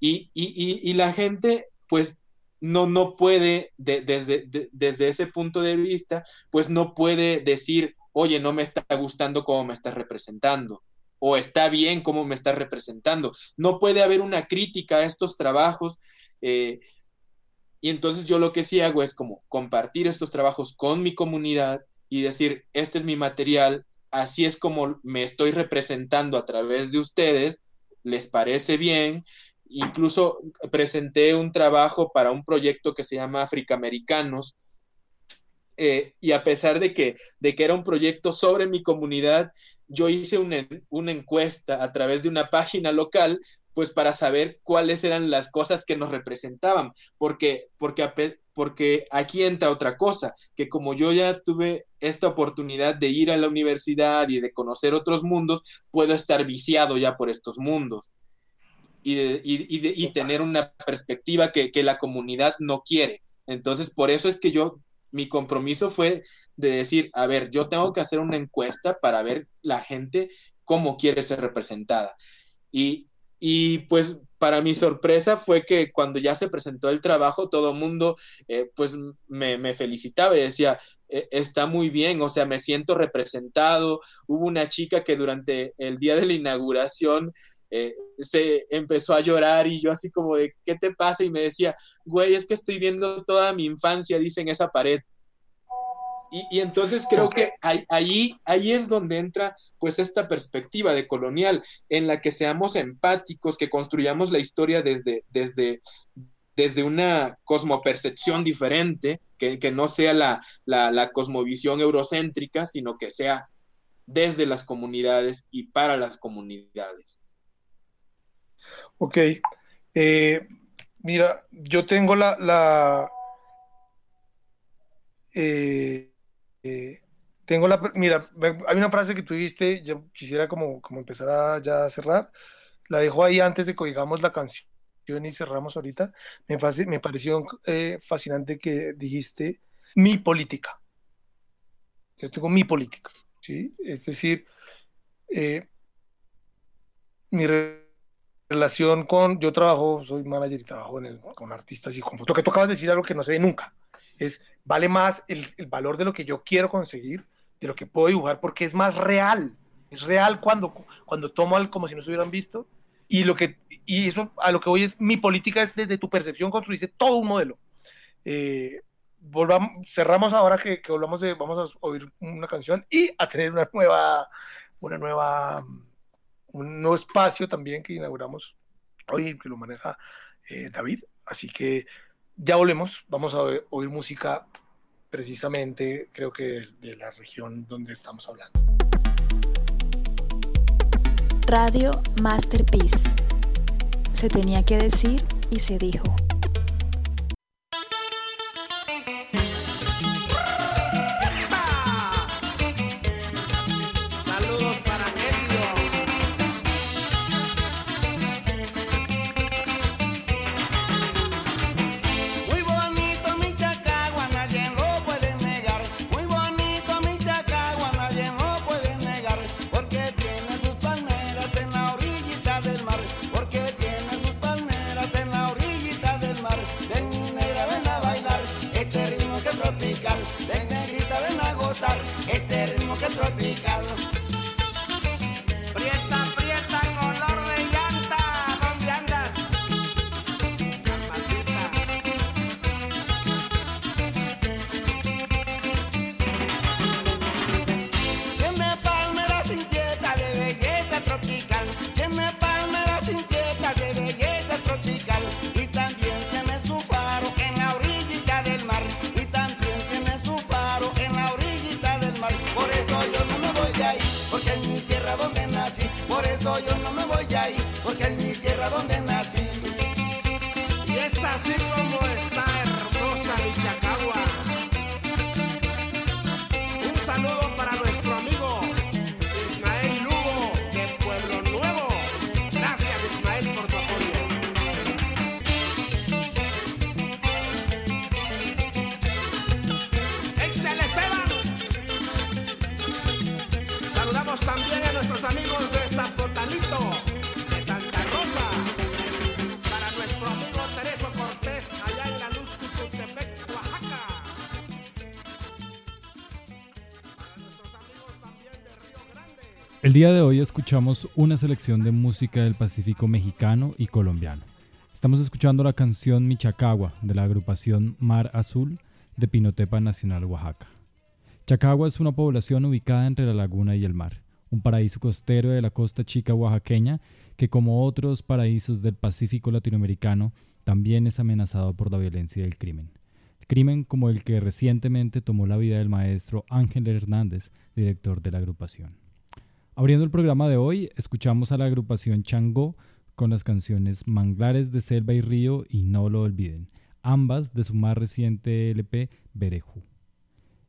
Speaker 4: Y, la gente, pues, no, no puede, desde, desde ese punto de vista, pues no puede decir, oye, no me está gustando cómo me estás representando o está bien cómo me estás representando. No puede haber una crítica a estos trabajos. Eh, y entonces yo lo que sí hago es como compartir estos trabajos con mi comunidad y decir, este es mi material, así es como me estoy representando a través de ustedes, les parece bien. Incluso presenté un trabajo para un proyecto que se llama Africaamericanos, eh, y a pesar de que, de que era un proyecto sobre mi comunidad, yo hice una, una, encuesta a través de una página local pues para saber cuáles eran las cosas que nos representaban, porque, porque, porque aquí entra otra cosa, que como yo ya tuve esta oportunidad de ir a la universidad y de conocer otros mundos, puedo estar viciado ya por estos mundos y, y, tener una perspectiva que, que la comunidad no quiere. Entonces, por eso es que yo mi compromiso fue de decir, a ver, yo tengo que hacer una encuesta para ver la gente cómo quiere ser representada. Y, y pues para mi sorpresa fue que cuando ya se presentó el trabajo, todo el mundo eh, pues me, felicitaba y decía, e, está muy bien, o sea, me siento representado. Hubo una chica que durante el día de la inauguración eh, se empezó a llorar y yo así como de, ¿qué te pasa? Y me decía, güey, es que estoy viendo toda mi infancia, dice en esa pared. Y, entonces creo que ahí, ahí es donde entra pues esta perspectiva de colonial, en la que seamos empáticos, que construyamos la historia desde, desde, desde una cosmopercepción diferente, que, no sea la, la, cosmovisión eurocéntrica, sino que sea desde las comunidades y para las comunidades.
Speaker 2: Ok. Eh, mira, yo tengo la... la eh, eh, tengo la, mira, hay una frase que tú dijiste, yo quisiera como, como empezar a ya cerrar, la dejo ahí antes de que oigamos la canción y cerramos ahorita, me, me pareció eh, fascinante que dijiste mi política. Yo tengo mi política, ¿sí? Es decir, eh, mi relación con, yo trabajo, soy manager y trabajo con artistas y con fotos, que tú acabas de decir algo que no se ve nunca, es, vale más el, el valor de lo que yo quiero conseguir, de lo que puedo dibujar, porque es más real, es real cuando, cuando tomo algo como si no se hubieran visto, y lo que y eso a lo que voy es mi política es desde tu percepción construirse todo un modelo. Eh, volvamos cerramos ahora que, que, volvamos de vamos a oír una canción y a tener una nueva una nueva un nuevo espacio también que inauguramos hoy que lo maneja eh, David. Así que ya volvemos vamos a oír, música precisamente creo que de, de la región donde estamos hablando
Speaker 7: Radio Masterpiece. Se tenía que decir y se dijo.
Speaker 8: Día de hoy escuchamos una selección de música del Pacífico mexicano y colombiano. Estamos escuchando la canción Michacagua de la agrupación Mar Azul de Pinotepa Nacional, Oaxaca. Chacagua es una población ubicada entre la laguna y el mar, un paraíso costero de la costa chica oaxaqueña que como otros paraísos del Pacífico latinoamericano también es amenazado por la violencia y el crimen. crimen como el que recientemente tomó la vida del maestro Ángel Hernández, director de la agrupación. Abriendo el programa de hoy, escuchamos a la agrupación Changó con las canciones Manglares de Selva y Río y No lo olviden, ambas de su más reciente LP Berejú.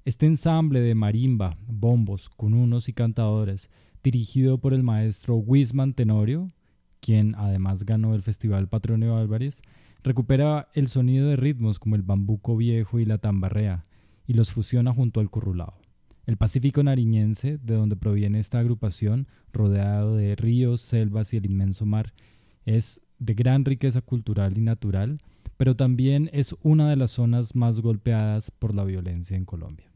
Speaker 8: Este ensamble de marimba, bombos, cununos y cantadores, dirigido por el maestro Wisman Tenorio, quien además ganó el Festival Patronio Álvarez, recupera el sonido de ritmos como el bambuco viejo y la tambarrea y los fusiona junto al currulado. El Pacífico nariñense, de donde proviene esta agrupación, rodeado de ríos, selvas y el inmenso mar, es de gran riqueza cultural y natural, pero también es una de las zonas más golpeadas por la violencia en Colombia.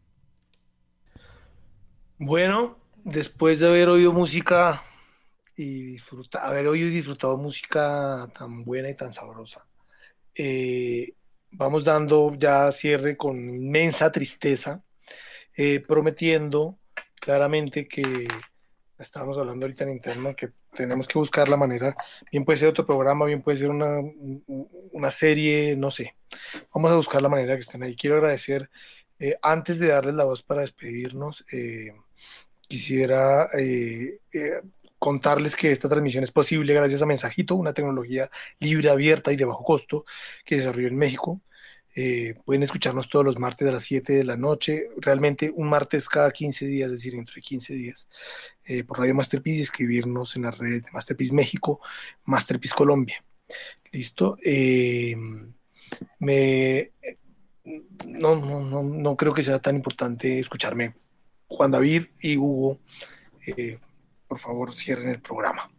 Speaker 2: Bueno, después de haber oído música y haber oído y disfrutado música tan buena y tan sabrosa, eh, vamos dando ya cierre con inmensa tristeza eh, prometiendo claramente que estábamos hablando ahorita en interno, que tenemos que buscar la manera, bien puede ser otro programa, bien puede ser una, una serie, no sé, vamos a buscar la manera que estén ahí. Quiero agradecer, eh, antes de darles la voz para despedirnos, eh, quisiera contarles que esta transmisión es posible gracias a Mensajito, una tecnología libre, abierta y de bajo costo que desarrolló en México. Eh, pueden escucharnos todos los martes a las 7 de la noche, realmente un martes cada 15 días, es decir, entre 15 días, eh, por Radio Masterpiece y escribirnos en las redes de Masterpiece México, Masterpiece Colombia. Listo. Eh, me, no, no, no, no creo que sea tan importante escucharme. Juan David y Hugo, eh, por favor, cierren el programa.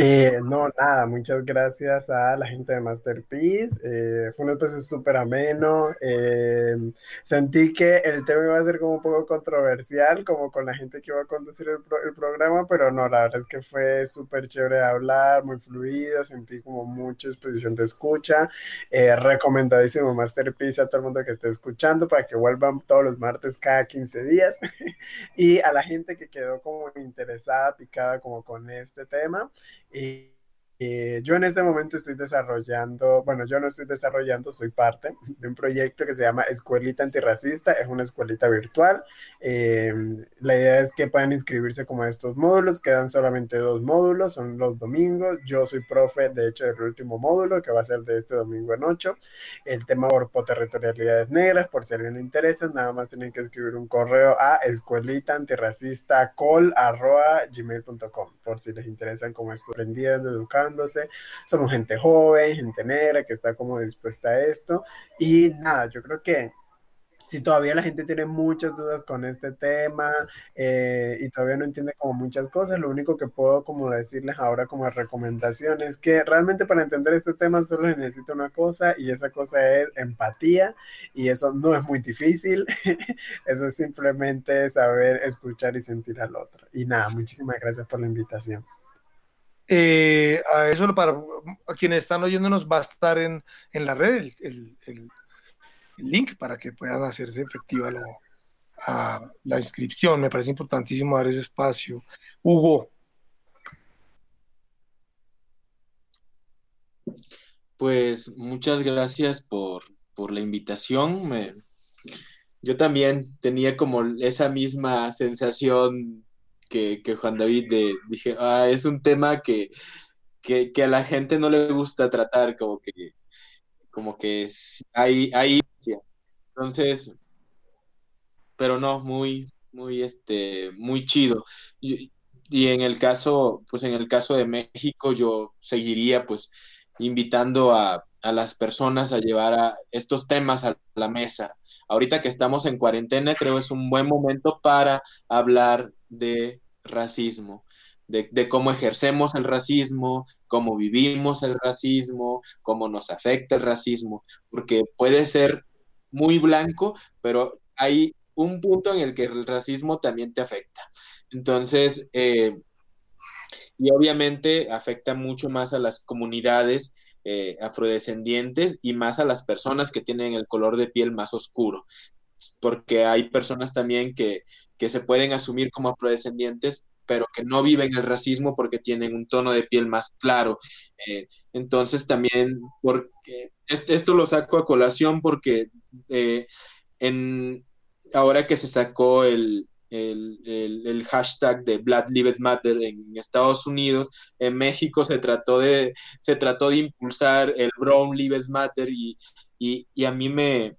Speaker 3: Eh, no, nada, muchas gracias a la gente de Masterpiece. Eh, fue un episodio súper ameno. Eh, sentí que el tema iba a ser como un poco controversial, como con la gente que iba a conducir el, el programa, pero no, la verdad es que fue súper chévere hablar, muy fluido, sentí como mucha exposición de escucha. recomendadísimo Masterpiece a todo el mundo que esté escuchando para que vuelvan todos los martes cada 15 días. y a la gente que quedó como interesada, picada como con este tema. Y eh, yo en este momento estoy desarrollando, bueno, yo no estoy desarrollando, soy parte de un proyecto que se llama Escuelita Antirracista, es una escuelita virtual. Eh, la idea es que puedan inscribirse como a estos módulos, quedan solamente dos módulos, son los domingos. Yo soy profe, de hecho, del último módulo, que va a ser de este domingo en 8. El tema territorialidades negras, por si alguien le interesa, nada más tienen que escribir un correo a escuelita antirracista gmail.com, por si les interesan como estoy aprendiendo, somos gente joven, gente negra que está como dispuesta a esto. Y nada, yo creo que si todavía la gente tiene muchas dudas con este tema eh, y todavía no entiende como muchas cosas, lo único que puedo como decirles ahora como recomendación es que realmente para entender este tema solo necesito una cosa y esa cosa es empatía y eso no es muy difícil, eso es simplemente saber escuchar y sentir al otro. Y nada, muchísimas gracias por la invitación.
Speaker 2: Eh, a eso para a quienes están oyéndonos va a estar en, en la red el, el, link para que puedan hacerse efectiva la, la inscripción. Me parece importantísimo dar ese espacio. Hugo.
Speaker 4: Pues muchas gracias por, por la invitación. Me, yo también tenía como esa misma sensación que, Juan David dije, ah, es un tema que, a la gente no le gusta tratar, como que, como que hay, hay, entonces, pero no, muy, muy, este, muy chido. Y, en el caso, pues en el caso de México, yo seguiría, pues, invitando a, a las personas a llevar a estos temas a la mesa. Ahorita que estamos en cuarentena, creo es un buen momento para hablar de racismo, de, cómo ejercemos el racismo, cómo vivimos el racismo, cómo nos afecta el racismo, porque puede ser muy blanco, pero hay un punto en el que el racismo también te afecta. Entonces, eh, y obviamente afecta mucho más a las comunidades eh, afrodescendientes y más a las personas que tienen el color de piel más oscuro, porque hay personas también que, que se pueden asumir como afrodescendientes, pero que no viven el racismo porque tienen un tono de piel más claro. Eh, entonces también, porque esto lo saco a colación porque eh, en, ahora que se sacó el, el, hashtag de Black Lives Matter en Estados Unidos, en México se trató de, se trató de impulsar el Brown Lives Matter y, y a mí me,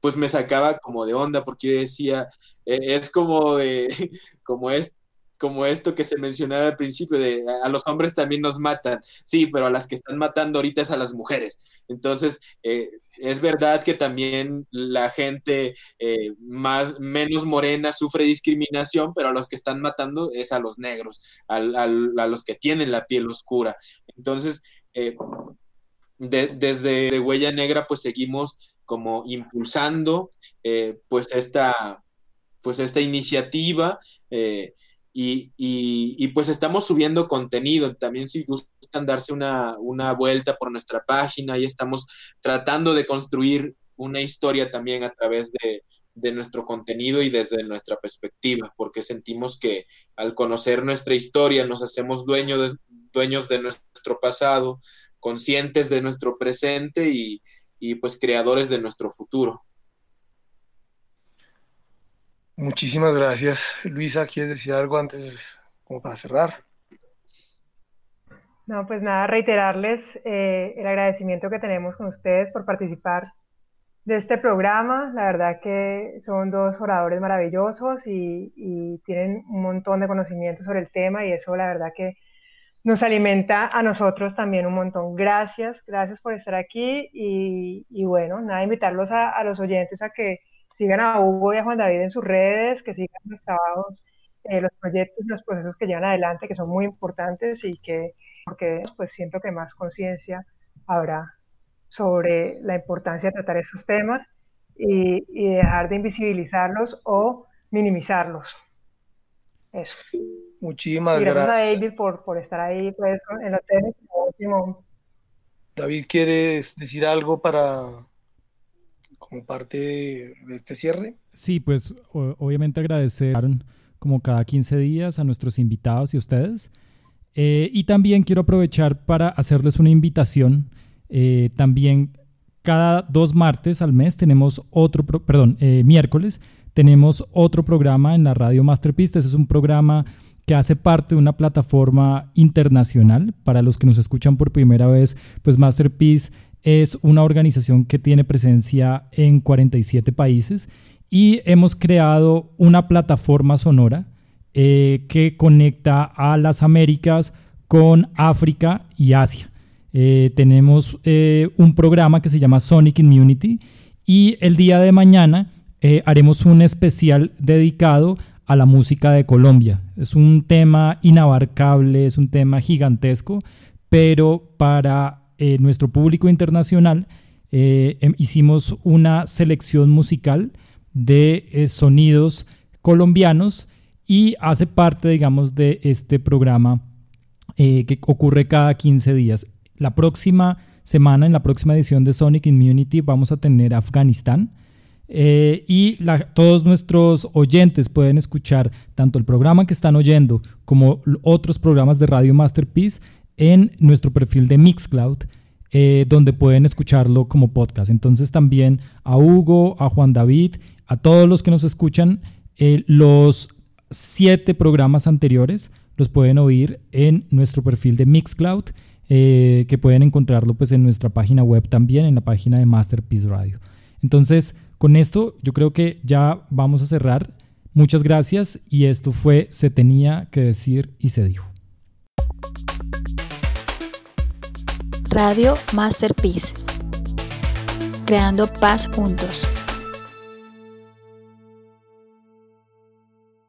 Speaker 4: pues me sacaba como de onda porque decía, e, es como de, como es, como esto que se mencionaba al principio de a los hombres también nos matan, sí, pero a las que están matando ahorita es a las mujeres. Entonces, eh, es verdad que también la gente eh, más, menos morena sufre discriminación, pero a los que están matando es a los negros, a, los que tienen la piel oscura. Entonces, eh, desde Huella Negra, pues seguimos como impulsando pues, esta, pues esta iniciativa y, pues estamos subiendo contenido. También si gustan darse una, vuelta por nuestra página y estamos tratando de construir una historia también a través de, nuestro contenido y desde nuestra perspectiva, porque sentimos que al conocer nuestra historia nos hacemos dueños dueños de nuestro pasado, conscientes de nuestro presente y, y pues creadores de nuestro futuro.
Speaker 2: Muchísimas gracias. Luisa, ¿quieres decir algo antes, como para cerrar?
Speaker 5: No, pues nada, reiterarles eh, el agradecimiento que tenemos con ustedes por participar de este programa. La verdad que son dos oradores maravillosos y, tienen un montón de conocimiento sobre el tema y eso la verdad que
Speaker 6: nos alimenta a nosotros también un montón. Gracias, gracias por estar aquí y, y bueno, nada, invitarlos a, los oyentes a que sigan a Hugo y a Juan David en sus redes, que sigan los trabajos, eh, los proyectos, los procesos que llevan adelante, que son muy importantes y que, porque pues siento que más conciencia habrá sobre la importancia de tratar estos temas y, y dejar de invisibilizarlos o minimizarlos. Eso.
Speaker 2: Muchísimas
Speaker 6: gracias.
Speaker 2: gracias.
Speaker 6: a David por, por estar ahí pues, en la tele.
Speaker 2: David, ¿quieres decir algo para como parte de este cierre?
Speaker 8: Sí, pues obviamente agradecer como cada 15 días a nuestros invitados y a ustedes. Eh, y también quiero aprovechar para hacerles una invitación. Eh, también cada dos martes al mes tenemos otro, perdón, eh, miércoles tenemos otro programa en la radio Masterpiece. Ese es un programa que hace parte de una plataforma internacional. Para los que nos escuchan por primera vez, pues Masterpiece es una organización que tiene presencia en 47 países y hemos creado una plataforma sonora eh, que conecta a las Américas con África y Asia. Eh, tenemos eh, un programa que se llama Sonic Immunity y el día de mañana haremos un especial dedicado a la música de Colombia. Es un tema inabarcable, es un tema gigantesco, pero para eh, nuestro público internacional eh, em, hicimos una selección musical de eh, sonidos colombianos y hace parte, digamos, de este programa que ocurre cada 15 días. La próxima semana, en la próxima edición de Sonic Immunity, vamos a tener Afganistán. Eh, y todos nuestros oyentes pueden escuchar tanto el programa que están oyendo como otros programas de Radio Masterpiece en nuestro perfil de Mixcloud, eh, donde pueden escucharlo como podcast. Entonces también a Hugo, a Juan David, a todos los que nos escuchan, eh, los siete programas anteriores los pueden oír en nuestro perfil de Mixcloud, eh, que pueden encontrarlo pues en nuestra página web también, en la página de Masterpiece Radio. Entonces, con esto yo creo que ya vamos a cerrar. Muchas gracias y esto fue Se tenía que decir y se dijo.
Speaker 1: Radio Masterpiece. Creando paz juntos.